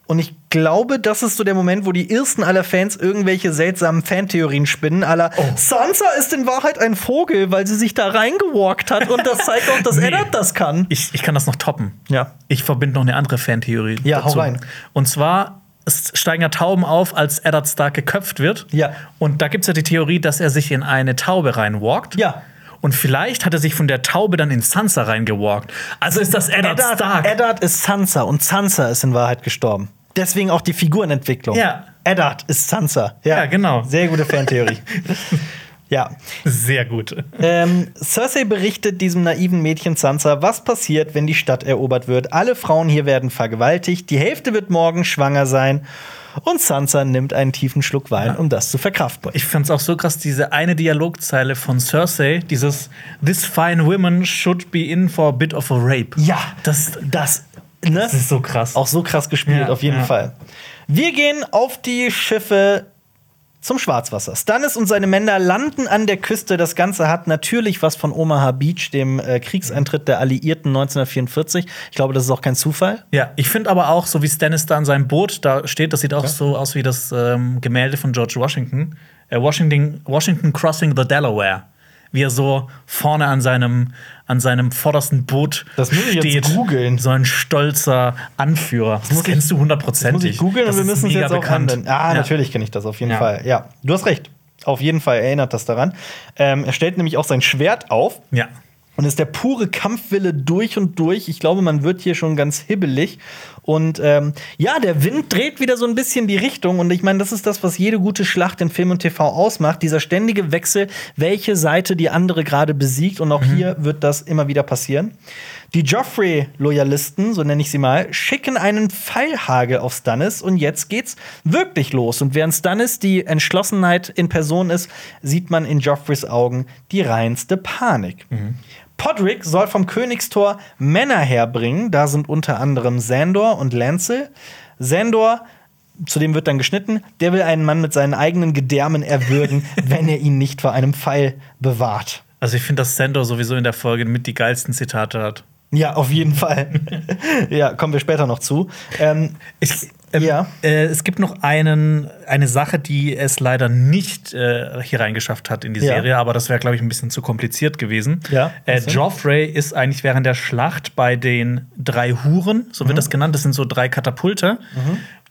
S1: Und ich glaube, das ist so der Moment, wo die ersten aller Fans irgendwelche seltsamen Fantheorien spinnen. Aller Sansa ist in Wahrheit ein Vogel, weil sie sich da reingewalkt hat. Und das zeigt auch, dass
S2: Nee.
S1: Eddard das kann.
S2: Ich, ich kann das noch toppen.
S1: Ja.
S2: Ich verbinde noch eine andere Fantheorie.
S1: Ja, hau
S2: dazu.
S1: rein.
S2: Und zwar steigen ja Tauben auf, als Eddard Stark geköpft wird.
S1: Ja.
S2: Und da gibt es ja die Theorie, dass er sich in eine Taube reinwalkt.
S1: Ja.
S2: Und vielleicht hat er sich von der Taube dann in Sansa reingewalkt. Also ist das Eddard,
S1: Eddard,
S2: Stark.
S1: Eddard ist Sansa und Sansa ist in Wahrheit gestorben. Deswegen auch die Figurenentwicklung.
S2: Ja.
S1: Eddard ist Sansa.
S2: Ja, genau.
S1: Sehr gute Fantheorie. ja.
S2: Sehr gut.
S1: Ähm, Cersei berichtet diesem naiven Mädchen Sansa, was passiert, wenn die Stadt erobert wird. Alle Frauen hier werden vergewaltigt, die Hälfte wird morgen schwanger sein. Und Sansa nimmt einen tiefen Schluck Wein, um das zu verkraften.
S2: Ich fand's auch so krass, diese eine Dialogzeile von Cersei, dieses This fine women should be in for a bit of a rape.
S1: Ja,
S2: Das,
S1: das, ne?
S2: das ist so krass.
S1: Auch so krass gespielt,
S2: Ja,
S1: auf jeden
S2: ja.
S1: Fall. Wir gehen auf die Schiffe zum Schwarzwasser. Stannis und seine Männer landen an der Küste. Das Ganze hat natürlich was von Omaha Beach, dem äh, Kriegseintritt der Alliierten 1944. Ich glaube, das ist auch kein Zufall.
S2: Ja, ich finde aber auch, so wie Stannis da in seinem Boot da steht, das sieht auch so aus wie das ähm, Gemälde von George Washington. Äh, Washington. Washington Crossing the Delaware. Wie er so vorne an seinem, an seinem vordersten Boot
S1: Das muss ich jetzt
S2: steht.
S1: googeln.
S2: So ein stolzer Anführer. Das,
S1: muss
S2: kennst du hundertprozentig.
S1: Muss ich googeln und
S2: Das
S1: wir müssen es jetzt auch
S2: bekannt.
S1: handeln. Ah,
S2: Ja.
S1: natürlich kenne ich das auf jeden
S2: Ja.
S1: Fall. Ja, du hast recht. Auf jeden Fall erinnert das daran. Ähm, er stellt nämlich auch sein Schwert auf.
S2: Ja.
S1: Und ist der pure Kampfwille durch und durch. Ich glaube, man wird hier schon ganz hibbelig. Und ähm, ja, der Wind dreht wieder so ein bisschen die Richtung. Und ich meine, das ist das, was jede gute Schlacht in Film und TV ausmacht. Dieser ständige Wechsel, welche Seite die andere gerade besiegt. Und auch hier wird das immer wieder passieren. Die Joffrey-Loyalisten, so nenne ich sie mal, schicken einen Pfeilhagel auf Stannis. Und jetzt geht's wirklich los. Und während Stannis die Entschlossenheit in Person ist, sieht man in Joffreys Augen die reinste Panik. Podrick soll vom Königstor Männer herbringen. Da sind unter anderem Sandor und Lancel. Sandor, zu dem wird dann geschnitten, der will einen Mann mit seinen eigenen Gedärmen erwürgen, wenn er ihn nicht vor einem Pfeil bewahrt.
S2: Also ich finde, dass Sandor sowieso in der Folge mit die geilsten Zitate hat.
S1: Ja, auf jeden Fall. ja, kommen wir später noch zu. Ähm,
S2: Ich, ähm,
S1: Ja.
S2: äh, es gibt noch einen, eine Sache, die es leider nicht äh, hier reingeschafft hat in die
S1: Ja.
S2: Serie, aber das wäre, glaube ich, ein bisschen zu kompliziert gewesen.
S1: Ja,
S2: Äh? Joffrey ist eigentlich während der Schlacht bei den drei Huren, so
S1: Mhm.
S2: wird das genannt, das sind so drei Katapulte.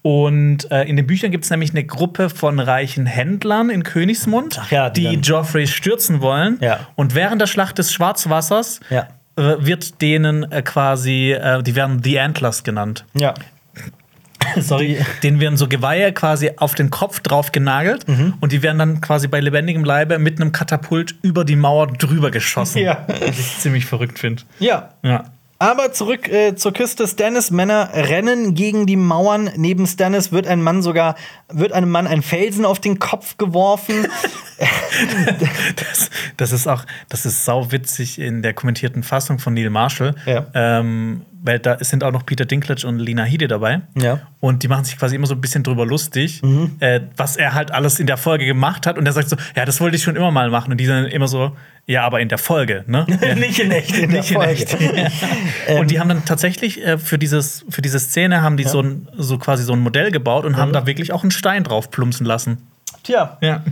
S2: Und äh, in den Büchern gibt es nämlich eine Gruppe von reichen Händlern in Königsmund,
S1: ja, die
S2: die Joffrey stürzen wollen.
S1: Ja.
S2: Und während der Schlacht des Schwarzwassers
S1: Ja.
S2: äh, wird denen äh, quasi, äh, die werden The Antlers genannt. Sorry, denen werden so Geweihe quasi auf den Kopf drauf genagelt
S1: Mhm.
S2: und die werden dann quasi bei lebendigem Leibe mit einem Katapult über die Mauer drüber geschossen.
S1: Ja.
S2: Was ich ziemlich verrückt finde.
S1: Ja.
S2: Ja.
S1: Aber zurück äh, zur Küste. Stannis Männer rennen gegen die Mauern. Neben Stannis wird ein Mann sogar, wird einem Mann ein Felsen auf den Kopf geworfen.
S2: Das, das ist auch, das ist sauwitzig in der kommentierten Fassung von Neil Marshall.
S1: Ja.
S2: Ähm, weil da sind auch noch Peter Dinklage und Lina Headey dabei.
S1: Ja.
S2: Und die machen sich quasi immer so ein bisschen drüber lustig,
S1: Mhm.
S2: äh, was er halt alles in der Folge gemacht hat. Und er sagt so, ja, das wollte ich schon immer mal machen. Und die sind immer so, ja, aber in der Folge, ne?
S1: Nicht in echt, in
S2: Nicht
S1: der
S2: in
S1: Folge.
S2: echt. und die haben dann tatsächlich äh, für, dieses, für diese Szene haben die so, ein, so quasi so ein Modell gebaut und
S1: Mhm.
S2: haben da wirklich auch einen Stein drauf plumpsen lassen.
S1: Tja,
S2: Ja.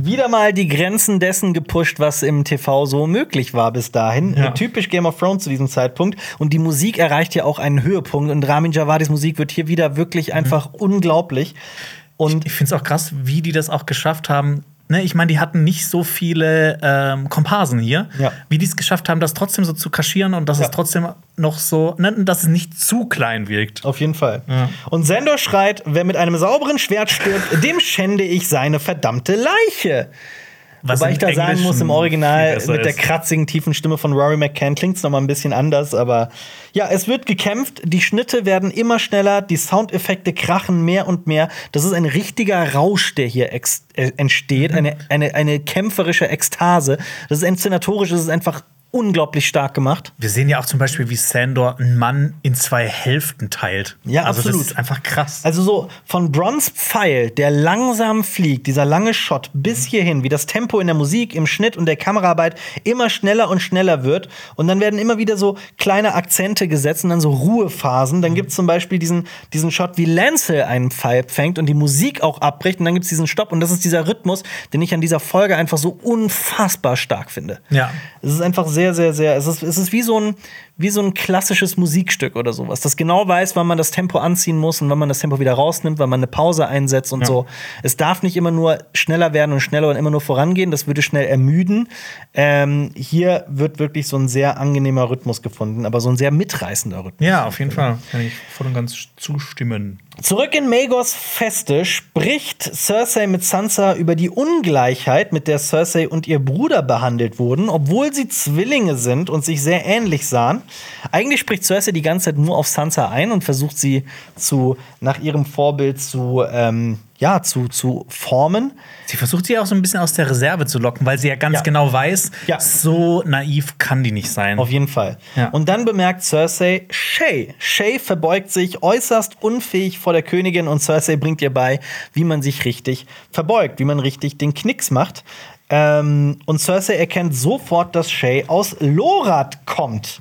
S1: Wieder mal die Grenzen dessen gepusht, was im TV so möglich war bis dahin.
S2: Ja.
S1: Typisch Game of Thrones zu diesem Zeitpunkt. Und die Musik erreicht ja auch einen Höhepunkt. Und Ramin Javadis Musik wird hier wieder wirklich einfach unglaublich. Und
S2: Ich finde es auch krass, wie die das auch geschafft haben. Ne, ich meine, die hatten nicht so viele ähm, Komparsen hier.
S1: Ja.
S2: Wie die es geschafft haben, das trotzdem so zu kaschieren und dass
S1: Ja.
S2: es trotzdem noch so, ne, dass es nicht zu klein wirkt.
S1: Auf jeden Fall.
S2: Ja.
S1: Und Sandor schreit, wer mit einem sauberen Schwert stirbt, dem schände ich seine verdammte Leiche.
S2: Was
S1: Wobei ich da sagen
S2: Englischen
S1: muss, im Original mit der kratzigen, tiefen Stimme von Rory McCann klingt es nochmal ein bisschen anders, aber ja, es wird gekämpft, die Schnitte werden immer schneller, die Soundeffekte krachen mehr und mehr. Das ist ein richtiger Rausch, der hier äh, entsteht, eine, eine, eine kämpferische Ekstase. Das ist inszenatorisch, das ist einfach unglaublich stark gemacht.
S2: Wir sehen ja auch zum Beispiel, wie Sandor einen Mann in zwei Hälften teilt.
S1: Ja,
S2: also
S1: absolut.
S2: das ist einfach krass.
S1: Also so von Bronze Pfeil, der langsam fliegt, dieser lange Shot bis hierhin, wie das Tempo in der Musik, im Schnitt und der Kameraarbeit immer schneller und schneller wird. Und dann werden immer wieder so kleine Akzente gesetzt und dann so Ruhephasen. Dann gibt es zum Beispiel diesen, diesen Shot, wie Lancel einen Pfeil fängt und die Musik auch abbricht. Und dann gibt es diesen Stopp. Und das ist dieser Rhythmus, den ich an dieser Folge einfach so unfassbar stark finde.
S2: Ja.
S1: Es ist einfach sehr, sehr, sehr. Es ist, es ist wie, so ein, wie so ein klassisches Musikstück oder sowas, das genau weiß, wann man das Tempo anziehen muss und wann man das Tempo wieder rausnimmt, wann man eine Pause einsetzt und
S2: Ja.
S1: so. Es darf nicht immer nur schneller werden und schneller und immer nur vorangehen, das würde schnell ermüden. Ähm, hier wird wirklich so ein sehr angenehmer Rhythmus gefunden, aber so ein sehr mitreißender Rhythmus.
S2: ja, auf jeden Fall. Kann ich voll und ganz zustimmen.
S1: Zurück in Magos Feste spricht Cersei mit Sansa über die Ungleichheit, mit der Cersei und ihr Bruder behandelt wurden, obwohl sie Zwillinge sind und sich sehr ähnlich sahen. Eigentlich spricht Cersei die ganze Zeit nur auf Sansa ein und versucht sie zu, nach ihrem Vorbild zu, ähm, ja, zu, zu formen.
S2: Sie versucht sie auch so ein bisschen aus der Reserve zu locken, weil sie ja ganz
S1: Ja.
S2: genau weiß,
S1: Ja.
S2: so naiv kann die nicht sein.
S1: Auf jeden Fall.
S2: Ja.
S1: Und dann bemerkt Cersei Shay. Shay verbeugt sich äußerst unfähig vor der Königin und Cersei bringt ihr bei, wie man sich richtig verbeugt, wie man richtig den Knicks macht. Ähm, und Cersei erkennt sofort, dass Shay aus Lorath kommt.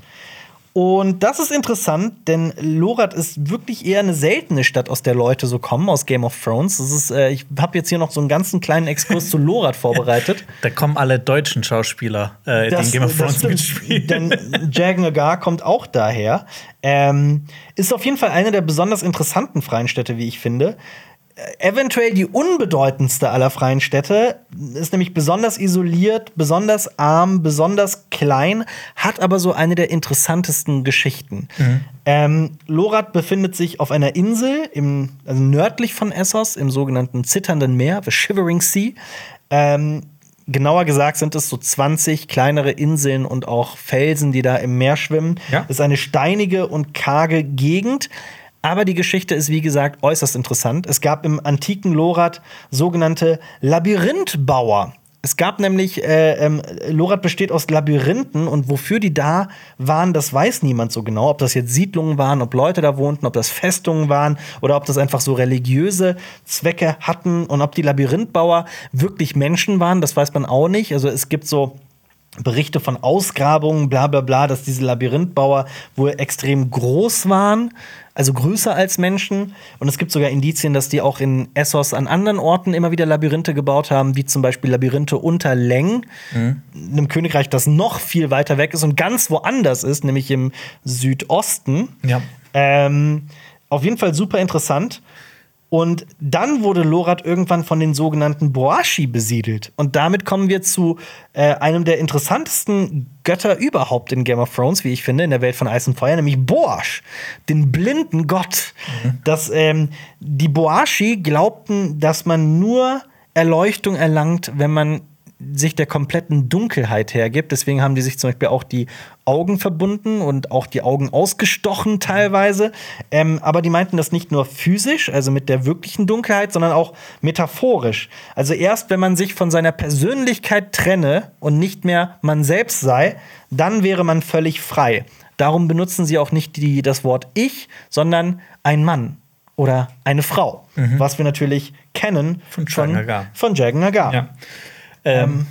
S1: Und das ist interessant, denn Lorath ist wirklich eher eine seltene Stadt, aus der Leute so kommen, aus Game of Thrones. Das ist, äh, ich habe jetzt hier noch so einen ganzen kleinen Exkurs zu Lorath vorbereitet.
S2: Da kommen alle deutschen Schauspieler, äh, die in Game of Thrones mitspielen.
S1: Denn Jagan Agar kommt auch daher. Ähm, ist auf jeden Fall eine der besonders interessanten freien Städte, wie ich finde. Äh, Eventuell die unbedeutendste aller freien Städte, ist nämlich besonders isoliert, besonders arm, besonders klein, hat aber so eine der interessantesten Geschichten. Ähm, Lorath befindet sich auf einer Insel, im, also nördlich von Essos, im sogenannten Zitternden Meer, the Shivering Sea. Ähm, genauer gesagt sind es so 20 kleinere Inseln und auch Felsen, die da im Meer schwimmen.
S2: Ja.
S1: Es ist eine steinige und karge Gegend. Aber die Geschichte ist, wie gesagt, äußerst interessant. Es gab im antiken Lorath sogenannte Labyrinthbauer. Es gab nämlich, äh, ähm, Lorath besteht aus Labyrinthen und wofür die da waren, das weiß niemand so genau. Ob das jetzt Siedlungen waren, ob Leute da wohnten, ob das Festungen waren oder ob das einfach so religiöse Zwecke hatten und ob die Labyrinthbauer wirklich Menschen waren, das weiß man auch nicht. Also es gibt so Berichte von Ausgrabungen, bla bla bla, dass diese Labyrinthbauer wohl extrem groß waren, also größer als Menschen. Und es gibt sogar Indizien, dass die auch in Essos an anderen Orten immer wieder Labyrinthe gebaut haben, wie zum Beispiel Labyrinthe unter Leng, einem Königreich, das noch viel weiter weg ist und ganz woanders ist, nämlich im Südosten.
S2: Ja.
S1: Ähm, auf jeden Fall super interessant. Und dann wurde Lorath irgendwann von den sogenannten Boashi besiedelt. Und damit kommen wir zu äh, einem der interessantesten Götter überhaupt in Game of Thrones, wie ich finde, in der Welt von Eis und Feuer, nämlich Boash, den blinden Gott. Dass ähm, die Boashi glaubten, dass man nur Erleuchtung erlangt, wenn man sich der kompletten Dunkelheit hergibt. Deswegen haben die sich zum Beispiel auch die Augen verbunden und auch die Augen ausgestochen teilweise. Ähm, aber die meinten das nicht nur physisch, also mit der wirklichen Dunkelheit, sondern auch metaphorisch. Also erst wenn man sich von seiner Persönlichkeit trenne und nicht mehr man selbst sei, dann wäre man völlig frei. Darum benutzen sie auch nicht die, das Wort ich, sondern ein Mann oder eine Frau. Was wir natürlich kennen
S2: Von Jagan Agar.
S1: Von Jagan Agar.
S2: Ja. Ähm,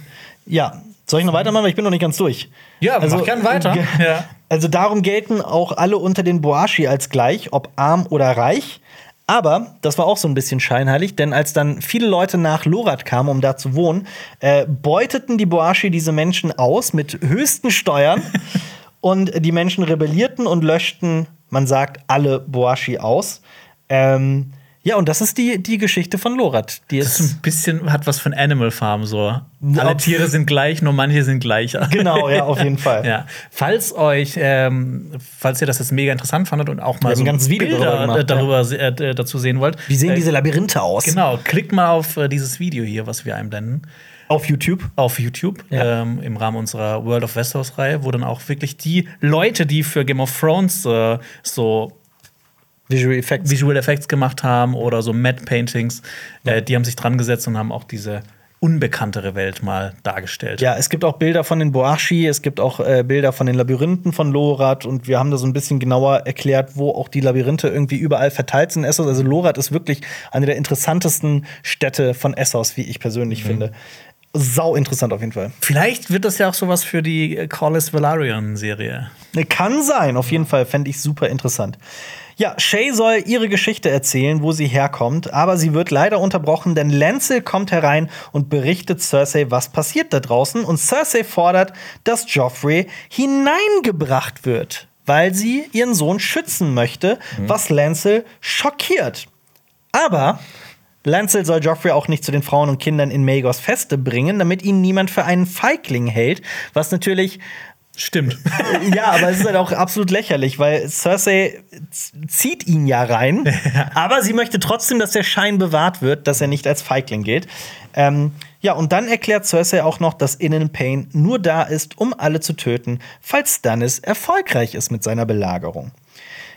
S1: Ja, soll ich noch weitermachen? Weil ich bin noch nicht ganz durch.
S2: Ja, mach gern weiter. Ja.
S1: Also darum gelten auch alle unter den Boashi als gleich, ob arm oder reich. Aber das war auch so ein bisschen scheinheilig, denn als dann viele Leute nach Lorath kamen, um da zu wohnen, äh, beuteten die Boashi diese Menschen aus mit höchsten Steuern. und die Menschen rebellierten und löschten, man sagt, alle Boashi aus. Ähm, ja, und das ist die, die Geschichte von Lorath. Die
S2: das ist ein bisschen, hat was von Animal Farm so. Alle Tiere sind gleich, nur manche sind gleicher.
S1: genau, ja, auf jeden Fall.
S2: Ja, falls euch, ähm, falls ihr das jetzt mega interessant fandet und auch mal so
S1: ein ganzes Video
S2: Bilder
S1: darüber gemacht,
S2: darüber, äh, äh, dazu sehen wollt,
S1: Wie sehen
S2: äh,
S1: diese Labyrinthe aus?
S2: Genau, klickt mal auf äh, dieses Video hier, was wir einblenden.
S1: Auf YouTube.
S2: auf YouTube
S1: Ja.
S2: ähm, im Rahmen unserer World of Westeros-Reihe, wo dann auch wirklich die Leute, die für Game of Thrones äh, so
S1: Visual Effects.
S2: Visual Effects gemacht haben oder so Matte Paintings, äh, die haben sich dran gesetzt und haben auch diese unbekanntere Welt mal dargestellt.
S1: Ja, es gibt auch Bilder von den Boashi, es gibt auch äh, Bilder von den Labyrinthen von Lorat und wir haben da so ein bisschen genauer erklärt, wo auch die Labyrinthe irgendwie überall verteilt sind in Essos. Also Lorat ist wirklich eine der interessantesten Städte von Essos, wie ich persönlich finde. Sau interessant auf jeden Fall.
S2: Vielleicht wird das ja auch sowas für die Corlys Velaryon-Serie.
S1: Ne, Kann sein, auf jeden Fall fände ich super interessant. Ja, Shay soll ihre Geschichte erzählen, wo sie herkommt, aber sie wird leider unterbrochen, denn Lancel kommt herein und berichtet Cersei, was passiert da draußen. Und Cersei fordert, dass Joffrey hineingebracht wird, weil sie ihren Sohn schützen möchte, was Lancel schockiert. Aber Lancel soll Joffrey auch nicht zu den Frauen und Kindern in Magos Feste bringen, damit ihn niemand für einen Feigling hält, was natürlich
S2: Stimmt.
S1: ja, aber es ist halt auch absolut lächerlich, weil Cersei zieht ihn ja rein, aber sie möchte trotzdem, dass der Schein bewahrt wird, dass er nicht als Feigling gilt. Ähm, ja, und dann erklärt Cersei auch noch, dass Innen Pain nur da ist, um alle zu töten, falls Stannis erfolgreich ist mit seiner Belagerung.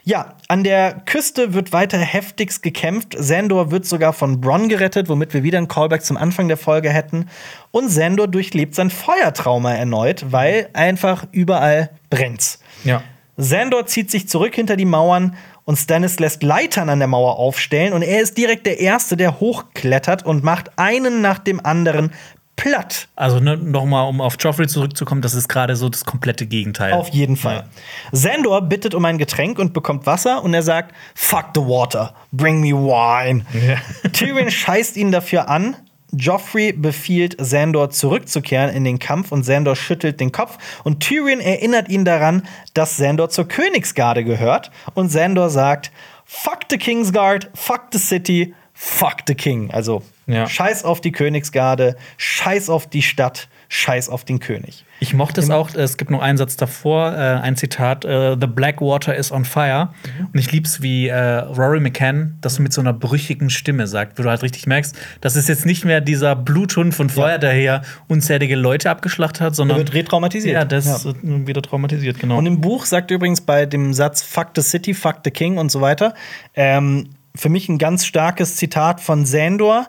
S1: Ja, an der Küste wird weiter heftigst gekämpft. Sandor wird sogar von Bronn gerettet, womit wir wieder einen Callback zum Anfang der Folge hätten. Und Sandor durchlebt sein Feuertrauma erneut, weil einfach überall brennt's.
S2: ja.
S1: Sandor zieht sich zurück hinter die Mauern und Stannis lässt Leitern an der Mauer aufstellen und er ist direkt der Erste, der hochklettert und macht einen nach dem anderen platt.
S2: Also ne, noch mal, um auf Joffrey zurückzukommen, das ist gerade so das komplette Gegenteil.
S1: Auf jeden Fall. Sandor bittet um ein Getränk und bekommt Wasser und er sagt: Fuck the water, bring me wine. Tyrion scheißt ihn dafür an. Joffrey befiehlt Sandor zurückzukehren in den Kampf und Sandor schüttelt den Kopf und Tyrion erinnert ihn daran, dass Sandor zur Königsgarde gehört und Sandor sagt: Fuck the Kingsguard, fuck the city, fuck the king. Also
S2: Ja.
S1: scheiß auf die Königsgarde, scheiß auf die Stadt, scheiß auf den König.
S2: Ich mochte es auch, es gibt noch einen Satz davor, äh, ein Zitat: äh, The Blackwater is on fire. Und ich lieb's, wie äh, Rory McCann das mit so einer brüchigen Stimme sagt, wo du halt richtig merkst, das ist jetzt nicht mehr dieser Bluthund von vorher, der hier unzählige Leute abgeschlachtet hat, sondern.
S1: wird retraumatisiert.
S2: Ja, das
S1: Ja.
S2: ist wieder traumatisiert, genau.
S1: Und im Buch sagt er übrigens bei dem Satz Fuck the City, fuck the King und so weiter, ähm, für mich ein ganz starkes Zitat von Sandor.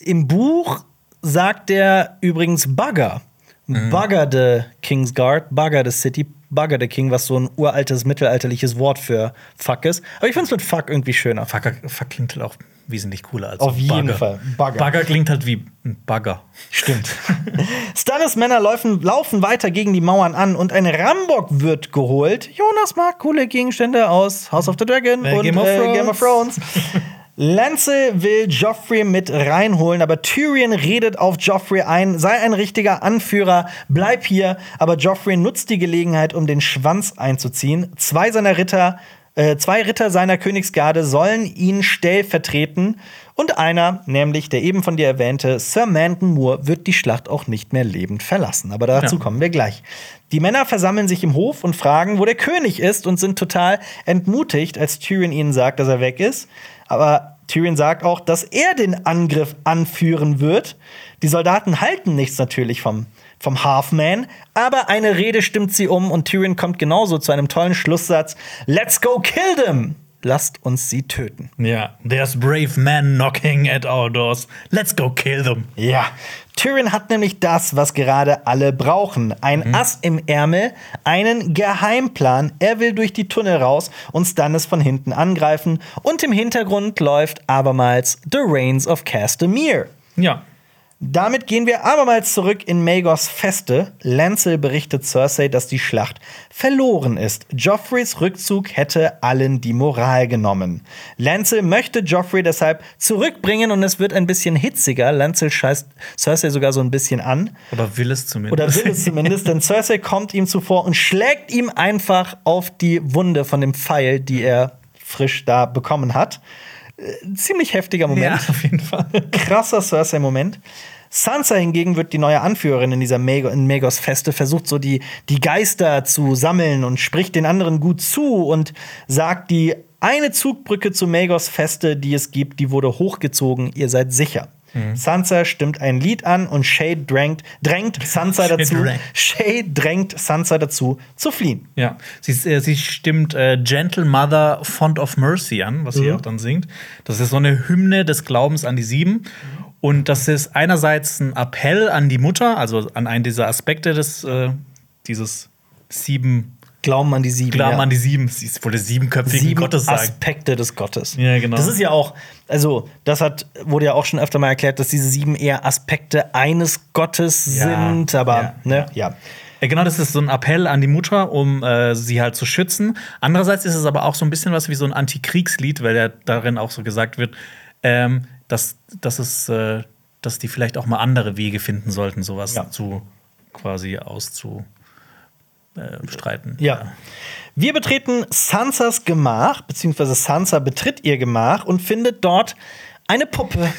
S1: Im Buch sagt er übrigens Bugger. Bugger the Kingsguard, Bugger the City, Bugger the King, was so ein uraltes mittelalterliches Wort für Fuck ist. Aber ich finde es mit Fuck irgendwie schöner.
S2: Fucker, fuck klingt halt auch wesentlich cooler als
S1: Auf jeden
S2: Bagger.
S1: Fall. Bagger.
S2: Bagger klingt halt wie ein Bagger.
S1: Stimmt. Stannis Männer laufen, laufen weiter gegen die Mauern an und ein Rambock wird geholt. Jonas mag coole Gegenstände aus House of the Dragon
S2: Äh,
S1: und
S2: Game of
S1: äh. Game of Thrones. Lancel will Joffrey mit reinholen, aber Tyrion redet auf Joffrey ein, sei ein richtiger Anführer, bleib hier. Aber Joffrey nutzt die Gelegenheit, um den Schwanz einzuziehen. Zwei seiner Ritter, äh, zwei Ritter seiner Königsgarde sollen ihn stellvertreten. Und einer, nämlich der eben von dir erwähnte Sir Manton Moore, wird die Schlacht auch nicht mehr lebend verlassen. Aber dazu
S2: Ja.
S1: kommen wir gleich. Die Männer versammeln sich im Hof und fragen, wo der König ist und sind total entmutigt, als Tyrion ihnen sagt, dass er weg ist. Aber Tyrion sagt auch, dass er den Angriff anführen wird. Die Soldaten halten nichts natürlich vom, vom Halfman, aber eine Rede stimmt sie um und Tyrion kommt genauso zu einem tollen Schlusssatz: Let's go kill them! Lasst uns sie töten.
S2: Ja, there's brave men knocking at our doors. Let's go kill them.
S1: Ja, Tyrion hat nämlich das, was gerade alle brauchen. Ein Ass im Ärmel, einen Geheimplan. Er will durch die Tunnel raus und Stannis von hinten angreifen. Und im Hintergrund läuft abermals The Reigns of Castamere.
S2: Ja.
S1: Damit gehen wir abermals zurück in Magos Feste. Lancel berichtet Cersei, dass die Schlacht verloren ist. Joffreys Rückzug hätte allen die Moral genommen. Lancel möchte Joffrey deshalb zurückbringen und es wird ein bisschen hitziger. Lancel scheißt Cersei sogar so ein bisschen an.
S2: Oder will es zumindest.
S1: Oder will es zumindest, denn Cersei kommt ihm zuvor und schlägt ihm einfach auf die Wunde von dem Pfeil, die er frisch da bekommen hat. Ziemlich heftiger Moment
S2: Ja, auf jeden Fall.
S1: krasser Cersei-Moment. Sansa hingegen wird die neue Anführerin in dieser Mag in Magos Feste, versucht so die, die Geister zu sammeln und spricht den anderen gut zu und sagt, die eine Zugbrücke zu Magos Feste, die es gibt, die wurde hochgezogen, ihr seid sicher. Sansa stimmt ein Lied an und Shay drängt, drängt Sansa dazu. Shay drängt Sansa dazu, zu fliehen.
S2: Ja, sie, äh, sie stimmt äh, Gentle Mother Font of Mercy an, was sie auch dann singt. Das ist so eine Hymne des Glaubens an die Sieben. Und das ist einerseits ein Appell an die Mutter, also an einen dieser Aspekte des äh, dieses sieben
S1: Glauben an die Sieben.
S2: Glauben
S1: ja.
S2: an die Sieben. Sie wollte siebenköpfigen
S1: sieben
S2: Gottes sagen.
S1: Aspekte des Gottes.
S2: Ja, genau.
S1: Das ist ja auch, also das hat, wurde ja auch schon öfter mal erklärt, dass diese sieben eher Aspekte eines Gottes
S2: Ja,
S1: sind, aber
S2: ja,
S1: ne, ja.
S2: Ja, genau, das ist so ein Appell an die Mutter, um äh, sie halt zu schützen. Andererseits ist es aber auch so ein bisschen was wie so ein Antikriegslied, weil ja darin auch so gesagt wird, ähm, dass, dass, es, äh, dass die vielleicht auch mal andere Wege finden sollten, sowas zu quasi auszustreiten. Äh, streiten.
S1: Ja. Wir betreten Sansas Gemach, beziehungsweise Sansa betritt ihr Gemach und findet dort eine Puppe.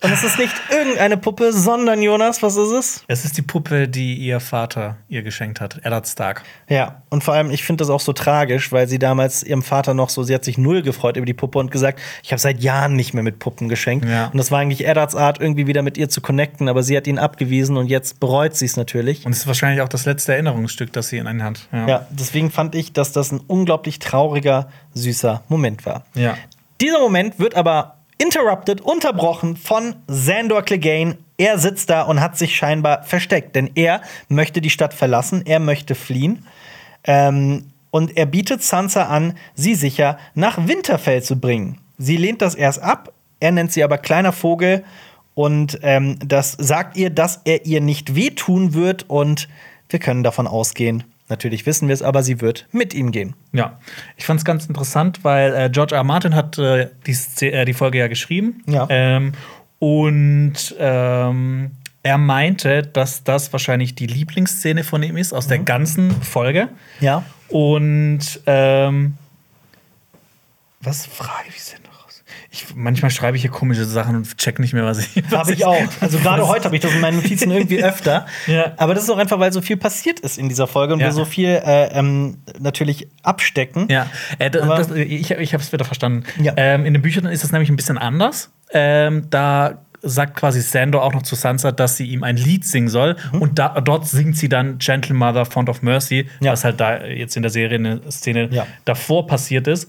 S1: Und es ist nicht irgendeine Puppe, sondern Jonas, was ist es?
S2: Es ist die Puppe, die ihr Vater ihr geschenkt hat, Eddard Stark.
S1: Ja, und vor allem, ich finde das auch so tragisch, weil sie damals ihrem Vater noch so, sie hat sich null gefreut über die Puppe und gesagt, ich habe seit Jahren nicht mehr mit Puppen geschenkt.
S2: Ja.
S1: Und das war eigentlich Eddards Art, irgendwie wieder mit ihr zu connecten, aber sie hat ihn abgewiesen und jetzt bereut sie es natürlich.
S2: Und es ist wahrscheinlich auch das letzte Erinnerungsstück, das sie in einer hat.
S1: ja, deswegen fand ich, dass das ein unglaublich trauriger, süßer Moment war.
S2: ja.
S1: Dieser Moment wird aber interrupted, unterbrochen von Sandor Clegane. Er sitzt da und hat sich scheinbar versteckt, denn er möchte die Stadt verlassen, er möchte fliehen. Ähm, und er bietet Sansa an, sie sicher nach Winterfell zu bringen. Sie lehnt das erst ab, er nennt sie aber kleiner Vogel und ähm, das sagt ihr, dass er ihr nicht wehtun wird und wir können davon ausgehen. Natürlich wissen wir es, aber sie wird mit ihm gehen.
S2: Ja, ich fand es ganz interessant, weil äh, George R. R. Martin hat äh, die, äh, die Folge ja geschrieben.
S1: Ja.
S2: Ähm, und ähm, er meinte, dass das wahrscheinlich die Lieblingsszene von ihm ist aus der ganzen Folge.
S1: Ja.
S2: Und ähm, was frage ich denn? Ich, manchmal schreibe ich hier komische Sachen und check nicht mehr, was ich.
S1: Habe ich auch. Also gerade heute habe ich das in meinen Notizen irgendwie öfter.
S2: Ja.
S1: Aber das ist auch einfach, weil so viel passiert ist in dieser Folge und
S2: Ja.
S1: wir so viel äh, ähm, natürlich abstecken.
S2: Ja, äh, das, ich, ich habe es wieder verstanden.
S1: Ja.
S2: Ähm, in den Büchern ist es nämlich ein bisschen anders. Ähm, da sagt quasi Sandor auch noch zu Sansa, dass sie ihm ein Lied singen soll. Und da, dort singt sie dann Gentle Mother, Font of Mercy,
S1: Ja.
S2: was halt da jetzt in der Serie eine Szene
S1: Ja.
S2: davor passiert ist.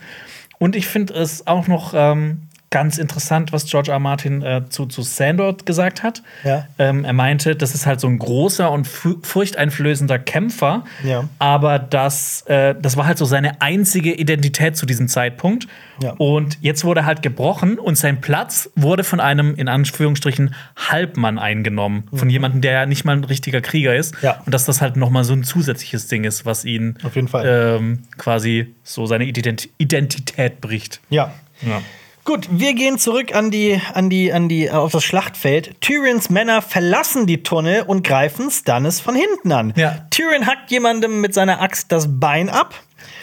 S2: Und ich finde es auch noch ähm, ganz interessant, was George R. R. Martin äh, zu, zu Sandor gesagt hat.
S1: Ja.
S2: Ähm, er meinte, das ist halt so ein großer und fu- furchteinflößender Kämpfer,
S1: Ja.
S2: aber das, äh, das war halt so seine einzige Identität zu diesem Zeitpunkt.
S1: Ja.
S2: Und jetzt wurde er halt gebrochen und sein Platz wurde von einem, in Anführungsstrichen, Halbmann eingenommen. Von jemandem, der ja nicht mal ein richtiger Krieger ist.
S1: Mhm.
S2: Und dass das halt noch mal so ein zusätzliches Ding ist, was ihn
S1: Auf jeden Fall.
S2: Ähm, quasi so seine Ident Identität bricht.
S1: Ja.
S2: Ja.
S1: Gut, wir gehen zurück an die, an die, an die, auf das Schlachtfeld. Tyrions Männer verlassen die Tunnel und greifen Stannis von hinten an.
S2: Ja.
S1: Tyrion hackt jemandem mit seiner Axt das Bein ab.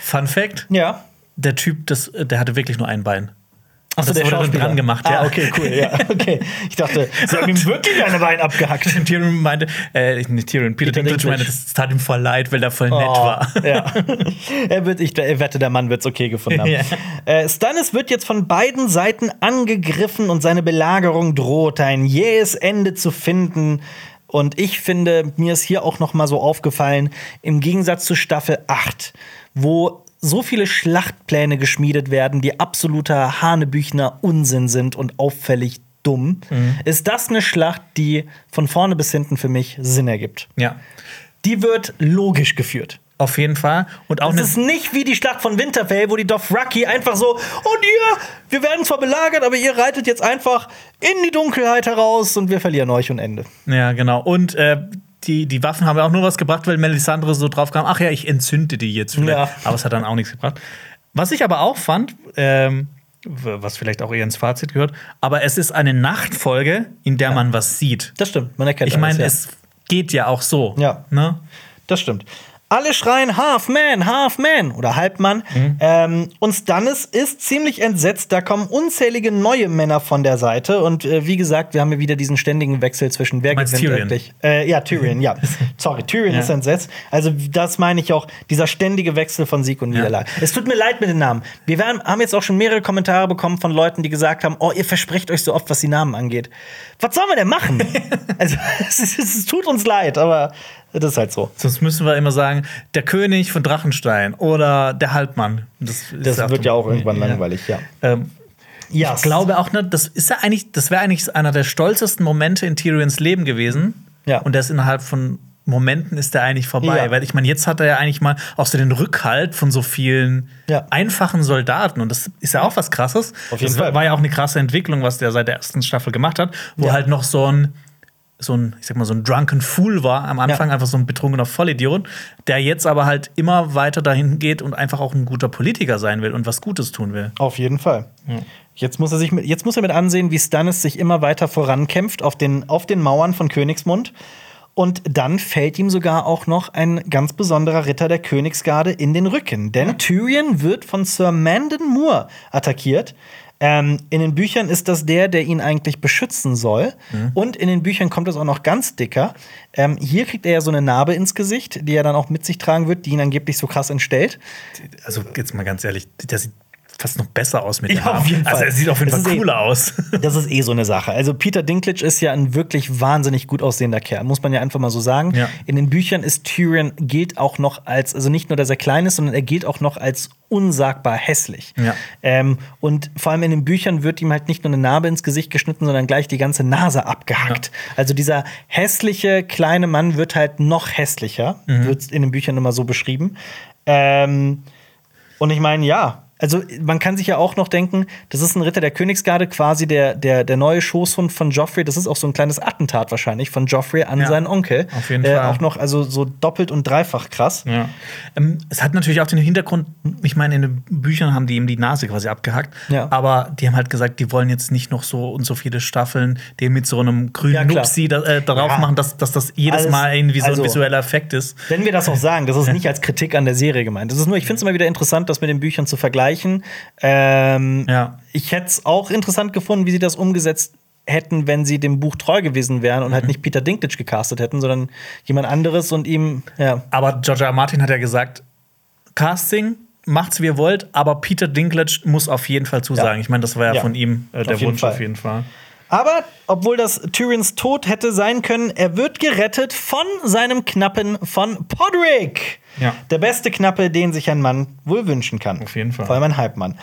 S2: Fun Fact:
S1: Ja.
S2: Der Typ, das, der hatte wirklich nur ein Bein.
S1: Achso,
S2: Das wurde dann dran gemacht,
S1: ah,
S2: ja.
S1: okay, cool, ja. Okay. Ich dachte, sie haben ihm wirklich eine Bein abgehackt.
S2: Tyrion meinte, äh, nicht Tyrion, Peter,
S1: Peter
S2: Dinklage meinte, das tat ihm voll leid, weil er voll nett
S1: Oh,
S2: war.
S1: Ja. er wird, ich wette, der Mann wird es okay gefunden haben.
S2: Ja.
S1: äh, Stannis wird jetzt von beiden Seiten angegriffen und seine Belagerung droht ein jähes Ende zu finden. Und ich finde, mir ist hier auch noch mal so aufgefallen, im Gegensatz zu Staffel 8, wo so viele Schlachtpläne geschmiedet werden, die absoluter Hanebüchner Unsinn sind und auffällig dumm, ist das eine Schlacht, die von vorne bis hinten für mich Sinn ergibt.
S2: Ja,
S1: Die wird logisch geführt.
S2: auf jeden Fall. Und auch
S1: Es ist nicht wie die Schlacht von Winterfell, wo die Dothraki einfach so, und ihr, wir werden zwar belagert, aber ihr reitet jetzt einfach in die Dunkelheit heraus und wir verlieren euch und Ende.
S2: Ja, genau. Und äh, die, die Waffen haben ja auch nur was gebracht, weil Melisandre so drauf kam, ach ja, ich entzünde die jetzt. vielleicht.
S1: Ja.
S2: Aber es hat dann auch nichts gebracht. Was ich aber auch fand, ähm, was vielleicht auch eher ins Fazit gehört, aber es ist eine Nachtfolge, in der man was sieht.
S1: Das stimmt, man erkennt
S2: Ich meine,
S1: alles,
S2: es geht ja auch so.
S1: Ja.
S2: Ne?
S1: Das stimmt. Alle schreien Half Man, Half Man oder Halbmann.
S2: Mhm.
S1: Ähm, und Stannis ist ziemlich entsetzt. Da kommen unzählige neue Männer von der Seite. Und äh, wie gesagt, wir haben hier wieder diesen ständigen Wechsel zwischen wer gewinnt
S2: Tyrion?
S1: wirklich. Äh, ja, Tyrion, ja. Sorry, Tyrion
S2: Ja.
S1: ist entsetzt. Also, das meine ich auch, dieser ständige Wechsel von Sieg und Niederlage. Es tut mir leid mit den Namen. Wir werden, haben jetzt auch schon mehrere Kommentare bekommen von Leuten, die gesagt haben: Oh, ihr versprecht euch so oft, was die Namen angeht. Was sollen wir denn machen? also, es, ist- es tut uns leid, aber das ist halt so.
S2: Sonst müssen wir immer sagen, der König von Drachenstein oder der Halbmann. Das,
S1: Das wird ja auch irgendwann
S2: Ja.
S1: langweilig, ja.
S2: Ähm,
S1: Ja,
S2: Ich glaube auch, ne, das ist ja eigentlich, das wäre eigentlich einer der stolzesten Momente in Tyrions Leben gewesen.
S1: Ja.
S2: Und ist innerhalb von Momenten ist der eigentlich vorbei.
S1: Ja.
S2: Weil ich meine, jetzt hat er ja eigentlich mal auch so den Rückhalt von so vielen
S1: Ja.
S2: einfachen Soldaten. Und das ist ja auch was krasses.
S1: Auf jeden
S2: das war-
S1: Fall.
S2: war ja auch eine krasse Entwicklung, was der seit der ersten Staffel gemacht hat, wo
S1: Ja.
S2: halt noch so ein so ein, ich sag mal, so ein drunken Fool war am Anfang,
S1: Ja.
S2: einfach so ein betrunkener Vollidiot, der jetzt aber halt immer weiter dahin geht und einfach auch ein guter Politiker sein will und was Gutes tun will.
S1: Auf jeden Fall. Jetzt muss er sich mit, jetzt muss er mit ansehen, wie Stannis sich immer weiter vorankämpft auf den, auf den Mauern von Königsmund. Und dann fällt ihm sogar auch noch ein ganz besonderer Ritter der Königsgarde in den Rücken. Denn Tyrion wird von Sir Mandon Moore attackiert. Ähm, in den Büchern ist das der, der ihn eigentlich beschützen soll. Und in den Büchern kommt es auch noch ganz dicker. Ähm, hier kriegt er ja so eine Narbe ins Gesicht, die er dann auch mit sich tragen wird, die ihn angeblich so krass entstellt.
S2: Also jetzt mal ganz ehrlich, der sieht fast noch besser aus mit
S1: Ja,
S2: den Haaren.
S1: auf jeden Fall.
S2: Also er sieht auf jeden
S1: Das
S2: Fall
S1: eh-
S2: cooler aus.
S1: Das ist eh so eine Sache. Also Peter Dinklage ist ja ein wirklich wahnsinnig gut aussehender Kerl, muss man ja einfach mal so sagen.
S2: Ja.
S1: In den Büchern ist Tyrion gilt auch noch als, also nicht nur, dass er klein ist, sondern er gilt auch noch als unsagbar hässlich.
S2: Ja.
S1: Ähm, und vor allem in den Büchern wird ihm halt nicht nur eine Narbe ins Gesicht geschnitten, sondern gleich die ganze Nase abgehackt. Also dieser hässliche kleine Mann wird halt noch hässlicher,
S2: Mhm.
S1: wird in den Büchern immer so beschrieben. Ähm, und ich meine, ja. Also, man kann sich ja auch noch denken, das ist ein Ritter der Königsgarde, quasi der, der, der neue Schoßhund von Joffrey. Das ist auch so ein kleines Attentat wahrscheinlich von Joffrey an
S2: Ja,
S1: seinen Onkel.
S2: auf jeden
S1: äh,
S2: Fall.
S1: Auch noch, also so doppelt und dreifach krass.
S2: Ja. Ähm, es hat natürlich auch den Hintergrund, ich meine, in den Büchern haben die ihm die Nase quasi abgehackt.
S1: Ja.
S2: Aber die haben halt gesagt, die wollen jetzt nicht noch so und so viele Staffeln dem mit so einem grünen
S1: Ja.
S2: Nupsi da, äh, darauf machen, dass, dass das jedes
S1: Alles-
S2: Mal irgendwie so
S1: also-
S2: ein visueller Effekt ist.
S1: Wenn wir das auch sagen, das ist nicht als Kritik an der Serie gemeint. Das ist nur, ich finde es immer wieder interessant, das mit den Büchern zu vergleichen. Ähm,
S2: Ja.
S1: Ich hätte es auch interessant gefunden, wie sie das umgesetzt hätten, wenn sie dem Buch treu gewesen wären und
S2: Mhm.
S1: halt nicht Peter Dinklage gecastet hätten, sondern jemand anderes und ihm, ja.
S2: Aber George R. R. Martin hat ja gesagt, Casting macht's wie ihr wollt, aber Peter Dinklage muss auf jeden Fall zusagen.
S1: Ja.
S2: Ich meine, das war ja,
S1: Ja.
S2: von ihm äh, der Wunsch
S1: Fall.
S2: auf jeden Fall.
S1: Aber obwohl das Tyrions Tod hätte sein können, er wird gerettet von seinem Knappen von Podrick.
S2: Ja.
S1: Der beste Knappe, den sich ein Mann wohl wünschen kann.
S2: Auf jeden Fall.
S1: Vor allem ein Halbmann.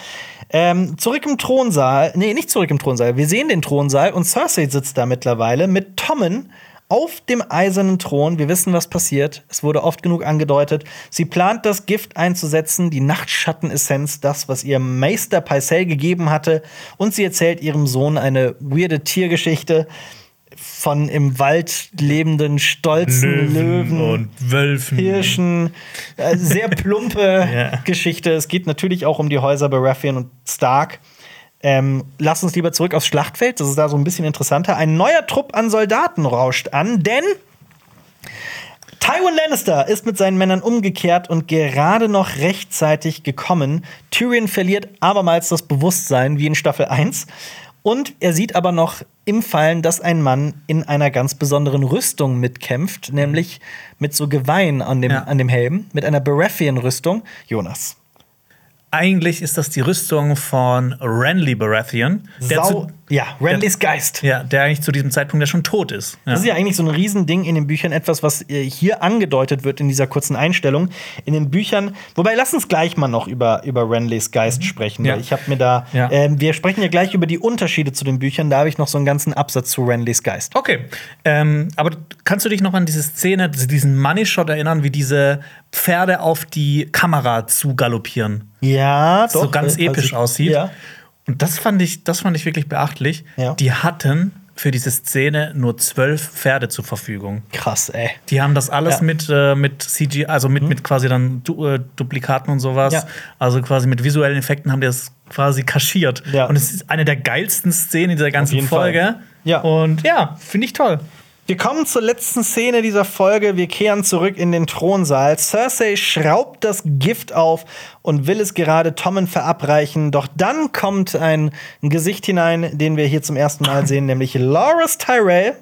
S1: Ähm, zurück im Thronsaal. Nee, nicht zurück im Thronsaal. Wir sehen den Thronsaal und Cersei sitzt da mittlerweile mit Tommen auf dem eisernen Thron. Wir wissen, was passiert. Es wurde oft genug angedeutet. Sie plant, das Gift einzusetzen, die Nachtschattenessenz, das, was ihr Meister Pycelle gegeben hatte. Und sie erzählt ihrem Sohn eine weirde Tiergeschichte von im Wald lebenden, stolzen Löwen,
S2: und Wölfen.
S1: Hirschen. Äh, sehr plumpe
S2: Ja.
S1: Geschichte. Es geht natürlich auch um die Häuser Baratheon und Stark. Ähm, lass uns lieber zurück aufs Schlachtfeld. Das ist da so ein bisschen interessanter. Ein neuer Trupp an Soldaten rauscht an, denn Tywin Lannister ist mit seinen Männern umgekehrt und gerade noch rechtzeitig gekommen. Tyrion verliert abermals das Bewusstsein, wie in Staffel 1. Und er sieht aber noch im Fallen, dass ein Mann in einer ganz besonderen Rüstung mitkämpft, nämlich mit so Geweihen an dem,
S2: Ja.
S1: an dem Helm, mit einer Baratheon-Rüstung. Jonas.
S2: Eigentlich ist das die Rüstung von Renly Baratheon. Der
S1: Sau,
S2: zu,
S1: ja, Renlys Geist.
S2: ja, der eigentlich zu diesem Zeitpunkt ja schon tot ist. Ja.
S1: Das ist ja eigentlich so ein Riesending in den Büchern, etwas, was äh, hier angedeutet wird in dieser kurzen Einstellung. In den Büchern, wobei lass uns gleich mal noch über, über Renlys Geist sprechen.
S2: Mhm. Ja.
S1: Weil ich habe mir da,
S2: Ja.
S1: ähm, wir sprechen ja gleich über die Unterschiede zu den Büchern, da habe ich noch so einen ganzen Absatz zu Renlys Geist.
S2: Okay, ähm, aber kannst du dich noch an diese Szene, diesen Money Shot erinnern, wie diese Pferde auf die Kamera zu galoppieren?
S1: Ja, doch.
S2: so ganz
S1: äh, also
S2: episch
S1: ich-
S2: aussieht.
S1: Ja.
S2: Und das fand ich, das fand ich wirklich beachtlich.
S1: Ja.
S2: Die hatten für diese Szene nur zwölf Pferde zur Verfügung.
S1: Krass, ey.
S2: Die haben das alles
S1: Ja. Mhm.
S2: mit, äh, mit CG, also mit, mit quasi dann du, äh, Duplikaten und sowas.
S1: Ja.
S2: Also quasi mit visuellen Effekten haben die das quasi kaschiert.
S1: Ja.
S2: Und es ist eine der geilsten Szenen in dieser ganzen Folge.
S1: Fall. Ja.
S2: Und ja, finde ich toll.
S1: Wir kommen zur letzten Szene dieser Folge. Wir kehren zurück in den Thronsaal. Cersei schraubt das Gift auf und will es gerade Tommen verabreichen. Doch dann kommt ein Gesicht hinein, den wir hier zum ersten Mal sehen, nämlich Loras Tyrell.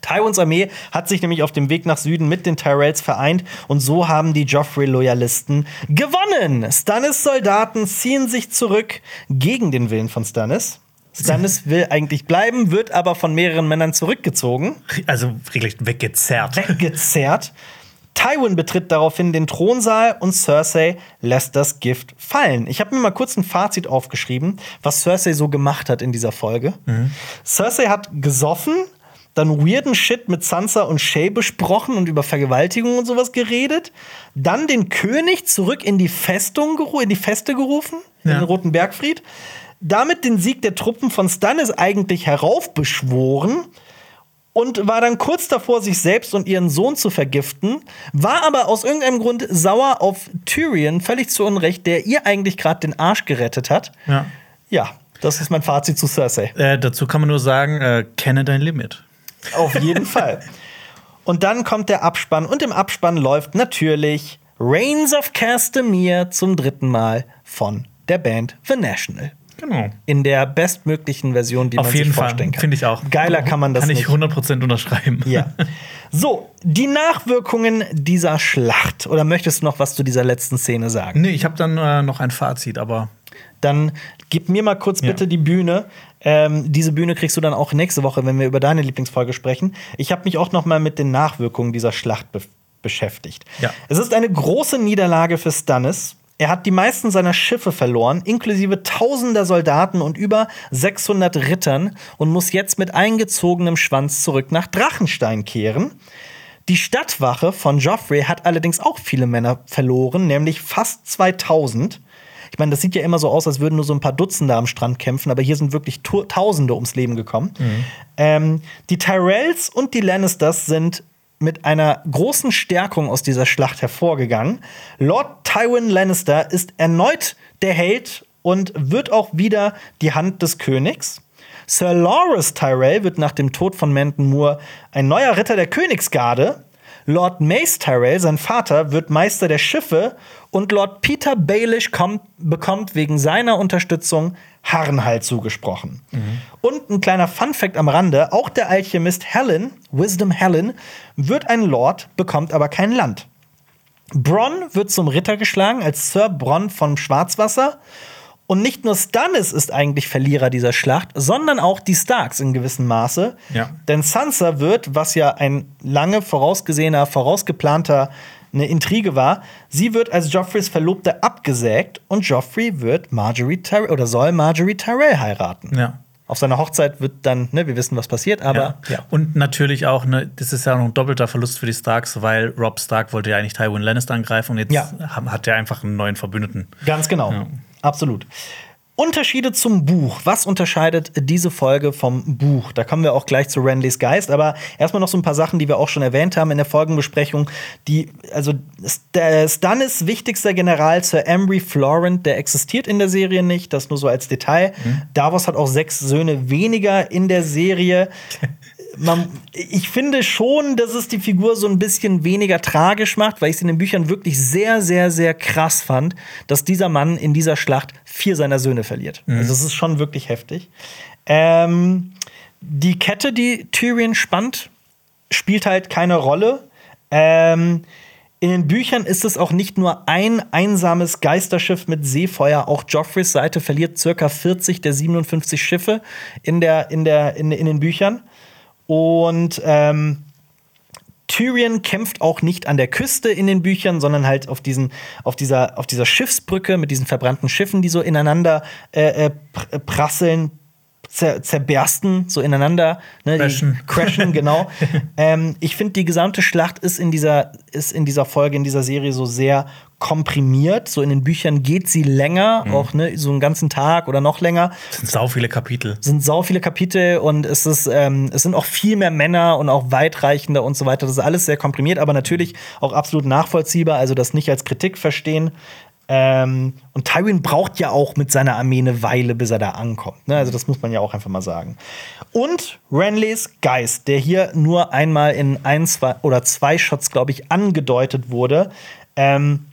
S1: Tywins Armee hat sich nämlich auf dem Weg nach Süden mit den Tyrells vereint und so haben die Joffrey-Loyalisten gewonnen. Stannis Soldaten ziehen sich zurück gegen den Willen von Stannis. Stannis will eigentlich bleiben, wird aber von mehreren Männern zurückgezogen.
S2: Also wirklich weggezerrt.
S1: Weggezerrt. Tywin betritt daraufhin den Thronsaal und Cersei lässt das Gift fallen. Ich habe mir mal kurz ein Fazit aufgeschrieben, was Cersei so gemacht hat in dieser Folge. Mhm. Cersei hat gesoffen, dann weirden Shit mit Sansa und Shay besprochen und über Vergewaltigung und sowas geredet, dann den König zurück in die Festung in die Feste gerufen, ja. in den Roten Bergfried, damit den Sieg der Truppen von Stannis eigentlich heraufbeschworen und war dann kurz davor, sich selbst und ihren Sohn zu vergiften, war aber aus irgendeinem Grund sauer auf Tyrion, völlig zu Unrecht, der ihr eigentlich gerade den Arsch gerettet hat. Ja. Ja, das ist mein Fazit zu Cersei.
S2: Äh, dazu kann man nur sagen, äh, kenne dein Limit.
S1: Auf jeden Fall. Und dann kommt der Abspann und im Abspann läuft natürlich Reigns of Castamere zum dritten Mal von der Band The National. Genau. In der bestmöglichen Version, die
S2: Auf
S1: man
S2: sich
S1: vorstellen kann.
S2: Finde ich auch.
S1: Geiler kann man das
S2: Kann ich 100% unterschreiben.
S1: Ja. So, die Nachwirkungen dieser Schlacht. Oder möchtest du noch was zu dieser letzten Szene sagen?
S2: Nee, ich habe dann äh, noch ein Fazit, aber.
S1: Dann gib mir mal kurz bitte ja. die Bühne. Ähm, diese Bühne kriegst du dann auch nächste Woche, wenn wir über deine Lieblingsfolge sprechen. Ich habe mich auch noch mal mit den Nachwirkungen dieser Schlacht be beschäftigt. Ja. Es ist eine große Niederlage für Stannis. Er hat die meisten seiner Schiffe verloren, inklusive tausender Soldaten und über 600 Rittern und muss jetzt mit eingezogenem Schwanz zurück nach Drachenstein kehren. Die Stadtwache von Joffrey hat allerdings auch viele Männer verloren, nämlich fast 2000. Ich meine, das sieht ja immer so aus, als würden nur so ein paar Dutzende am Strand kämpfen, aber hier sind wirklich Tausende ums Leben gekommen. Mhm. Ähm, die Tyrells und die Lannisters sind mit einer großen Stärkung aus dieser Schlacht hervorgegangen. Lord Tywin Lannister ist erneut der Held und wird auch wieder die Hand des Königs. Sir Loras Tyrell wird nach dem Tod von Manton Moore ein neuer Ritter der Königsgarde. Lord Mace Tyrell, sein Vater, wird Meister der Schiffe und Lord Peter Baelish kommt, bekommt wegen seiner Unterstützung Harrenhalt zugesprochen. Mhm. Und ein kleiner Fun-Fact am Rande: Auch der Alchemist Helen, Wisdom Helen, wird ein Lord, bekommt aber kein Land. Bronn wird zum Ritter geschlagen als Sir Bronn von Schwarzwasser. Und nicht nur Stannis ist eigentlich Verlierer dieser Schlacht, sondern auch die Starks in gewissem Maße. Ja. Denn Sansa wird, was ja ein lange vorausgesehener, vorausgeplanter eine Intrige war. Sie wird als Joffreys Verlobte abgesägt und Joffrey wird Marjorie Tyrell oder soll Marjorie Tyrell heiraten. Ja. Auf seiner Hochzeit wird dann, ne, wir wissen, was passiert, aber. Ja.
S2: ja. Und natürlich auch, ne, das ist ja noch ein doppelter Verlust für die Starks, weil Rob Stark wollte ja eigentlich Tywin Lannister angreifen und jetzt ja. hat er einfach einen neuen Verbündeten.
S1: Ganz genau. Ja. Absolut. Unterschiede zum Buch. Was unterscheidet diese Folge vom Buch? Da kommen wir auch gleich zu Randleys Geist, aber erstmal noch so ein paar Sachen, die wir auch schon erwähnt haben in der Folgenbesprechung. Die, also Stannis wichtigster General Sir Ambry Florent, der existiert in der Serie nicht, das nur so als Detail. Mhm. Davos hat auch sechs Söhne weniger in der Serie. man, ich finde schon, dass es die Figur so ein bisschen weniger tragisch macht, weil ich es in den Büchern wirklich sehr, sehr, sehr krass fand, dass dieser Mann in dieser Schlacht vier seiner Söhne verliert. Mhm. Also, es ist schon wirklich heftig. Ähm, die Kette, die Tyrion spannt, spielt halt keine Rolle. Ähm, in den Büchern ist es auch nicht nur ein einsames Geisterschiff mit Seefeuer. Auch Joffreys Seite verliert circa 40 der 57 Schiffe in, der, in, der, in, in den Büchern. Und ähm, Tyrion kämpft auch nicht an der Küste in den Büchern, sondern halt auf, diesen, auf, dieser, auf dieser Schiffsbrücke mit diesen verbrannten Schiffen, die so ineinander äh, äh, prasseln, zer zerbersten, so ineinander. Ne, crashen. crashen, genau. ähm, ich finde, die gesamte Schlacht ist in, dieser, ist in dieser Folge, in dieser Serie so sehr komprimiert. So in den Büchern geht sie länger, mhm. auch ne, so einen ganzen Tag oder noch länger.
S2: Es sind sau viele Kapitel.
S1: Es sind sau viele Kapitel und es, ist, ähm, es sind auch viel mehr Männer und auch weitreichender und so weiter. Das ist alles sehr komprimiert, aber natürlich auch absolut nachvollziehbar. Also das nicht als Kritik verstehen. Ähm, und Tywin braucht ja auch mit seiner Armee eine Weile, bis er da ankommt. Ne? Also das muss man ja auch einfach mal sagen. Und Renleys Geist, der hier nur einmal in ein, zwei oder zwei Shots, glaube ich, angedeutet wurde. Ähm,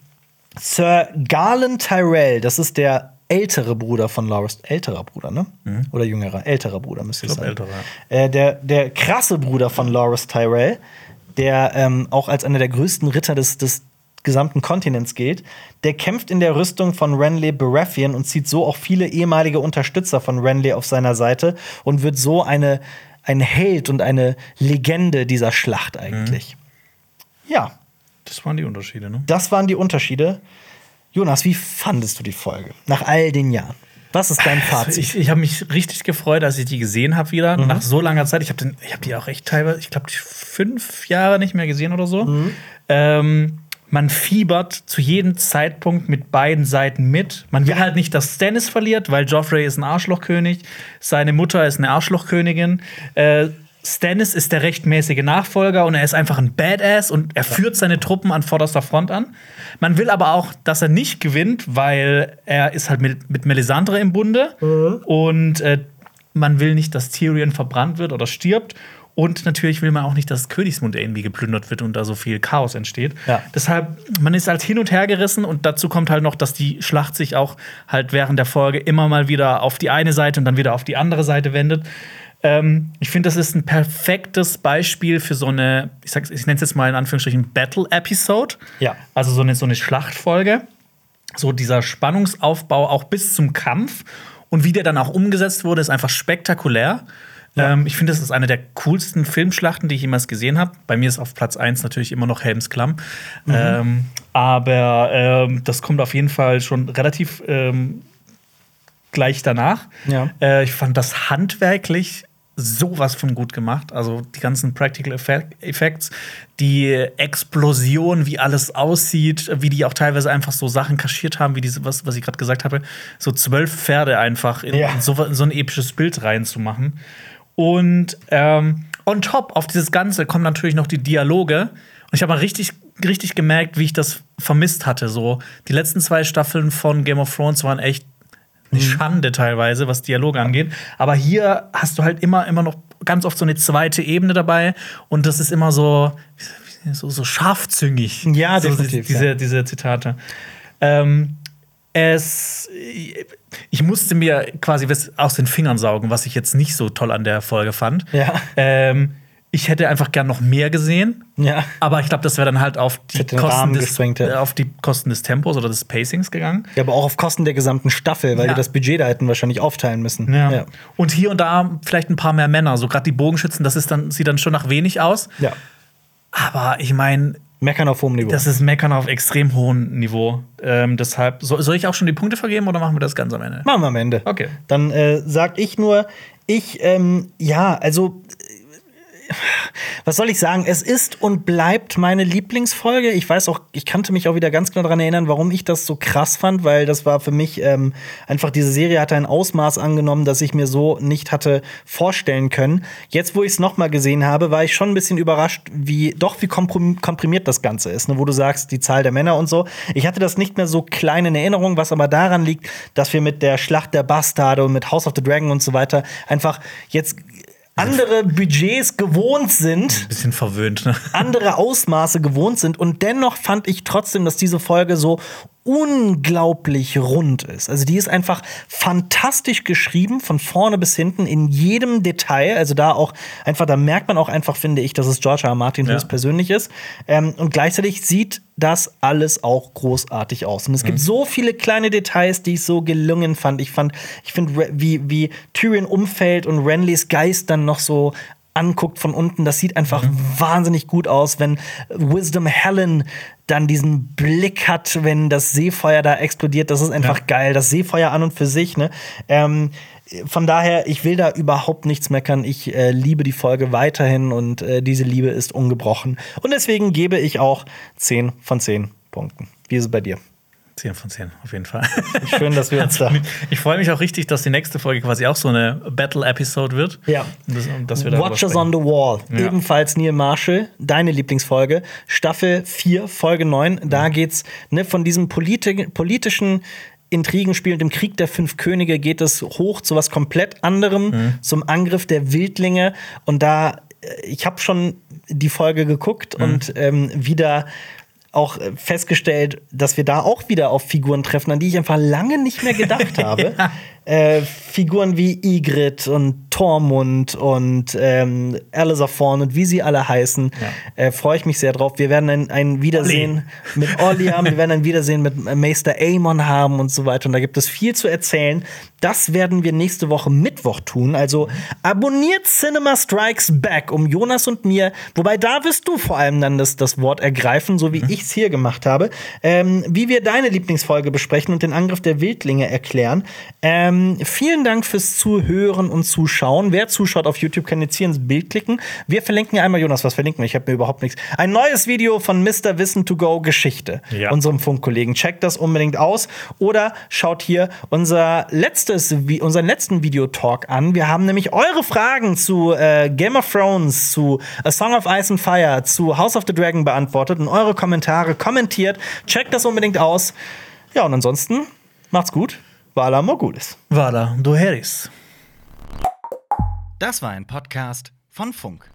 S1: Sir Garland Tyrell, das ist der ältere Bruder von Loras, älterer Bruder, ne? Mhm. Oder jüngerer, älterer Bruder müsste es sein. Älterer. Äh, der, der krasse Bruder von Loras Tyrell, der ähm, auch als einer der größten Ritter des, des gesamten Kontinents gilt, der kämpft in der Rüstung von Renly Baratheon und zieht so auch viele ehemalige Unterstützer von Renly auf seiner Seite und wird so eine, ein Held und eine Legende dieser Schlacht eigentlich. Mhm. Ja.
S2: Das waren die Unterschiede, ne?
S1: Das waren die Unterschiede. Jonas, wie fandest du die Folge nach all den Jahren? Was ist dein Fazit? Also
S2: ich, ich habe mich richtig gefreut, als ich die gesehen habe wieder. Mhm. Nach so langer Zeit. Ich habe hab die auch echt teilweise, ich glaube, fünf Jahre nicht mehr gesehen oder so. Mhm. Ähm, man fiebert zu jedem Zeitpunkt mit beiden Seiten mit. Man will halt nicht, dass Stannis verliert, weil Joffrey ist ein Arschlochkönig, seine Mutter ist eine Arschlochkönigin. Äh, Stannis ist der rechtmäßige Nachfolger und er ist einfach ein Badass und er führt seine Truppen an vorderster Front an. Man will aber auch, dass er nicht gewinnt, weil er ist halt mit, mit Melisandre im Bunde mhm. und äh, man will nicht, dass Tyrion verbrannt wird oder stirbt. Und natürlich will man auch nicht, dass Königsmund irgendwie geplündert wird und da so viel Chaos entsteht. Ja. Deshalb, man ist halt hin und her gerissen und dazu kommt halt noch, dass die Schlacht sich auch halt während der Folge immer mal wieder auf die eine Seite und dann wieder auf die andere Seite wendet. Ähm, ich finde, das ist ein perfektes Beispiel für so eine, ich, ich nenne es jetzt mal in Anführungsstrichen Battle-Episode.
S1: Ja.
S2: Also so eine, so eine Schlachtfolge. So dieser Spannungsaufbau auch bis zum Kampf. Und wie der dann auch umgesetzt wurde, ist einfach spektakulär. Ja. Ähm, ich finde, das ist eine der coolsten Filmschlachten, die ich jemals gesehen habe. Bei mir ist auf Platz 1 natürlich immer noch Helms Klamm. Mhm. Ähm, aber ähm, das kommt auf jeden Fall schon relativ ähm, gleich danach.
S1: Ja.
S2: Äh, ich fand das handwerklich sowas von gut gemacht. Also die ganzen Practical Effects, die Explosion, wie alles aussieht, wie die auch teilweise einfach so Sachen kaschiert haben, wie diese, was, was ich gerade gesagt habe, so zwölf Pferde einfach in, ja. in, so, in so ein episches Bild reinzumachen. Und ähm, on top auf dieses Ganze kommen natürlich noch die Dialoge. Und ich habe mal richtig, richtig gemerkt, wie ich das vermisst hatte. So, die letzten zwei Staffeln von Game of Thrones waren echt eine mhm. Schande teilweise, was Dialoge angeht. Aber hier hast du halt immer, immer noch ganz oft so eine zweite Ebene dabei. Und das ist immer so, so, so scharfzüngig.
S1: Ja,
S2: so,
S1: definitiv.
S2: Diese, ja. diese Zitate. Ähm, es ich musste mir quasi aus den Fingern saugen, was ich jetzt nicht so toll an der Folge fand.
S1: Ja.
S2: Ähm, ich hätte einfach gern noch mehr gesehen.
S1: Ja.
S2: Aber ich glaube, das wäre dann halt auf die, Kosten des, äh, auf die Kosten des Tempos oder des Pacings gegangen.
S1: Ja, aber auch auf Kosten der gesamten Staffel, weil ja. die das Budget da hätten wahrscheinlich aufteilen müssen.
S2: Ja. ja. Und hier und da vielleicht ein paar mehr Männer. So gerade die Bogenschützen, das ist dann, sieht dann schon nach wenig aus.
S1: Ja.
S2: Aber ich meine,
S1: Meckern auf hohem Niveau.
S2: Das ist Meckern auf extrem hohem Niveau. Ähm, deshalb, soll, soll, ich auch schon die Punkte vergeben oder machen wir das ganz am Ende?
S1: Machen wir am Ende.
S2: Okay.
S1: Dann äh, sag ich nur, ich, ähm, ja, also was soll ich sagen? Es ist und bleibt meine Lieblingsfolge. Ich weiß auch, ich kannte mich auch wieder ganz genau daran erinnern, warum ich das so krass fand, weil das war für mich ähm, einfach, diese Serie hatte ein Ausmaß angenommen, das ich mir so nicht hatte vorstellen können. Jetzt, wo ich es nochmal gesehen habe, war ich schon ein bisschen überrascht, wie doch wie komprimiert das Ganze ist, ne? wo du sagst, die Zahl der Männer und so. Ich hatte das nicht mehr so klein in Erinnerung, was aber daran liegt, dass wir mit der Schlacht der Bastarde und mit House of the Dragon und so weiter einfach jetzt andere Budgets gewohnt sind.
S2: Ein bisschen verwöhnt, ne?
S1: Andere Ausmaße gewohnt sind. Und dennoch fand ich trotzdem, dass diese Folge so unglaublich rund ist. Also die ist einfach fantastisch geschrieben, von vorne bis hinten, in jedem Detail. Also da auch einfach, da merkt man auch einfach, finde ich, dass es George R. R. Martin ja. persönlich ist. Ähm, und gleichzeitig sieht das alles auch großartig aus. Und es mhm. gibt so viele kleine Details, die ich so gelungen fand. Ich fand, ich finde, wie, wie Tyrion umfällt und Renlys Geist dann noch so anguckt von unten, das sieht einfach mhm. wahnsinnig gut aus, wenn Wisdom Helen dann diesen Blick hat, wenn das Seefeuer da explodiert. Das ist einfach ja. geil. Das Seefeuer an und für sich. Ne? Ähm, von daher, ich will da überhaupt nichts meckern. Ich äh, liebe die Folge weiterhin und äh, diese Liebe ist ungebrochen. Und deswegen gebe ich auch 10 von 10 Punkten. Wie ist es bei dir?
S2: 10 von 10, auf jeden Fall.
S1: Schön, dass wir uns da.
S2: Ich freue mich auch richtig, dass die nächste Folge quasi auch so eine Battle-Episode wird.
S1: Ja.
S2: Das, dass wir
S1: Watchers on the Wall.
S2: Ja.
S1: Ebenfalls Neil Marshall, deine Lieblingsfolge. Staffel 4, Folge 9. Da geht's ne, von diesem politi politischen Intrigenspiel und dem Krieg der fünf Könige geht es hoch zu was komplett anderem, zum Angriff der Wildlinge. Und da, äh, ich habe schon die Folge geguckt und ähm, wieder auch äh, festgestellt, dass wir da auch wieder auf Figuren treffen, an die ich einfach lange nicht mehr gedacht habe. Äh, Figuren wie Ygritte und Tormund und ähm, Alisaforn und wie sie alle heißen, äh, freue ich mich sehr drauf. Wir werden ein, ein Wiedersehen mit Olli haben, wir werden ein Wiedersehen mit Meister Aemon haben und so weiter. Und da gibt es viel zu erzählen. Das werden wir nächste Woche Mittwoch tun. Also abonniert Cinema Strikes Back um Jonas und mir. Wobei da wirst du vor allem dann das, das Wort ergreifen, so wie ich es hier gemacht habe. Ähm, wie wir deine Lieblingsfolge besprechen und den Angriff der Wildlinge erklären. Ähm, vielen Dank fürs Zuhören und Zuschauen. Wer zuschaut auf YouTube, kann jetzt hier ins Bild klicken. Wir verlinken einmal, Jonas, was verlinken wir? Ich habe mir überhaupt nichts. Ein neues Video von Mr. Wissen to Go Geschichte,
S2: Ja.
S1: unserem Funkkollegen. Checkt das unbedingt aus. Oder schaut hier unser letztes, unseren letzten Videotalk an. Wir haben nämlich eure Fragen zu äh, Game of Thrones, zu A Song of Ice and Fire, zu House of the Dragon beantwortet und eure Kommentare kommentiert. Checkt das unbedingt aus. Ja, und ansonsten macht's gut. Vala Mogulis.
S2: Vada, du Harris.
S3: Das war ein Podcast von Funk.